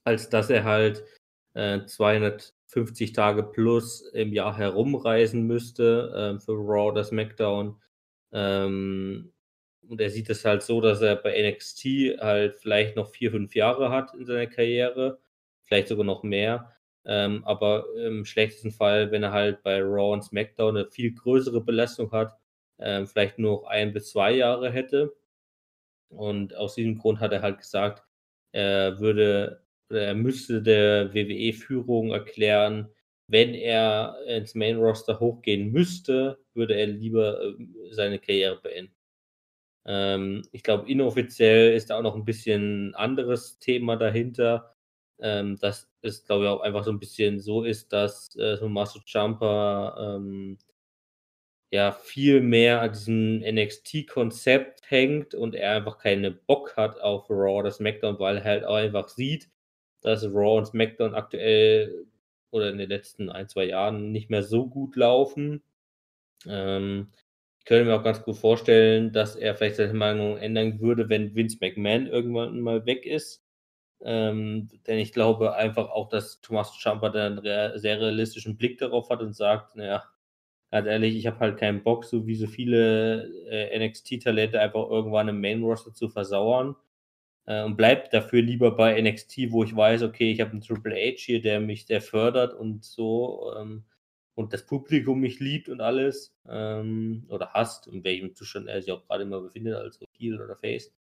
als dass er halt äh, 250 Tage plus im Jahr herumreisen müsste äh, für Raw oder SmackDown. Ähm, und er sieht es halt so, dass er bei NXT halt vielleicht noch vier, fünf Jahre hat in seiner Karriere, vielleicht sogar noch mehr. Ähm, aber im schlechtesten Fall, wenn er halt bei Raw und SmackDown eine viel größere Belastung hat, ähm, vielleicht nur noch ein bis zwei Jahre hätte. Und aus diesem Grund hat er halt gesagt, er würde, er müsste der WWE-Führung erklären, wenn er ins Main Roster hochgehen müsste, würde er lieber äh, seine Karriere beenden. Ähm, ich glaube, inoffiziell ist da auch noch ein bisschen anderes Thema dahinter, ähm, dass es, glaube ich, auch einfach so ein bisschen so ist, dass äh, Tommaso Ciampa ähm, ja viel mehr an diesem NXT-Konzept hängt und er einfach keinen Bock hat auf Raw oder SmackDown, weil er halt auch einfach sieht, dass Raw und SmackDown aktuell oder in den letzten ein, zwei Jahren nicht mehr so gut laufen. Ähm, ich könnte mir auch ganz gut vorstellen, dass er vielleicht seine Meinung ändern würde, wenn Vince McMahon irgendwann mal weg ist. Ähm, denn ich glaube einfach auch, dass Thomas Ciampa da einen sehr realistischen Blick darauf hat und sagt, naja, ganz ehrlich, ich habe halt keinen Bock, so wie so viele äh, NXT-Talente einfach irgendwann im Main-Roster zu versauern äh, und bleibt dafür lieber bei NXT, wo ich weiß, okay, ich habe einen Triple H hier, der mich sehr fördert und so ähm, und das Publikum mich liebt und alles ähm, oder hasst, in welchem Zustand er sich auch gerade immer befindet, also Heel oder Face.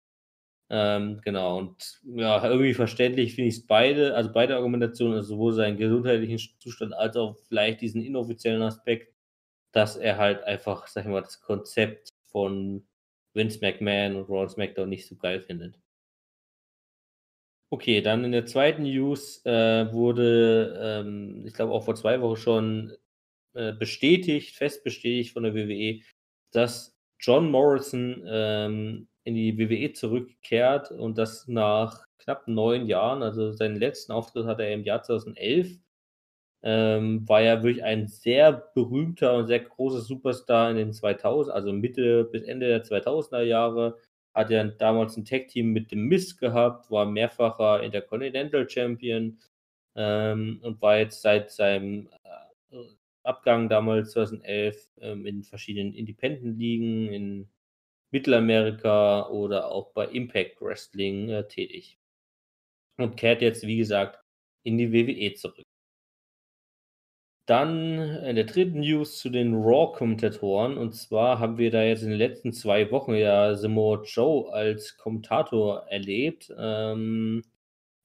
Ähm, genau, und ja, irgendwie verständlich finde ich es beide, also beide Argumentationen, also sowohl seinen gesundheitlichen Zustand als auch vielleicht diesen inoffiziellen Aspekt, dass er halt einfach, sag ich mal, das Konzept von Vince McMahon und Raw SmackDown nicht so geil findet. Okay, dann in der zweiten News äh, wurde, ähm, ich glaube auch vor zwei Wochen schon äh, bestätigt, fest bestätigt von der WWE, dass John Morrison ähm, in die WWE zurückkehrt und das nach knapp neun Jahren. Also seinen letzten Auftritt hatte er im Jahr 2011. Ähm, war ja wirklich ein sehr berühmter und sehr großer Superstar in den 2000, also Mitte bis Ende der 2000er Jahre. Hat ja damals ein Tag-Team mit dem Miss gehabt, war mehrfacher Intercontinental Champion ähm, und war jetzt seit seinem äh, Abgang damals 2011 ähm, in verschiedenen Independent-Ligen in Mittelamerika oder auch bei Impact Wrestling äh, tätig. Und kehrt jetzt, wie gesagt, in die WWE zurück. Dann in der dritten News zu den Raw-Kommentatoren. Und zwar haben wir da jetzt in den letzten zwei Wochen ja Samoa Joe als Kommentator erlebt. Ähm,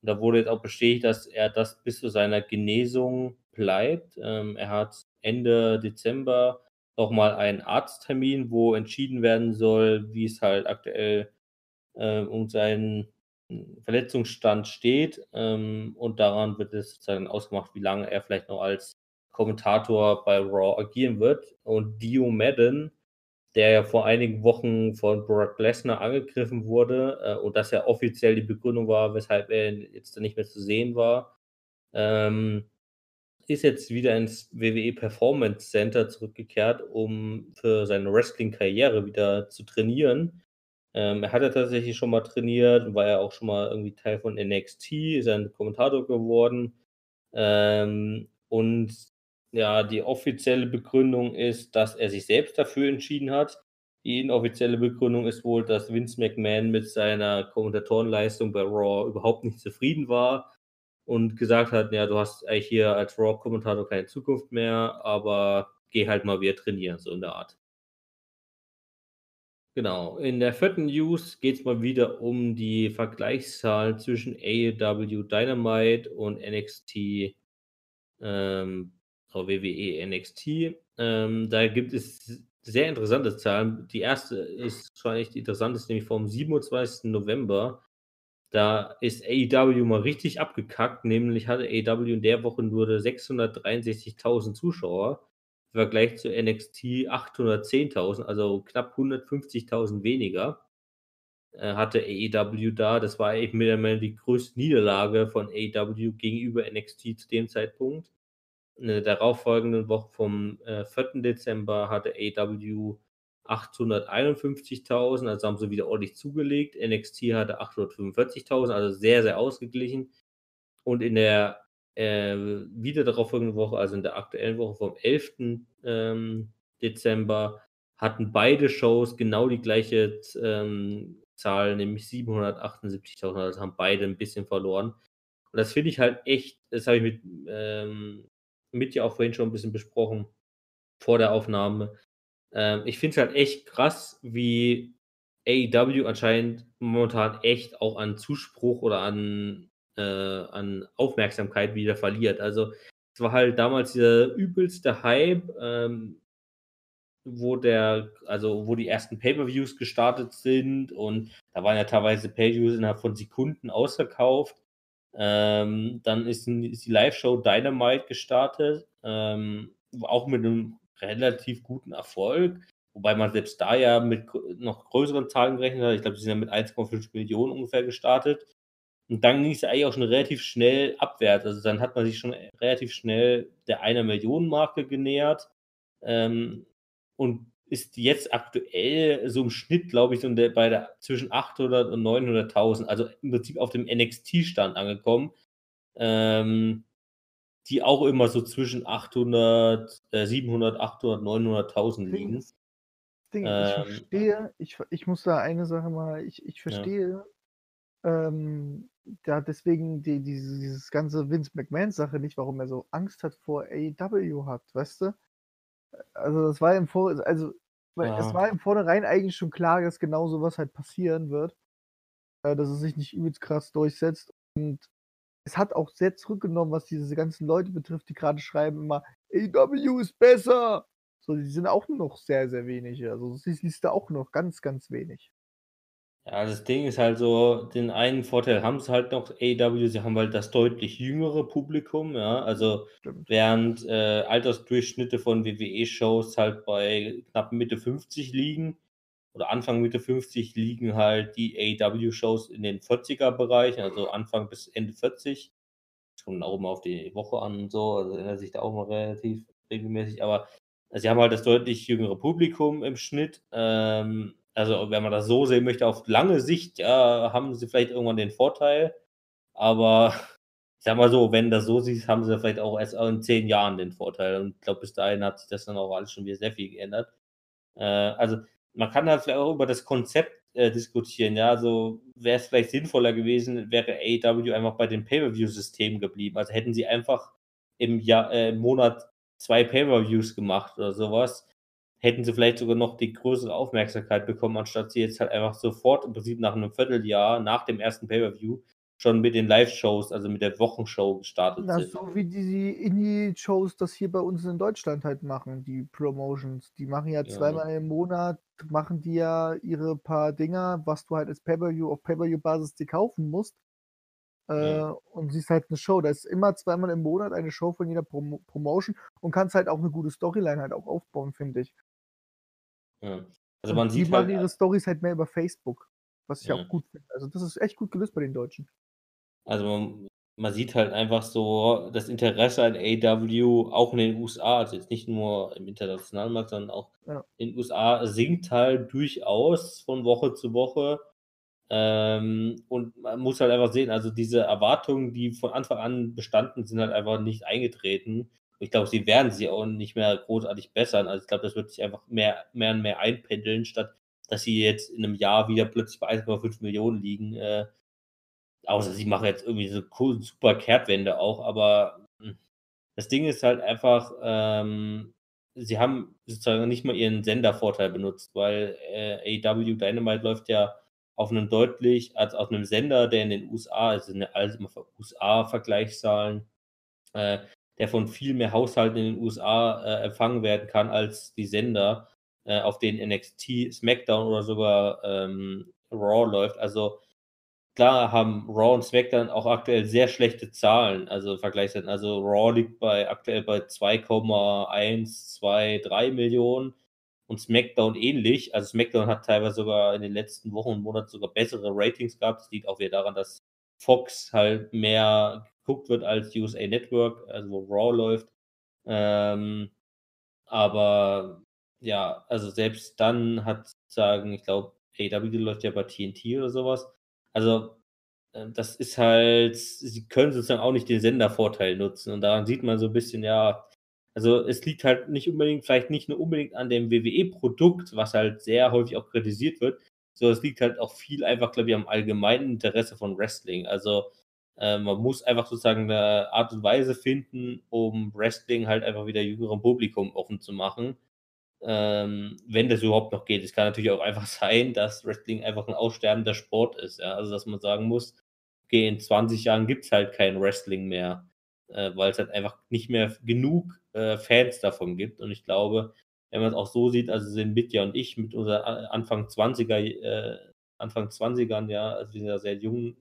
da wurde jetzt auch bestätigt, dass er das bis zu seiner Genesung bleibt. Ähm, er hat Ende Dezember nochmal einen Arzttermin, wo entschieden werden soll, wie es halt aktuell äh, um seinen Verletzungsstand steht. Ähm, und daran wird es sozusagen ausgemacht, wie lange er vielleicht noch als Kommentator bei Raw agieren wird. Und Dio Madden, der ja vor einigen Wochen von Brock Lesnar angegriffen wurde äh, und das ja offiziell die Begründung war, weshalb er jetzt nicht mehr zu sehen war, ähm, ist jetzt wieder ins WWE Performance Center zurückgekehrt, um für seine Wrestling-Karriere wieder zu trainieren. Ähm, er hat ja tatsächlich schon mal trainiert, war ja auch schon mal irgendwie Teil von NXT, ist ein Kommentator geworden. Ähm, und ja, die offizielle Begründung ist, dass er sich selbst dafür entschieden hat. Die inoffizielle Begründung ist wohl, dass Vince McMahon mit seiner Kommentatorenleistung bei Raw überhaupt nicht zufrieden war und gesagt hat, ja, du hast eigentlich hier als Raw-Kommentator keine Zukunft mehr, aber geh halt mal wieder trainieren, so in der Art. Genau. In der vierten News geht es mal wieder um die Vergleichszahlen zwischen AEW Dynamite und NXT, ähm, WWE NXT. Ähm, da gibt es sehr interessante Zahlen. Die erste ist wahrscheinlich die interessanteste, nämlich vom 27. November. Da ist AEW mal richtig abgekackt, nämlich hatte AEW in der Woche nur 663.000 Zuschauer im Vergleich zu NXT 810.000, also knapp 150.000 weniger äh, hatte AEW da. Das war eben mittlerweile die größte Niederlage von AEW gegenüber NXT zu dem Zeitpunkt. In der darauffolgenden Woche vom äh, 4. Dezember hatte AEW 851.000, also haben sie wieder ordentlich zugelegt. NXT hatte 845.000, also sehr, sehr ausgeglichen. Und in der äh, wieder darauf folgenden Woche, also in der aktuellen Woche vom 11. Ähm, Dezember, hatten beide Shows genau die gleiche ähm, Zahl, nämlich 778.000, also haben beide ein bisschen verloren. Und das finde ich halt echt, das habe ich mit, ähm, mit ja auch vorhin schon ein bisschen besprochen, vor der Aufnahme, ähm, ich finde es halt echt krass, wie AEW anscheinend momentan echt auch an Zuspruch oder an, äh, an Aufmerksamkeit wieder verliert. Also es war halt damals dieser übelste Hype, ähm, wo der, also wo die ersten Pay-per-Views gestartet sind und da waren ja teilweise Pay-per-Views innerhalb von Sekunden ausverkauft. Ähm, dann ist, die Live-Show Dynamite gestartet, ähm, auch mit einem relativ guten Erfolg. Wobei man selbst da ja mit noch größeren Zahlen gerechnet hat. Ich glaube, sie sind ja mit 1,5 Millionen ungefähr gestartet. Und dann ging es eigentlich auch schon relativ schnell abwärts. Also dann hat man sich schon relativ schnell der einer Million Marke genähert. Ähm, und ist jetzt aktuell so im Schnitt, glaube ich, so der, bei der, zwischen 800 und 900.000, also im Prinzip auf dem NXT-Stand angekommen, ähm, die auch immer so zwischen 800, äh, 700, 800, 900.000 liegen. Ding, ich Ähm, verstehe, ich, ich muss da eine Sache mal, ich, ich verstehe, ähm, da deswegen die, diese, dieses ganze Vince McMahon-Sache nicht, warum er so Angst hat vor AEW hat, weißt du? Also das war im Vor also weil es Ja. war im Vornherein eigentlich schon klar, dass genau sowas halt passieren wird, äh, dass es sich nicht übelst krass durchsetzt und es hat auch sehr zurückgenommen, was diese ganzen Leute betrifft, die gerade schreiben immer, AEW ist besser. So, die sind auch noch sehr, sehr wenige. Also das liest da auch noch ganz, ganz wenig. Ja, das Ding ist halt so, den einen Vorteil haben sie halt noch, AEW, sie haben halt das deutlich jüngere Publikum, ja, also Stimmt. während äh, Altersdurchschnitte von WWE-Shows halt bei knapp Mitte 50 liegen oder Anfang Mitte 50 liegen halt die AEW-Shows in den 40er-Bereich, also Anfang bis Ende 40. Das kommt auch immer auf die Woche an und so, also ändert sich da auch mal relativ regelmäßig, aber sie haben halt das deutlich jüngere Publikum im Schnitt. Ähm, also, wenn man das so sehen möchte, auf lange Sicht, ja, haben sie vielleicht irgendwann den Vorteil. Aber ich sag mal so, wenn das so siehst, haben sie vielleicht auch erst in zehn Jahren den Vorteil. Und ich glaube, bis dahin hat sich das dann auch alles schon wieder sehr viel geändert. Äh, also, man kann halt vielleicht auch über das Konzept äh, diskutieren. Ja, also wäre es vielleicht sinnvoller gewesen, wäre AEW einfach bei dem Pay-Per-View-System geblieben. Also hätten sie einfach im, Jahr, äh, im Monat zwei Pay-Per-Views gemacht oder sowas, hätten sie vielleicht sogar noch die größere Aufmerksamkeit bekommen, anstatt sie jetzt halt einfach sofort im Prinzip nach einem Vierteljahr, nach dem ersten Pay-Per-View, schon mit den Live-Shows, also mit der Wochenshow gestartet Na, sind. so wie die Indie-Shows das hier bei uns in Deutschland halt machen, die Promotions. Die machen ja Ja. zweimal im Monat, machen die ja ihre paar Dinger, was du halt als Pay-Per-View auf Pay-Per-View-Basis dir kaufen musst. Äh, Ja. Und siehst halt eine Show. Da ist immer zweimal im Monat eine Show von jeder Promo Promotion und kannst halt auch eine gute Storyline halt auch aufbauen, finde ich. Ja. Also man die sieht machen halt, ihre Stories halt mehr über Facebook, was ich Ja. auch gut finde. Also das ist echt gut gelöst bei den Deutschen. Also man, man sieht halt einfach so das Interesse an AW auch in den USA, also jetzt nicht nur im internationalen Markt, sondern auch Ja. in den USA sinkt halt durchaus von Woche zu Woche. Ähm, und man muss halt einfach sehen, also diese Erwartungen, die von Anfang an bestanden, sind halt einfach nicht eingetreten. Ich glaube, sie werden sie auch nicht mehr großartig bessern. Also ich glaube, das wird sich einfach mehr, mehr und mehr einpendeln, statt dass sie jetzt in einem Jahr wieder plötzlich bei 1,5 Millionen liegen. Äh, außer sie machen jetzt irgendwie so cool, super Kehrtwende auch, aber hm, das Ding ist halt einfach, ähm, sie haben sozusagen nicht mal ihren Sendervorteil benutzt, weil äh, AEW Dynamite läuft ja auf einem deutlich, als auf einem Sender, der in den USA, also in alles immer USA-Vergleichszahlen, äh, der von viel mehr Haushalten in den USA äh, empfangen werden kann als die Sender, äh, auf denen NXT, SmackDown oder sogar ähm, Raw läuft. Also klar haben Raw und SmackDown auch aktuell sehr schlechte Zahlen, also Vergleichsweise. Also Raw liegt bei aktuell bei 2,123 Millionen und SmackDown ähnlich. Also SmackDown hat teilweise sogar in den letzten Wochen und Monaten sogar bessere Ratings gehabt. Das liegt auch wieder daran, dass Fox halt mehr geguckt wird als USA Network, also wo Raw läuft. Ähm, aber ja, also selbst dann hat sagen, ich glaube, AW läuft ja bei TNT oder sowas. Also äh, das ist halt, sie können sozusagen auch nicht den Sendervorteil nutzen und daran sieht man so ein bisschen, ja, also es liegt halt nicht unbedingt, vielleicht nicht nur unbedingt an dem WWE-Produkt, was halt sehr häufig auch kritisiert wird, sondern es liegt halt auch viel einfach, glaube ich, am allgemeinen Interesse von Wrestling. Also äh, man muss einfach sozusagen eine Art und Weise finden, um Wrestling halt einfach wieder jüngerem Publikum offen zu machen. Ähm, wenn das überhaupt noch geht. Es kann natürlich auch einfach sein, dass Wrestling einfach ein aussterbender Sport ist. Ja? Also, dass man sagen muss, okay, in 20 Jahren gibt es halt kein Wrestling mehr, äh, weil es halt einfach nicht mehr genug äh, Fans davon gibt. Und ich glaube, wenn man es auch so sieht, also sind Mitja und ich mit unseren A- Anfang 20er, äh, Anfang 20ern, ja, also wir sind ja sehr jung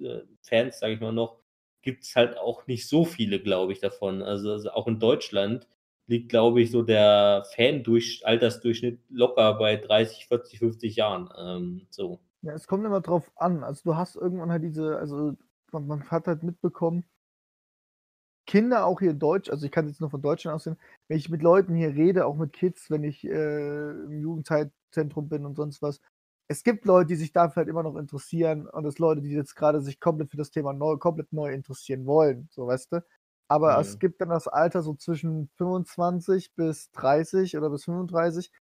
äh, Fans, sage ich mal noch, gibt es halt auch nicht so viele, glaube ich, davon. Also, also auch in Deutschland liegt, glaube ich, so der Fan-Altersdurchschnitt locker bei 30, 40, 50 Jahren. Ähm, so. Ja, es kommt immer drauf an. Also du hast irgendwann halt diese, also man, man hat halt mitbekommen, Kinder auch hier Deutsch, also ich kann jetzt nur von Deutschland aussehen, wenn ich mit Leuten hier rede, auch mit Kids, wenn ich äh, im Jugendzeitzentrum bin und sonst was, es gibt Leute, die sich dafür halt immer noch interessieren und es Leute, die jetzt gerade sich komplett für das Thema neu, komplett neu interessieren wollen, so weißt du. Aber Mhm. es gibt dann das Alter so zwischen 25 bis 30 oder bis 35.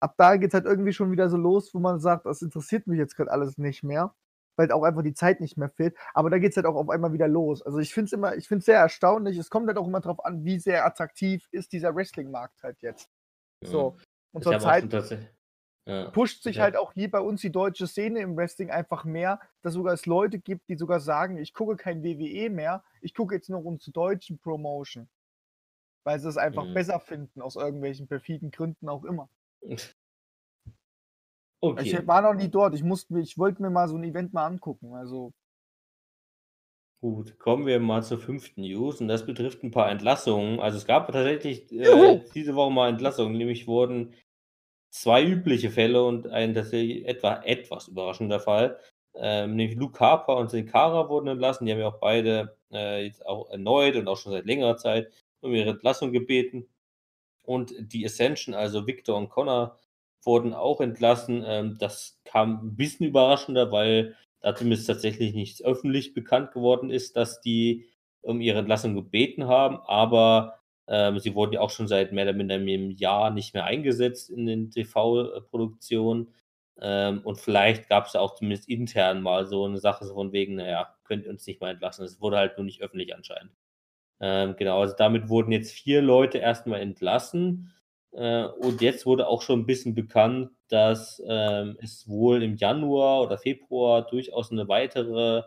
Ab da geht es halt irgendwie schon wieder so los, wo man sagt, das interessiert mich jetzt gerade alles nicht mehr, weil auch einfach die Zeit nicht mehr fehlt. Aber da geht es halt auch auf einmal wieder los. Also ich finde es immer, ich finde es sehr erstaunlich. Es kommt halt auch immer darauf an, wie sehr attraktiv ist dieser Wrestling-Markt halt jetzt. So. Und Ich habe auch zur Zeit. Ja. pusht sich Ja. halt auch hier bei uns die deutsche Szene im Wrestling einfach mehr, dass sogar es Leute gibt, die sogar sagen, ich gucke kein WWE mehr, ich gucke jetzt nur unsere deutschen Promotion. Weil sie es einfach Mhm. besser finden, aus irgendwelchen perfiden Gründen auch immer. Okay. Ich war noch nie dort, ich musste ich wollte mir mal so ein Event mal angucken. Also, Gut, kommen wir mal zur fünften News und das betrifft ein paar Entlassungen. Also es gab tatsächlich äh, diese Woche mal Entlassungen, nämlich wurden zwei übliche Fälle und ein tatsächlich etwa etwas überraschender Fall. Ähm, nämlich Luke Harper und Sin Cara wurden entlassen. Die haben ja auch beide äh, jetzt auch erneut und auch schon seit längerer Zeit um ihre Entlassung gebeten. Und die Ascension, also Victor und Connor, wurden auch entlassen. Ähm, das kam ein bisschen überraschender, weil da zumindest tatsächlich nicht öffentlich bekannt geworden ist, dass die um ihre Entlassung gebeten haben. Aber ähm, sie wurden ja auch schon seit mehr oder minder einem Jahr nicht mehr eingesetzt in den TV-Produktionen. Ähm, und vielleicht gab es auch zumindest intern mal so eine Sache so von wegen, naja, könnt ihr uns nicht mal entlassen. Es wurde halt nur nicht öffentlich anscheinend. Ähm, genau, also damit wurden jetzt vier Leute erstmal entlassen. Äh, und jetzt wurde auch schon ein bisschen bekannt, dass ähm, es wohl im Januar oder Februar durchaus eine weitere,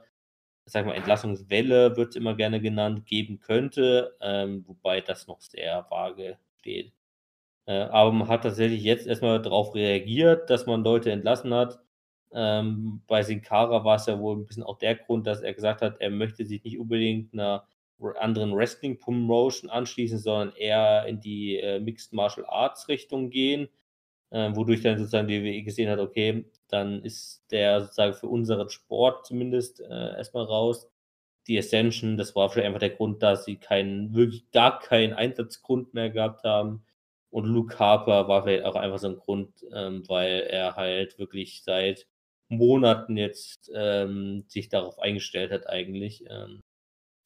sag mal, Entlassungswelle, wird immer gerne genannt, geben könnte, ähm, wobei das noch sehr vage steht. Äh, aber man hat tatsächlich jetzt erstmal darauf reagiert, dass man Leute entlassen hat. Ähm, bei Sin Cara war es ja wohl ein bisschen auch der Grund, dass er gesagt hat, er möchte sich nicht unbedingt einer anderen Wrestling-Promotion anschließen, sondern eher in die äh, Mixed Martial Arts Richtung gehen, äh, wodurch dann sozusagen die WWE gesehen hat, okay, dann ist der sozusagen für unseren Sport zumindest äh, erstmal raus. Die Ascension, das war vielleicht einfach der Grund, dass sie keinen, wirklich gar keinen Einsatzgrund mehr gehabt haben. Und Luke Harper war vielleicht auch einfach so ein Grund, ähm, weil er halt wirklich seit Monaten jetzt ähm, sich darauf eingestellt hat eigentlich. Ähm,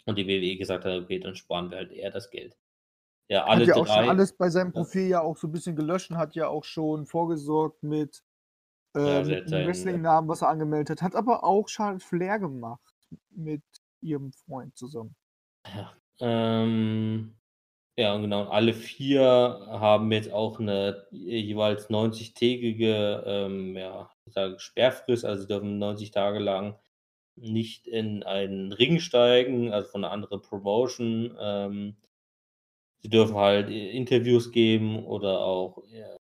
und die WWE gesagt hat, okay, dann sparen wir halt eher das Geld. Ja, alle hat ja auch drei. schon alles bei seinem. Profil ja auch so ein bisschen gelöscht hat ja auch schon vorgesorgt mit, äh, Ja, mit seinen- Wrestling-Namen, was er angemeldet hat. Hat aber auch Charlotte Flair gemacht mit ihrem Freund zusammen. Ja, ähm, ja, genau. Und alle vier haben jetzt auch eine jeweils 90-tägige ähm, ja, Sperrfrist, also sie dürfen 90 Tage lang nicht in einen Ring steigen, also von einer anderen Promotion. Ähm, sie dürfen halt Interviews geben oder auch ja,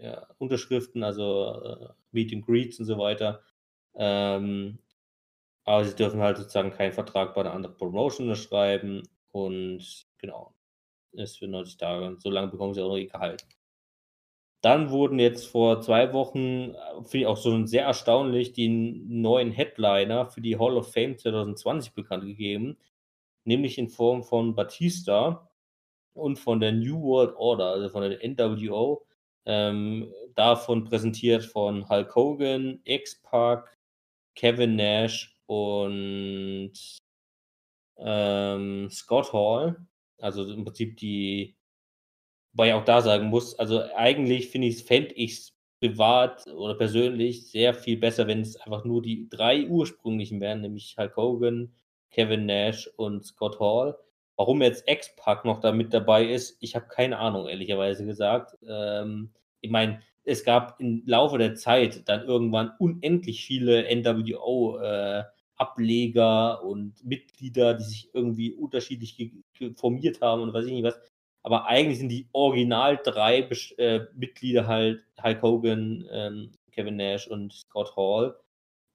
ja, Unterschriften, also äh, Meet and Greets und so weiter. Ähm, aber sie dürfen halt sozusagen keinen Vertrag bei einer anderen Promotion unterschreiben und genau, ist für 90 Tage. Und so lange bekommen sie auch noch ihr Gehalt. Dann wurden jetzt vor zwei Wochen, äh, finde ich auch so sehr erstaunlich, die neuen Headliner für die Hall of Fame 2020 bekannt gegeben, nämlich in Form von Batista und von der New World Order, also von der NWO. Ähm, davon präsentiert von Hulk Hogan, X-Pac, Kevin Nash und ähm, Scott Hall. Also im Prinzip die, wobei ich auch da sagen muss, also eigentlich finde ich, fände ich es privat oder persönlich sehr viel besser, wenn es einfach nur die drei ursprünglichen wären, nämlich Hulk Hogan, Kevin Nash und Scott Hall. Warum jetzt X-Pac noch da mit dabei ist, ich habe keine Ahnung, ehrlicherweise gesagt. Ähm, ich meine, es gab im Laufe der Zeit dann irgendwann unendlich viele NWO-Ableger und Mitglieder, die sich irgendwie unterschiedlich ge- ge- formiert haben und weiß ich nicht was. Aber eigentlich sind die original drei äh, Mitglieder halt Hulk Hogan, ähm, Kevin Nash und Scott Hall.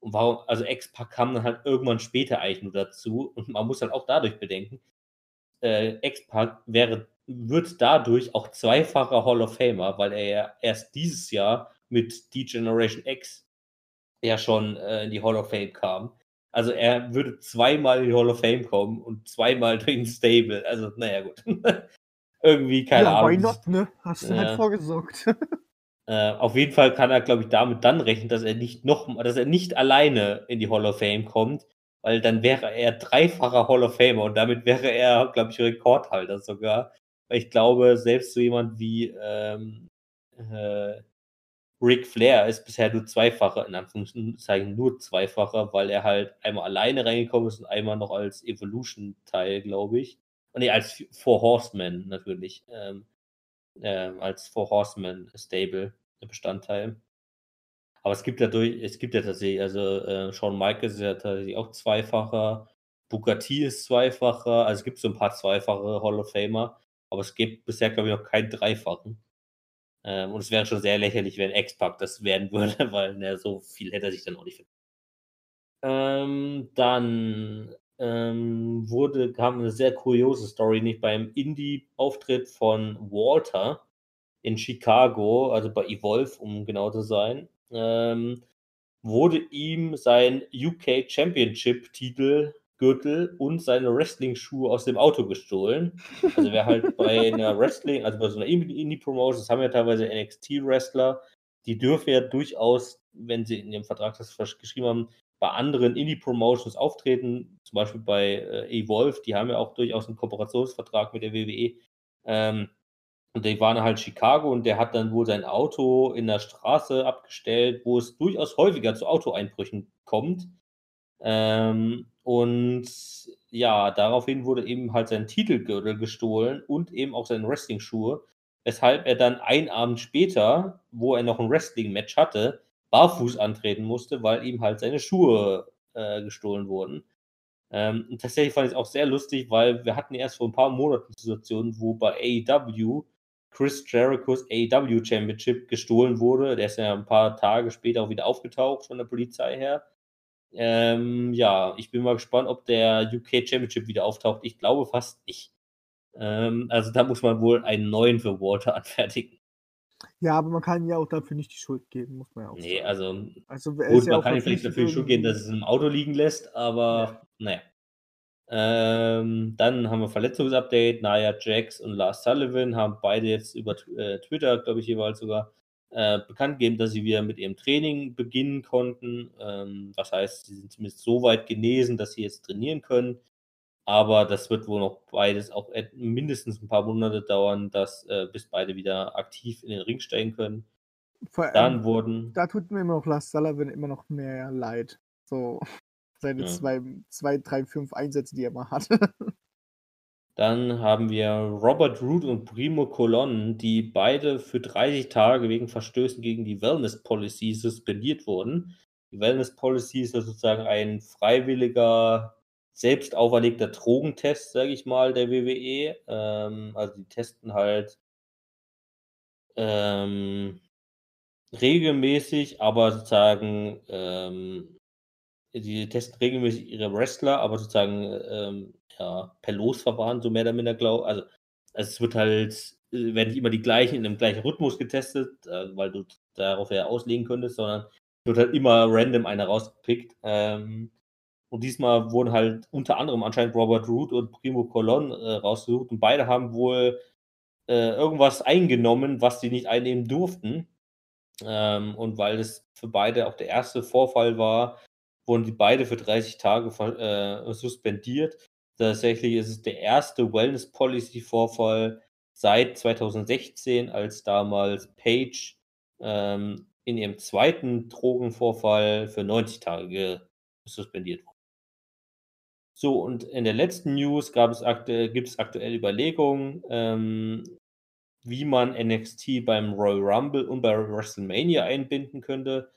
Und warum, also X-Pac kam dann halt irgendwann später eigentlich nur dazu. Und man muss halt auch dadurch bedenken, äh, X-Pac wäre, wird dadurch auch zweifacher Hall of Famer, weil er ja erst dieses Jahr mit D-Generation X ja schon äh, in die Hall of Fame kam. Also er würde zweimal in die Hall of Fame kommen und zweimal durch den Stable. Also, naja, gut. Irgendwie, keine ja, Ahnung. why not, ne? Hast du Ja. halt vorgesorgt. Äh, auf jeden Fall kann er, glaube ich, damit dann rechnen, dass er nicht noch, dass er nicht alleine in die Hall of Fame kommt, weil dann wäre er dreifacher Hall of Famer und damit wäre er, glaube ich, Rekordhalter sogar. Weil ich glaube, selbst so jemand wie ähm, äh, Ric Flair ist bisher nur zweifacher, in Anführungszeichen nur zweifacher, weil er halt einmal alleine reingekommen ist und einmal noch als Evolution-Teil, glaube ich. Und nee, als Four Horsemen natürlich. Ähm, ähm, als Four Horsemen Stable Bestandteil. Aber es gibt dadurch, es gibt ja tatsächlich, also äh, Shawn Michaels ist ja tatsächlich auch zweifacher, T ist zweifacher, also es gibt so ein paar zweifache Hall of Famer, aber es gibt bisher, glaube ich, noch keinen dreifachen. Ähm, und es wäre schon sehr lächerlich, wenn X-Pac das werden würde, weil ne, so viel hätte er sich dann auch nicht verdient. Ähm, dann ähm, wurde, kam eine sehr kuriose Story, nicht beim Indie-Auftritt von Walter in Chicago, also bei Evolve, um genau zu sein, ähm, wurde ihm sein UK Championship-Titel, Gürtel und seine Wrestling-Schuhe aus dem Auto gestohlen. Also wer halt bei einer Wrestling, also bei so einer Indie-Promotion, das haben ja teilweise NXT-Wrestler, die dürfen ja durchaus, wenn sie in ihrem Vertrag das geschrieben haben, bei anderen Indie-Promotions auftreten, zum Beispiel bei äh, Evolve, die haben ja auch durchaus einen Kooperationsvertrag mit der WWE. Ähm, und die waren halt Chicago und der hat dann wohl sein Auto in der Straße abgestellt, wo es durchaus häufiger zu Autoeinbrüchen kommt. Ähm, und ja, daraufhin wurde eben halt sein Titelgürtel gestohlen und eben auch seine Wrestling-Schuhe, weshalb er dann einen Abend später, wo er noch ein Wrestling-Match hatte, barfuß antreten musste, weil ihm halt seine Schuhe äh, gestohlen wurden. Ähm, tatsächlich fand ich es auch sehr lustig, weil wir hatten erst vor ein paar Monaten Situationen, wo bei AEW Chris Jerichos AEW Championship gestohlen wurde. Der ist ja ein paar Tage später auch wieder aufgetaucht von der Polizei her. Ähm, ja, ich bin mal gespannt, ob der UK Championship wieder auftaucht. Ich glaube fast nicht. Ähm, also da muss man wohl einen neuen für Walter anfertigen. Ja, aber man kann ja auch dafür nicht die Schuld geben, muss man ja auch Nee, sagen. also Also, er Gut, ja man kann ihm vielleicht dafür die Schuld geben, dass es im Auto liegen lässt, aber naja. Ähm, dann haben wir Verletzungsupdate. Naya Jax und Lars Sullivan haben beide jetzt über äh, Twitter, glaube ich, jeweils sogar äh, bekannt gegeben, dass sie wieder mit ihrem Training beginnen konnten. Ähm, das heißt, sie sind zumindest so weit genesen, dass sie jetzt trainieren können. Aber das wird wohl noch beides auch mindestens ein paar Monate dauern, dass, äh, bis beide wieder aktiv in den Ring steigen können. Vor allem, Dann wurden. da tut mir immer noch Lars Sullivan immer noch mehr leid. So, seine Ja. zwei, zwei, drei, fünf Einsätze, die er mal hat. Dann haben wir Robert Root und Primo Colon, die beide für 30 Tage wegen Verstößen gegen die Wellness Policy suspendiert wurden. Die Wellness Policy ist ja sozusagen ein freiwilliger, selbst auferlegter Drogentest, sage ich mal, der WWE. Ähm, also die testen halt ähm, regelmäßig, aber sozusagen ähm, die testen regelmäßig ihre Wrestler, aber sozusagen ähm, ja, per Losverfahren, so mehr oder minder, glaube Also es wird halt, äh, werden nicht immer die gleichen in dem gleichen Rhythmus getestet, äh, weil du darauf ja auslegen könntest, sondern wird halt immer random einer rausgepickt. Ähm, und diesmal wurden halt unter anderem anscheinend Robert Root und Primo Colon äh, rausgesucht und beide haben wohl äh, irgendwas eingenommen, was sie nicht einnehmen durften. Ähm, und weil es für beide auch der erste Vorfall war, wurden die beide für 30 Tage äh, suspendiert. Tatsächlich ist es der erste Wellness Policy Vorfall seit 2016, als damals Page ähm, in ihrem zweiten Drogenvorfall für 90 Tage suspendiert wurde. So, und in der letzten News gab es aktuell, gibt es aktuell Überlegungen, ähm, wie man NXT beim Royal Rumble und bei WrestleMania einbinden könnte.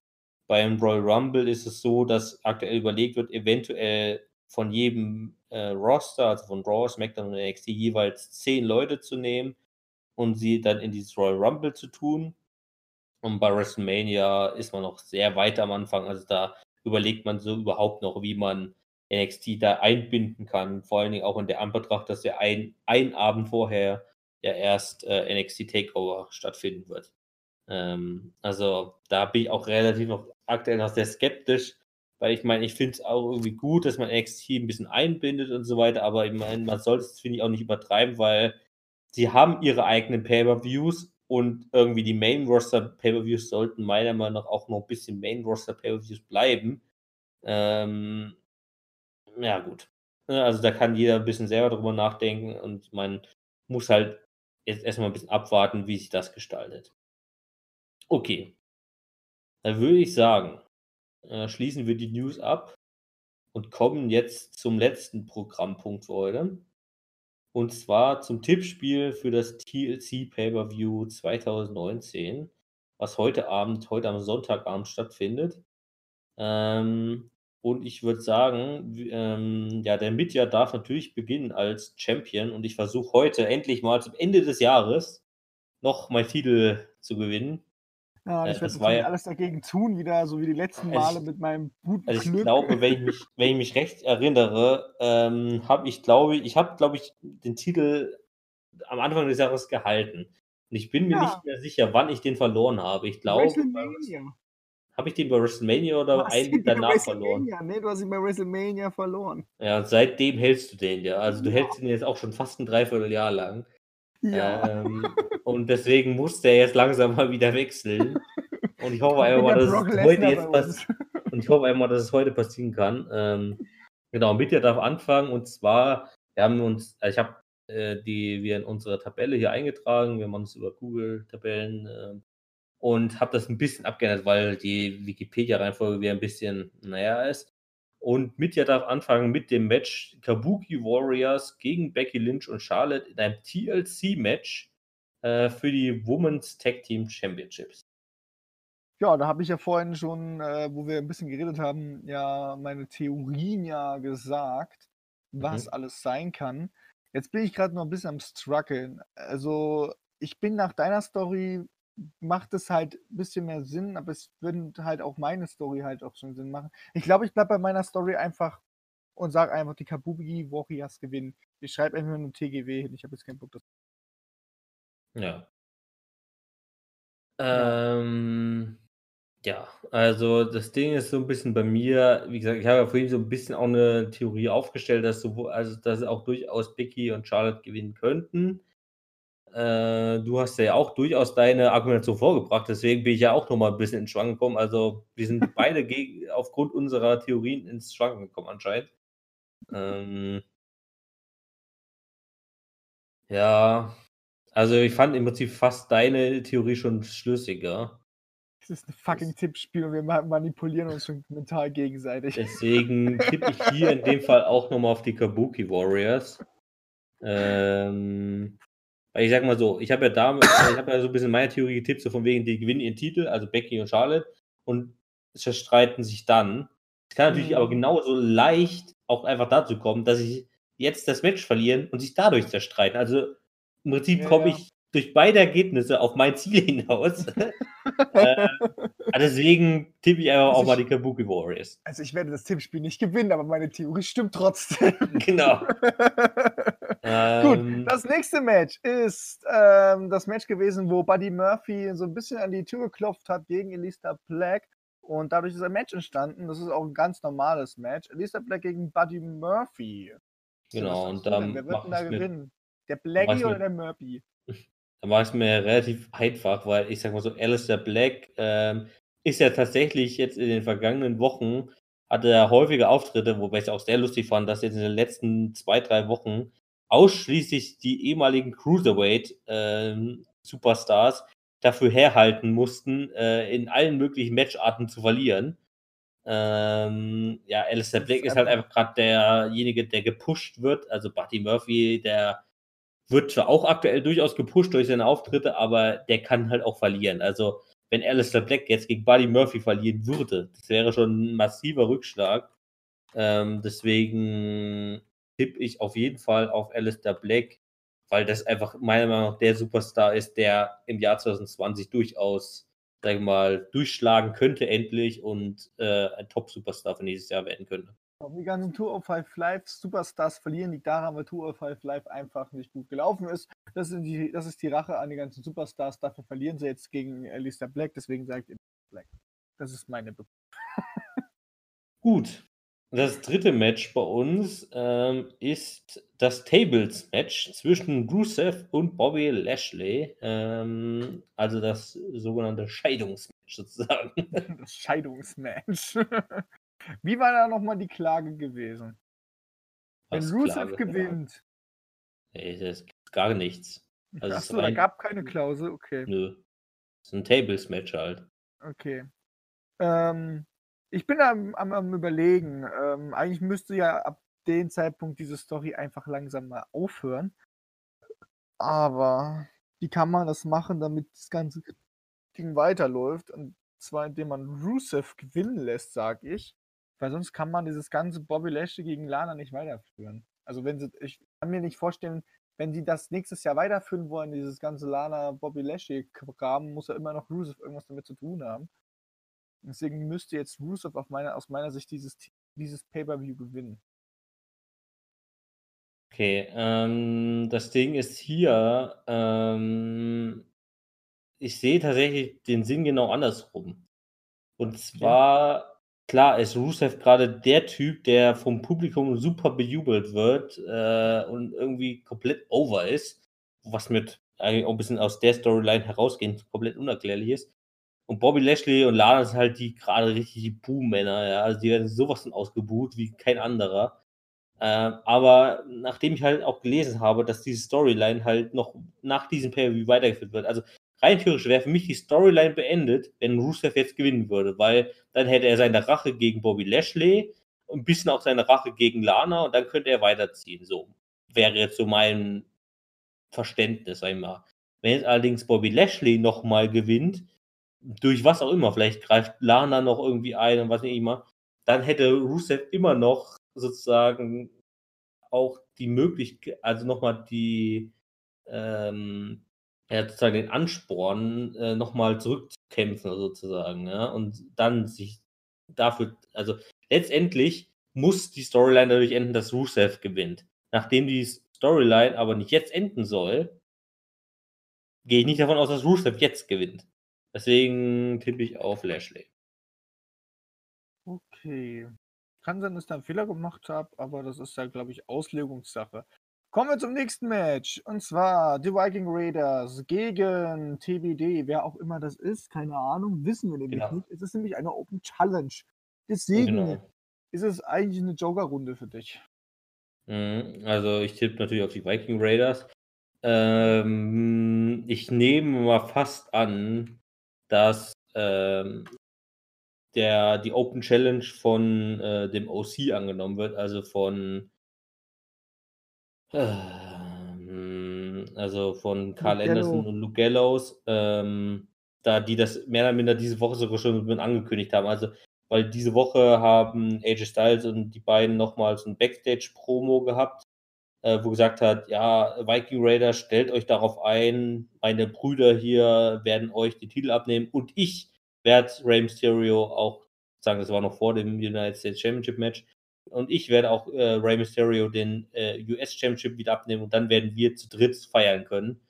Beim Royal Rumble ist es so, dass aktuell überlegt wird, eventuell von jedem äh, Roster, also von Raw, SmackDown und NXT, jeweils zehn Leute zu nehmen und sie dann in dieses Royal Rumble zu tun. Und bei WrestleMania ist man noch sehr weit am Anfang. Also da überlegt man so überhaupt noch, wie man NXT da einbinden kann. Vor allen Dingen auch in der Anbetracht, dass ja ein, ein Abend vorher ja erst äh, NXT Takeover stattfinden wird. Ähm, also da bin ich auch relativ noch aktuell noch sehr skeptisch Weil ich meine, ich finde es auch irgendwie gut, dass man NXT ein bisschen einbindet und so weiter, aber ich meine, man sollte es, finde ich, auch nicht übertreiben, weil sie haben ihre eigenen Pay-Per-Views und irgendwie die Main-Roster-Pay-Per-Views sollten meiner Meinung nach auch noch ein bisschen Main-Roster-Pay-Per-Views bleiben. Ähm, ja, gut. Ne, also da kann jeder ein bisschen selber drüber nachdenken und man muss halt jetzt erstmal ein bisschen abwarten, wie sich das gestaltet. Okay. Dann würde ich sagen, äh, schließen wir die News ab und kommen jetzt zum letzten Programmpunkt für heute. Und zwar zum Tippspiel für das TLC Pay-Per-View 2019, was heute Abend, heute am Sonntagabend stattfindet. Ähm, und ich würde sagen, ähm, ja, der Mitja darf natürlich beginnen als Champion und ich versuche heute endlich mal zum Ende des Jahres noch meinen Titel zu gewinnen. Ja, Äh, ich werde war ja- alles dagegen tun, wieder so wie die letzten Also Male ich- mit meinem guten Also ich Glück. glaube, wenn ich mich, wenn ich mich recht erinnere, ähm, habe ich, glaube ich, ich habe, glaube ich, den Titel am Anfang des Jahres gehalten. Und ich bin mir Ja. nicht mehr sicher, wann ich den verloren habe. Ich glaube, habe ich den bei WrestleMania oder einen danach verloren? Nee, du hast ihn bei WrestleMania verloren. Ja, seitdem hältst du den ja. Also du hältst ihn jetzt auch schon fast ein Dreivierteljahr lang. Ja. Ähm, und deswegen muss der jetzt langsam mal wieder wechseln. Und ich hoffe einfach mal, Der dass es heute jetzt passiert. Und ich hoffe einmal, dass es heute passieren kann. Ähm, genau, Mitya darf anfangen. Und zwar, wir haben uns, also ich habe äh, die wir in unsere Tabelle hier eingetragen. Wir machen es über Google-Tabellen äh, und habe das ein bisschen abgeändert, weil die Wikipedia-Reihenfolge wieder ein bisschen, naja, ist. Und Mitya darf anfangen mit dem Match Kabuki Warriors gegen Becky Lynch und Charlotte in einem TLC-Match äh, für die Women's Tag Team Championships. Ja, da habe ich ja vorhin schon, äh, wo wir ein bisschen geredet haben, ja meine Theorien ja gesagt, was Mhm. alles sein kann. Jetzt bin ich gerade noch ein bisschen am struggeln. Also ich bin nach deiner Story, macht es halt ein bisschen mehr Sinn, aber es würde halt auch meine Story halt auch schon Sinn machen. Ich glaube, ich bleibe bei meiner Story einfach und sage einfach, die Kabuki Warriors gewinnen. Ich schreibe einfach nur TGW hin. Ich habe jetzt keinen Bock. Das Ja. Ja. Ähm, ja, also das Ding ist so ein bisschen bei mir, wie gesagt, ich habe ja vorhin so ein bisschen auch eine Theorie aufgestellt, dass sowohl, also dass auch durchaus Becky und Charlotte gewinnen könnten. Äh, du hast ja auch durchaus deine Argumentation vorgebracht, deswegen bin ich ja auch noch mal ein bisschen ins Schwanken gekommen. Also wir sind beide gegen, aufgrund unserer Theorien ins Schwanken gekommen anscheinend. Ähm, ja, also ich fand im Prinzip fast deine Theorie schon schlüssiger. das ist ein fucking Tippspiel und wir ma- manipulieren uns schon mental gegenseitig. Deswegen tippe ich hier in dem Fall auch nochmal auf die Kabuki Warriors. Ähm, weil ich sag mal so, ich habe ja damit, ich habe ja so ein bisschen meine Theorie getippt, so von wegen, die gewinnen ihren Titel, also Becky und Charlotte, und zerstreiten sich dann. Es kann natürlich Mhm. aber genauso leicht auch einfach dazu kommen, dass sie jetzt das Match verlieren und sich dadurch zerstreiten. Also im Prinzip Ja, komme ja. ich durch beide Ergebnisse auf mein Ziel hinaus. äh, deswegen tippe ich einfach Also auch mal ich- die Kabuki Warriors. Also ich werde das Tippspiel nicht gewinnen, aber meine Theorie stimmt trotzdem. Genau. Gut, Ähm, das nächste Match ist ähm, das Match gewesen, wo Buddy Murphy so ein bisschen an die Tür geklopft hat gegen Elisa Black. Und dadurch ist ein Match entstanden. Das ist auch ein ganz normales Match. Elisa Black gegen Buddy Murphy. Genau, und sagst du da denn? Wer wird denn da gewinnen? Der Blackie oder der Murphy? Da war es mir relativ einfach, weil ich sag mal so, Alistair Black ähm, ist ja tatsächlich jetzt in den vergangenen Wochen, hatte er häufige Auftritte, wobei ich es auch sehr lustig fand, dass jetzt in den letzten zwei, drei Wochen ausschließlich die ehemaligen Cruiserweight ähm, Superstars dafür herhalten mussten, äh, in allen möglichen Matcharten zu verlieren. Ähm, ja, Alistair Black ist halt einfach gerade derjenige, der gepusht wird. Also Buddy Murphy, der wird zwar auch aktuell durchaus gepusht durch seine Auftritte, aber der kann halt auch verlieren. Also, wenn Alistair Black jetzt gegen Buddy Murphy verlieren würde, das wäre schon ein massiver Rückschlag. Ähm, deswegen tippe ich auf jeden Fall auf Alistair Black, weil das einfach meiner Meinung nach der Superstar ist, der im Jahr 2020 durchaus, sag ich mal, durchschlagen könnte endlich und äh, ein Top-Superstar für nächstes Jahr werden könnte. Die ganzen Tour of Five Live Superstars verlieren, liegt daran, weil Tour of Five Live einfach nicht gut gelaufen ist. Das, sind die, das ist die Rache an die ganzen Superstars. Dafür verlieren sie jetzt gegen Alistair Black. Deswegen sagt ihr Black. Das ist meine Be Gut. Das dritte Match bei uns ähm, ist das Tables-Match zwischen Rusev und Bobby Lashley. Ähm, also das sogenannte Scheidungsmatch sozusagen. Das Scheidungsmatch. Wie war da nochmal die Klage gewesen? Wenn Rusev Klage? gewinnt. Nee, das ist gar nichts. Also Achso, da gab keine Klausel, okay. Nö. Das ist ein Tables-Match halt. Okay. Ähm, ich bin am, am, am überlegen. Ähm, eigentlich müsste ja ab dem Zeitpunkt diese Story einfach langsam mal aufhören. Aber wie kann man das machen, damit das ganze Ding weiterläuft? Und zwar indem man Rusev gewinnen lässt, sag ich. Weil sonst kann man dieses ganze Bobby Lashley gegen Lana nicht weiterführen. Also wenn sie, ich kann mir nicht vorstellen, wenn sie das nächstes Jahr weiterführen wollen, dieses ganze Lana Bobby Lashley Kram, muss ja immer noch Rusev irgendwas damit zu tun haben. Deswegen müsste jetzt Rusev auf meiner, aus meiner Sicht dieses, dieses Pay-Per-View gewinnen. Okay, ähm, das Ding ist hier, ähm, ich sehe tatsächlich den Sinn genau andersrum. Und zwar, klar, ist Rusev gerade der Typ, der vom Publikum super bejubelt wird äh, und irgendwie komplett over ist, was mit eigentlich auch ein bisschen aus der Storyline herausgehend komplett unerklärlich ist. Und Bobby Lashley und Lana sind halt die gerade richtig die Boom-Männer, ja. Also die werden sowas von ausgebuht wie kein anderer. Ähm, aber nachdem ich halt auch gelesen habe, dass diese Storyline halt noch nach diesem Pay-Per-View weitergeführt wird, also rein theoretisch wäre für mich die Storyline beendet, wenn Rusev jetzt gewinnen würde, weil dann hätte er seine Rache gegen Bobby Lashley und ein bisschen auch seine Rache gegen Lana und dann könnte er weiterziehen. So wäre jetzt so mein Verständnis, sag ich mal. Wenn jetzt allerdings Bobby Lashley nochmal gewinnt, durch was auch immer, vielleicht greift Lana noch irgendwie ein und was nicht immer, dann hätte Rusev immer noch sozusagen auch die Möglichkeit, also nochmal die, ähm, ja, sozusagen den Ansporn, äh, nochmal zurückzukämpfen, sozusagen, ja, und dann sich dafür, also letztendlich muss die Storyline dadurch enden, dass Rusev gewinnt. Nachdem die Storyline aber nicht jetzt enden soll, gehe ich nicht davon aus, dass Rusev jetzt gewinnt. Deswegen tippe ich auf Lashley. Okay. Kann sein, dass ich da einen Fehler gemacht habe, aber das ist ja, glaube ich, Auslegungssache. Kommen wir zum nächsten Match. Und zwar die Viking Raiders gegen TBD. Wer auch immer das ist, keine Ahnung, wissen wir nämlich Genau. nicht. Es ist nämlich eine Open Challenge. Deswegen Genau. ist es eigentlich eine Joker-Runde für dich. Mhm, Also ich tippe natürlich auf die Viking Raiders. Ähm, ich nehme mal fast an, dass ähm, der, die Open Challenge von äh, dem OC angenommen wird, also von ähm, also von Carl Luke Anderson Gallows. und Luke Gallows, ähm, da die das mehr oder minder diese Woche sogar schon mit angekündigt haben. Also weil diese Woche haben AJ Styles und die beiden nochmals ein Backstage-Promo gehabt, äh, wo gesagt hat, ja, Viking Raiders, stellt euch darauf ein, meine Brüder hier werden euch die Titel abnehmen und ich werde Rey Mysterio auch, sagen, das war noch vor dem United States Championship Match, und ich werde auch äh, Rey Mysterio den äh, US Championship wieder abnehmen und dann werden wir zu dritt feiern können.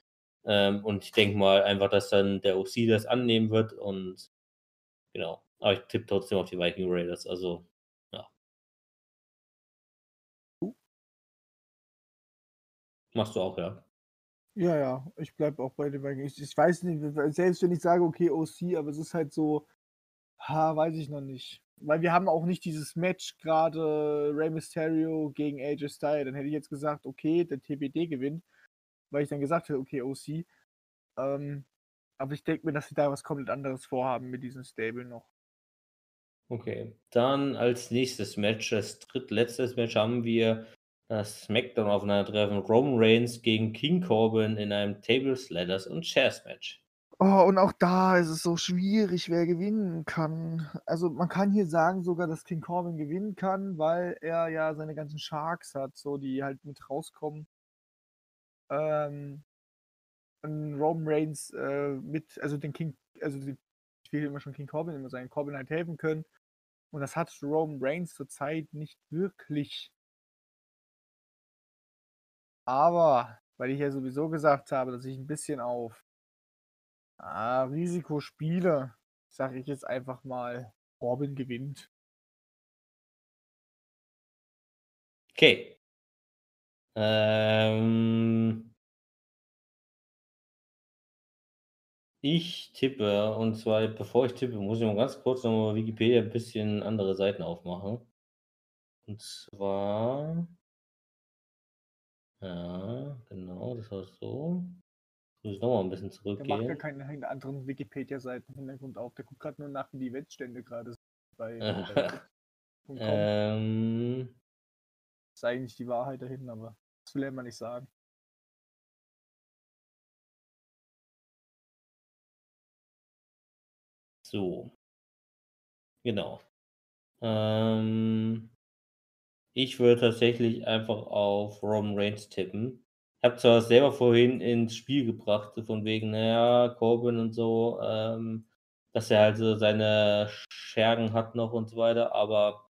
Ähm, und ich denke mal einfach, dass dann der OC das annehmen wird und genau. Aber ich tippe trotzdem auf die Viking Raiders. Also, ja. Machst du auch, ja. Ja, ja, ich bleibe auch bei den Vikings. Ich, ich weiß nicht, selbst wenn ich sage, okay, OC, aber es ist halt so, ha, weiß ich noch nicht. Weil wir haben auch nicht dieses Match gerade Rey Mysterio gegen AJ Styles. Dann hätte ich jetzt gesagt, okay, der TBD gewinnt, weil ich dann gesagt hätte, okay, OC. Ähm, aber ich denke mir, dass sie da was komplett anderes vorhaben mit diesem Stable noch. Okay. Dann als nächstes Match, das drittletztes Match, haben wir das SmackDown aufeinandertreffen. Roman Reigns gegen King Corbin in einem Tables, Ladders und Chairs Match. Oh, und auch da ist es so schwierig, wer gewinnen kann. Also man kann hier sagen sogar, dass King Corbin gewinnen kann, weil er ja seine ganzen Sharks hat, so die halt mit rauskommen. Ähm, und Roman Reigns äh, mit, also den King, also die, ich will immer schon King Corbin immer sagen, Corbin halt helfen können. Und das hat Roman Reigns zurzeit nicht wirklich. Aber, weil ich ja sowieso gesagt habe, dass ich ein bisschen auf ah, Risiko spiele, sage ich jetzt einfach mal, Corbin gewinnt. Okay. Ähm, ich tippe, und zwar, bevor ich tippe, muss ich mal ganz kurz nochmal Wikipedia ein bisschen andere Seiten aufmachen. Und zwar. Ja, genau, das war so. Muss ich nochmal ein bisschen Der macht ja zurückgehen. keine anderen Wikipedia-Seiten im Hintergrund auf. Der guckt gerade nur nach, wie die Wettstände gerade sind bei, bei ähm, Das ist eigentlich die Wahrheit dahin, aber das will er immer nicht sagen. so. Genau. Ähm, ich würde tatsächlich einfach auf Roman Reigns tippen. Habe zwar selber vorhin ins Spiel gebracht, von wegen, naja, Corbin und so, ähm, dass er halt so seine Schergen hat noch und so weiter, aber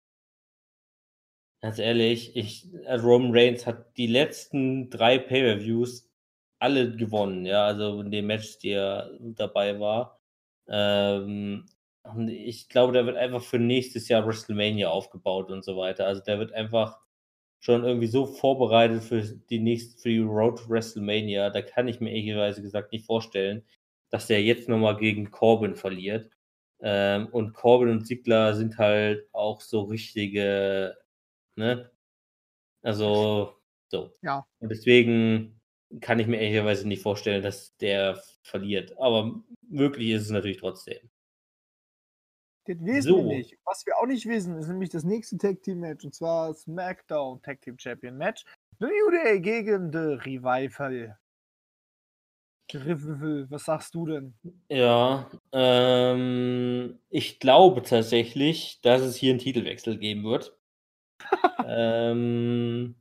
ganz ehrlich, ich, also Roman Reigns hat die letzten drei Pay-Per-Views alle gewonnen, ja, also in den Matches, die er dabei war. Ähm, ich glaube, der wird einfach für nächstes Jahr WrestleMania aufgebaut und so weiter. Also der wird einfach schon irgendwie so vorbereitet für die nächste, für die Road to WrestleMania. Da kann ich mir ehrlicherweise gesagt nicht vorstellen, dass der jetzt nochmal gegen Corbin verliert. Ähm, und Corbin und Ziggler sind halt auch so richtige, ne? Also, so. Ja. Und deswegen kann ich mir ehrlicherweise nicht vorstellen, dass der verliert. Aber möglich ist es natürlich trotzdem. Das wissen So. wir nicht. Was wir auch nicht wissen, ist nämlich das nächste Tag Team Match und zwar SmackDown Tag Team Champion Match. The New Day gegen The Revival. Revival, was sagst du denn? Ja, ähm, ich glaube tatsächlich, dass es hier einen Titelwechsel geben wird. ähm,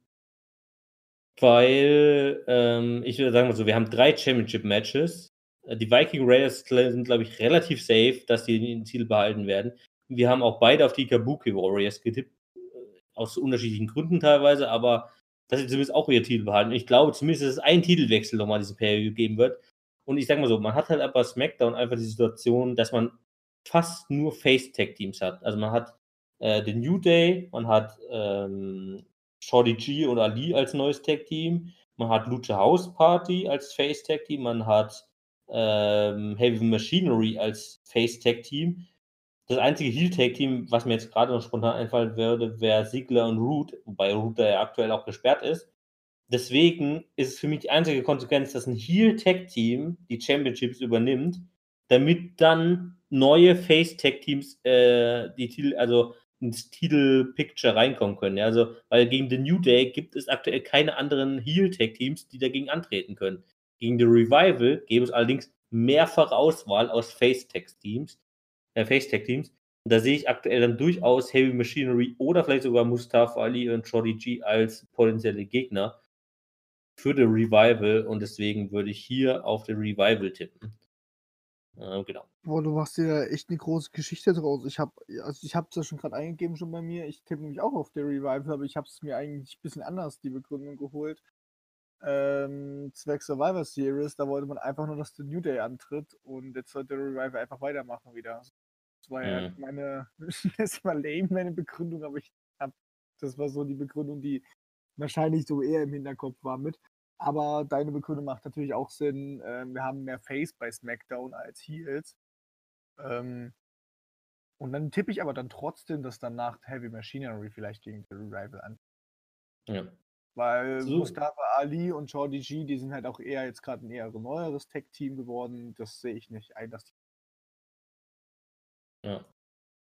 weil, ähm, ich würde sagen, so, wir haben drei Championship-Matches. Äh, Die Viking Raiders sind, glaube ich, relativ safe, dass sie den Titel behalten werden. Wir haben auch beide auf die Kabuki Warriors getippt, äh, aus unterschiedlichen Gründen teilweise, aber dass sie zumindest auch ihr Titel behalten. Ich glaube zumindest, dass es einen Titelwechsel nochmal diesen Period geben wird. Und ich sag mal so, man hat halt aber SmackDown einfach die Situation, dass man fast nur Face-Tag-Teams hat. Also man hat äh, den New Day, man hat ähm, Shorty G und Ali als neues Tag-Team, man hat Lucha House Party als Face-Tag-Team, man hat ähm, Heavy Machinery als Face-Tag-Team. Das einzige Heel-Tag-Team, was mir jetzt gerade noch spontan einfallen würde, wäre Ziggler und Root, wobei Root da ja aktuell auch gesperrt ist. Deswegen ist es für mich die einzige Konsequenz, dass ein Heel-Tag-Team die Championships übernimmt, damit dann neue Face-Tag-Teams äh, die Titel, also ins Titel-Picture reinkommen können. Ja? Also, weil gegen The New Day gibt es aktuell keine anderen Heel-Tag-Teams, die dagegen antreten können. Gegen The Revival gäbe es allerdings mehrfach Auswahl aus Face-Tag-Teams. Äh, Face-Tag-Teams. Und da sehe ich aktuell dann durchaus Heavy Machinery oder vielleicht sogar Mustafa Ali und Shorty G als potenzielle Gegner für The Revival und deswegen würde ich hier auf The Revival tippen. Äh, genau. Boah, du machst dir echt eine große Geschichte draus. Ich habe also ich habe es ja schon gerade eingegeben schon bei mir. Ich tippe nämlich auch auf der Revival, aber ich habe es mir eigentlich ein bisschen anders die Begründung geholt. Ähm, zwecks Survivor Series, da wollte man einfach nur, dass der New Day antritt und jetzt sollte der Revival einfach weitermachen wieder. Das war ja Mhm. meine, das war lame, meine Begründung, aber ich hab, das war so die Begründung, die wahrscheinlich so eher im Hinterkopf war mit. Aber deine Begründung macht natürlich auch Sinn. Ähm, wir haben mehr Face bei SmackDown als Heels. Ähm, und dann tippe ich aber dann trotzdem, dass danach Heavy Machinery vielleicht gegen The Revival an. Ja. Weil So. Mustafa Ali und Jordi G, die sind halt auch eher jetzt gerade ein eher neueres Tech-Team geworden. Das sehe ich nicht ein, dass die. Ja.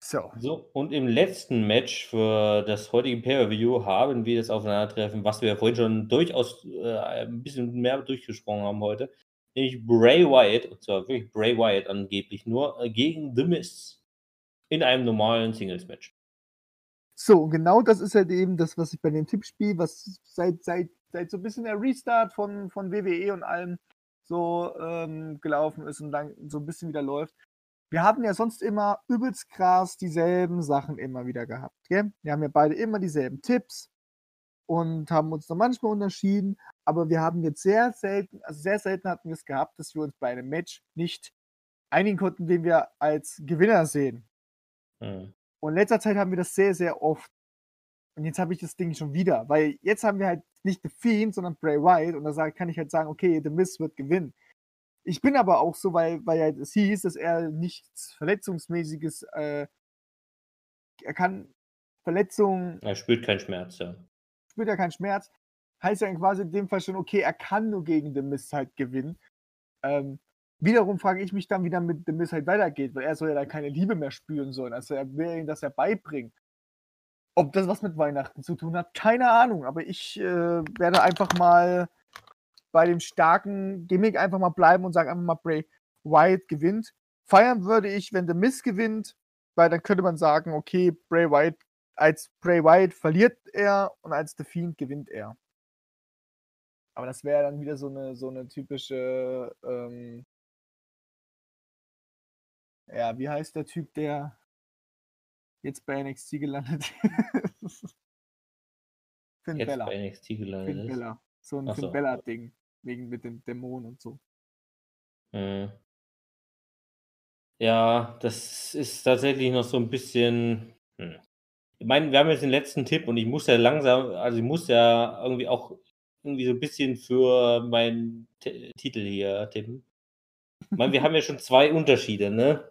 So. So, und im letzten Match für das heutige Pay-Per-View haben wir das Aufeinandertreffen, was wir ja vorhin schon durchaus äh, ein bisschen mehr durchgesprochen haben heute, nämlich Bray Wyatt, und zwar wirklich Bray Wyatt angeblich nur, äh, gegen The Miz in einem normalen Singles-Match. So, und genau das ist halt eben das, was ich bei dem Tippspiel, was seit, seit, seit so ein bisschen der Restart von, von WWE und allem so ähm, gelaufen ist und dann so ein bisschen wieder läuft. Wir haben ja sonst immer übelst krass dieselben Sachen immer wieder gehabt. Gell? Wir haben ja beide immer dieselben Tipps und haben uns noch manchmal unterschieden, aber wir haben jetzt sehr selten, also sehr selten hatten wir es gehabt, dass wir uns bei einem Match nicht einigen konnten, den wir als Gewinner sehen. Hm. Und in letzter Zeit haben wir das sehr, sehr oft. Und jetzt habe ich das Ding schon wieder, weil jetzt haben wir halt nicht The Fiend, sondern Bray Wyatt und da kann ich halt sagen, okay, The Miz wird gewinnen. Ich bin aber auch so, weil, weil ja es hieß, dass er nichts Verletzungsmäßiges, äh, er kann Verletzungen, Er spürt keinen Schmerz, ja. spürt ja keinen Schmerz, heißt ja quasi in dem Fall schon, okay, er kann nur gegen The Miz halt gewinnen. Ähm, wiederum frage ich mich dann, wie dann mit The Miz halt weitergeht, weil er soll ja dann keine Liebe mehr spüren sollen. Also er will ihm das ja beibringen. Ob das was mit Weihnachten zu tun hat, keine Ahnung. Aber ich äh, werde einfach mal bei dem starken Gimmick einfach mal bleiben und sage einfach mal, Bray Wyatt gewinnt. Feiern würde ich, wenn The Miz gewinnt, weil dann könnte man sagen, okay, Bray Wyatt, als Bray Wyatt verliert er und als The Fiend gewinnt er. Aber das wäre dann wieder so eine, so eine typische, ähm, ja, wie heißt der Typ, der jetzt bei NXT gelandet ist? Finn Jetzt Bella. bei NXT gelandet Finn ist. Bella. So ein Ach so. Finn Bella-Ding. Wegen mit den Dämonen und so. Mhm. Ja, das ist tatsächlich noch so ein bisschen. Hm. Ich meine, wir haben jetzt den letzten Tipp und ich muss ja langsam, also ich muss ja irgendwie auch irgendwie so ein bisschen für meinen T Titel hier tippen. Ich meine, wir haben ja schon zwei Unterschiede, ne?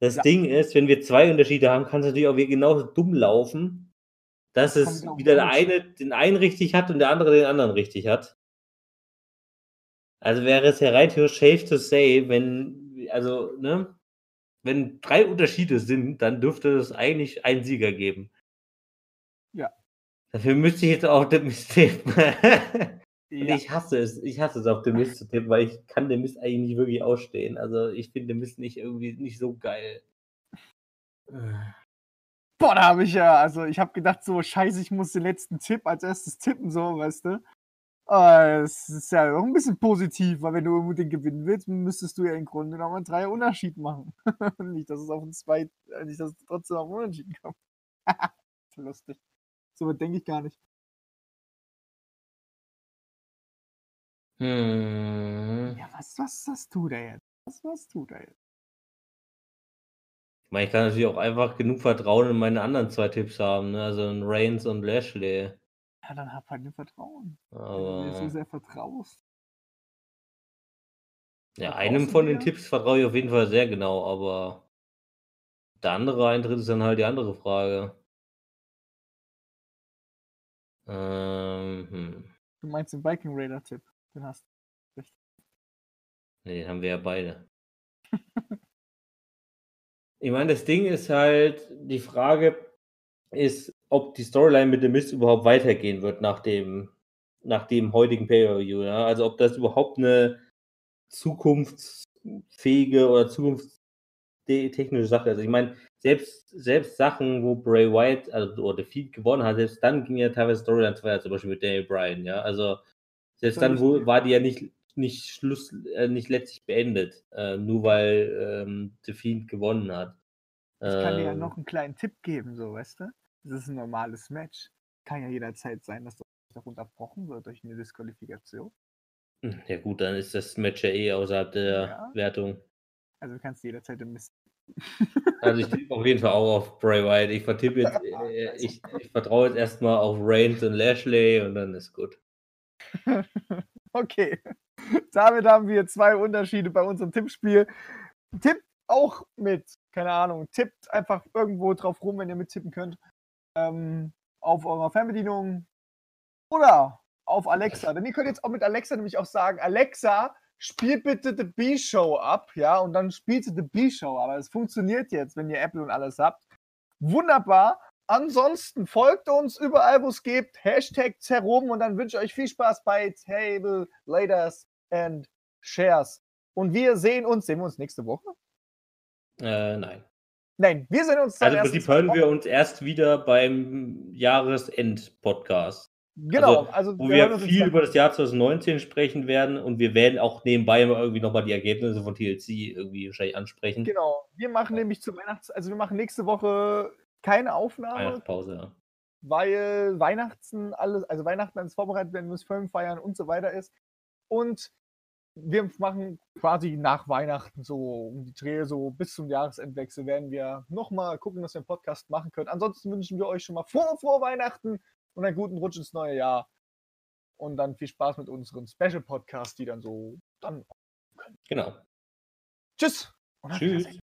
Das Ja. Ding ist, wenn wir zwei Unterschiede haben, kann es natürlich auch wieder genauso dumm laufen, dass Das es wieder der eine den einen richtig hat und der andere den anderen richtig hat. Also wäre es ja rein theoretisch safe to say, wenn, also, ne, wenn drei Unterschiede sind, dann dürfte es eigentlich einen Sieger geben. Ja. Dafür müsste ich jetzt auch den Mist tippen. Und Ja. ich hasse es, ich hasse es auf den Mist zu tippen, weil ich kann den Mist eigentlich nicht wirklich ausstehen. Also ich finde den Mist nicht irgendwie nicht so geil. Boah, da habe ich ja, also ich habe gedacht, so, scheiße, ich muss den letzten Tipp als erstes tippen, so, weißt du. Aber es ist ja auch ein bisschen positiv, weil wenn du unbedingt gewinnen willst, müsstest du ja im Grunde genommen einen drei Unterschied machen. nicht, dass es auf ein zwei, äh, nicht, dass es trotzdem auf einen Unentschieden kommt. Lustig. So denke ich gar nicht. Hm. Ja, was, was, was tut er jetzt? Was, was tut er jetzt? Ich meine, ich kann natürlich auch einfach genug Vertrauen in meine anderen zwei Tipps haben, ne? Also in Reigns und Lashley. Ja, dann hab halt nur Vertrauen. Wenn du mir so Aber sehr vertraust. ja, vertraust einem von den? Tipps vertraue ich auf jeden Fall sehr genau, aber der andere Eintritt ist dann halt die andere Frage. Ähm, hm. Du meinst den Viking Raider-Tipp. Den hast du. Ne, den haben wir ja beide. Ich meine, das Ding ist halt, die Frage ist, ob die Storyline mit dem Mist überhaupt weitergehen wird nach dem, nach dem heutigen Pay-Per-View. Ja? Also ob das überhaupt eine zukunftsfähige oder zukunftstechnische Sache ist. Also ich meine, selbst, selbst Sachen, wo Bray Wyatt, also oder Feed gewonnen hat, selbst dann ging ja teilweise Storylines weiter, zum Beispiel mit Daniel Bryan, ja. Also selbst dann wo, war die ja nicht, nicht Schluss, äh, nicht letztlich beendet, äh, nur weil ähm, The Fiend gewonnen hat. Ich kann dir ja Ähm, noch einen kleinen Tipp geben, so, weißt du? Das ist ein normales Match. Kann ja jederzeit sein, dass das noch unterbrochen wird durch eine Disqualifikation. hm, Ja gut, dann ist das Match ja eh außerhalb der Ja. Wertung. Also du kannst jederzeit im Mist. Also ich tippe auf jeden Fall auch auf Bray Wyatt. Ich vertippe jetzt, äh, ich, ich vertraue jetzt erstmal auf Reigns und Lashley und dann ist gut. okay. Damit haben wir zwei Unterschiede bei unserem Tippspiel. Tippt auch mit, keine Ahnung, tippt einfach irgendwo drauf rum, wenn ihr mittippen könnt. Ähm, auf eurer Fernbedienung oder auf Alexa. Denn ihr könnt jetzt auch mit Alexa nämlich auch sagen, Alexa, spielt bitte The B-Show ab, ja, und dann spielt sie The B-Show. Aber es funktioniert jetzt, wenn ihr Apple und alles habt. Wunderbar. Ansonsten folgt uns überall, wo es gibt. Hashtag herum und dann wünsche ich euch viel Spaß bei Table, Laters and Shares. Und wir sehen uns, sehen wir uns nächste Woche? Äh, nein. Nein, wir sehen uns Also im Prinzip hören wir uns erst wieder beim Jahresend-Podcast, Genau, also, wo wir wir viel über das Jahr 2019 sprechen werden und wir werden auch nebenbei irgendwie nochmal die Ergebnisse von TLC irgendwie wahrscheinlich ansprechen. Genau, wir machen nämlich zum Weihnachts-, also wir machen nächste Woche keine Aufnahme, Weihnachtspause, ja. weil Weihnachten alles, also Weihnachten alles vorbereitet werden muss, Film feiern und so weiter ist. Und wir machen quasi nach Weihnachten so um die Dreh, so bis zum Jahresendwechsel werden wir nochmal gucken, dass wir einen Podcast machen können. Ansonsten wünschen wir euch schon mal frohe, frohe Weihnachten und einen guten Rutsch ins neue Jahr. Und dann viel Spaß mit unseren Special-Podcasts, die dann so dann. Genau. Tschüss! Tschüss.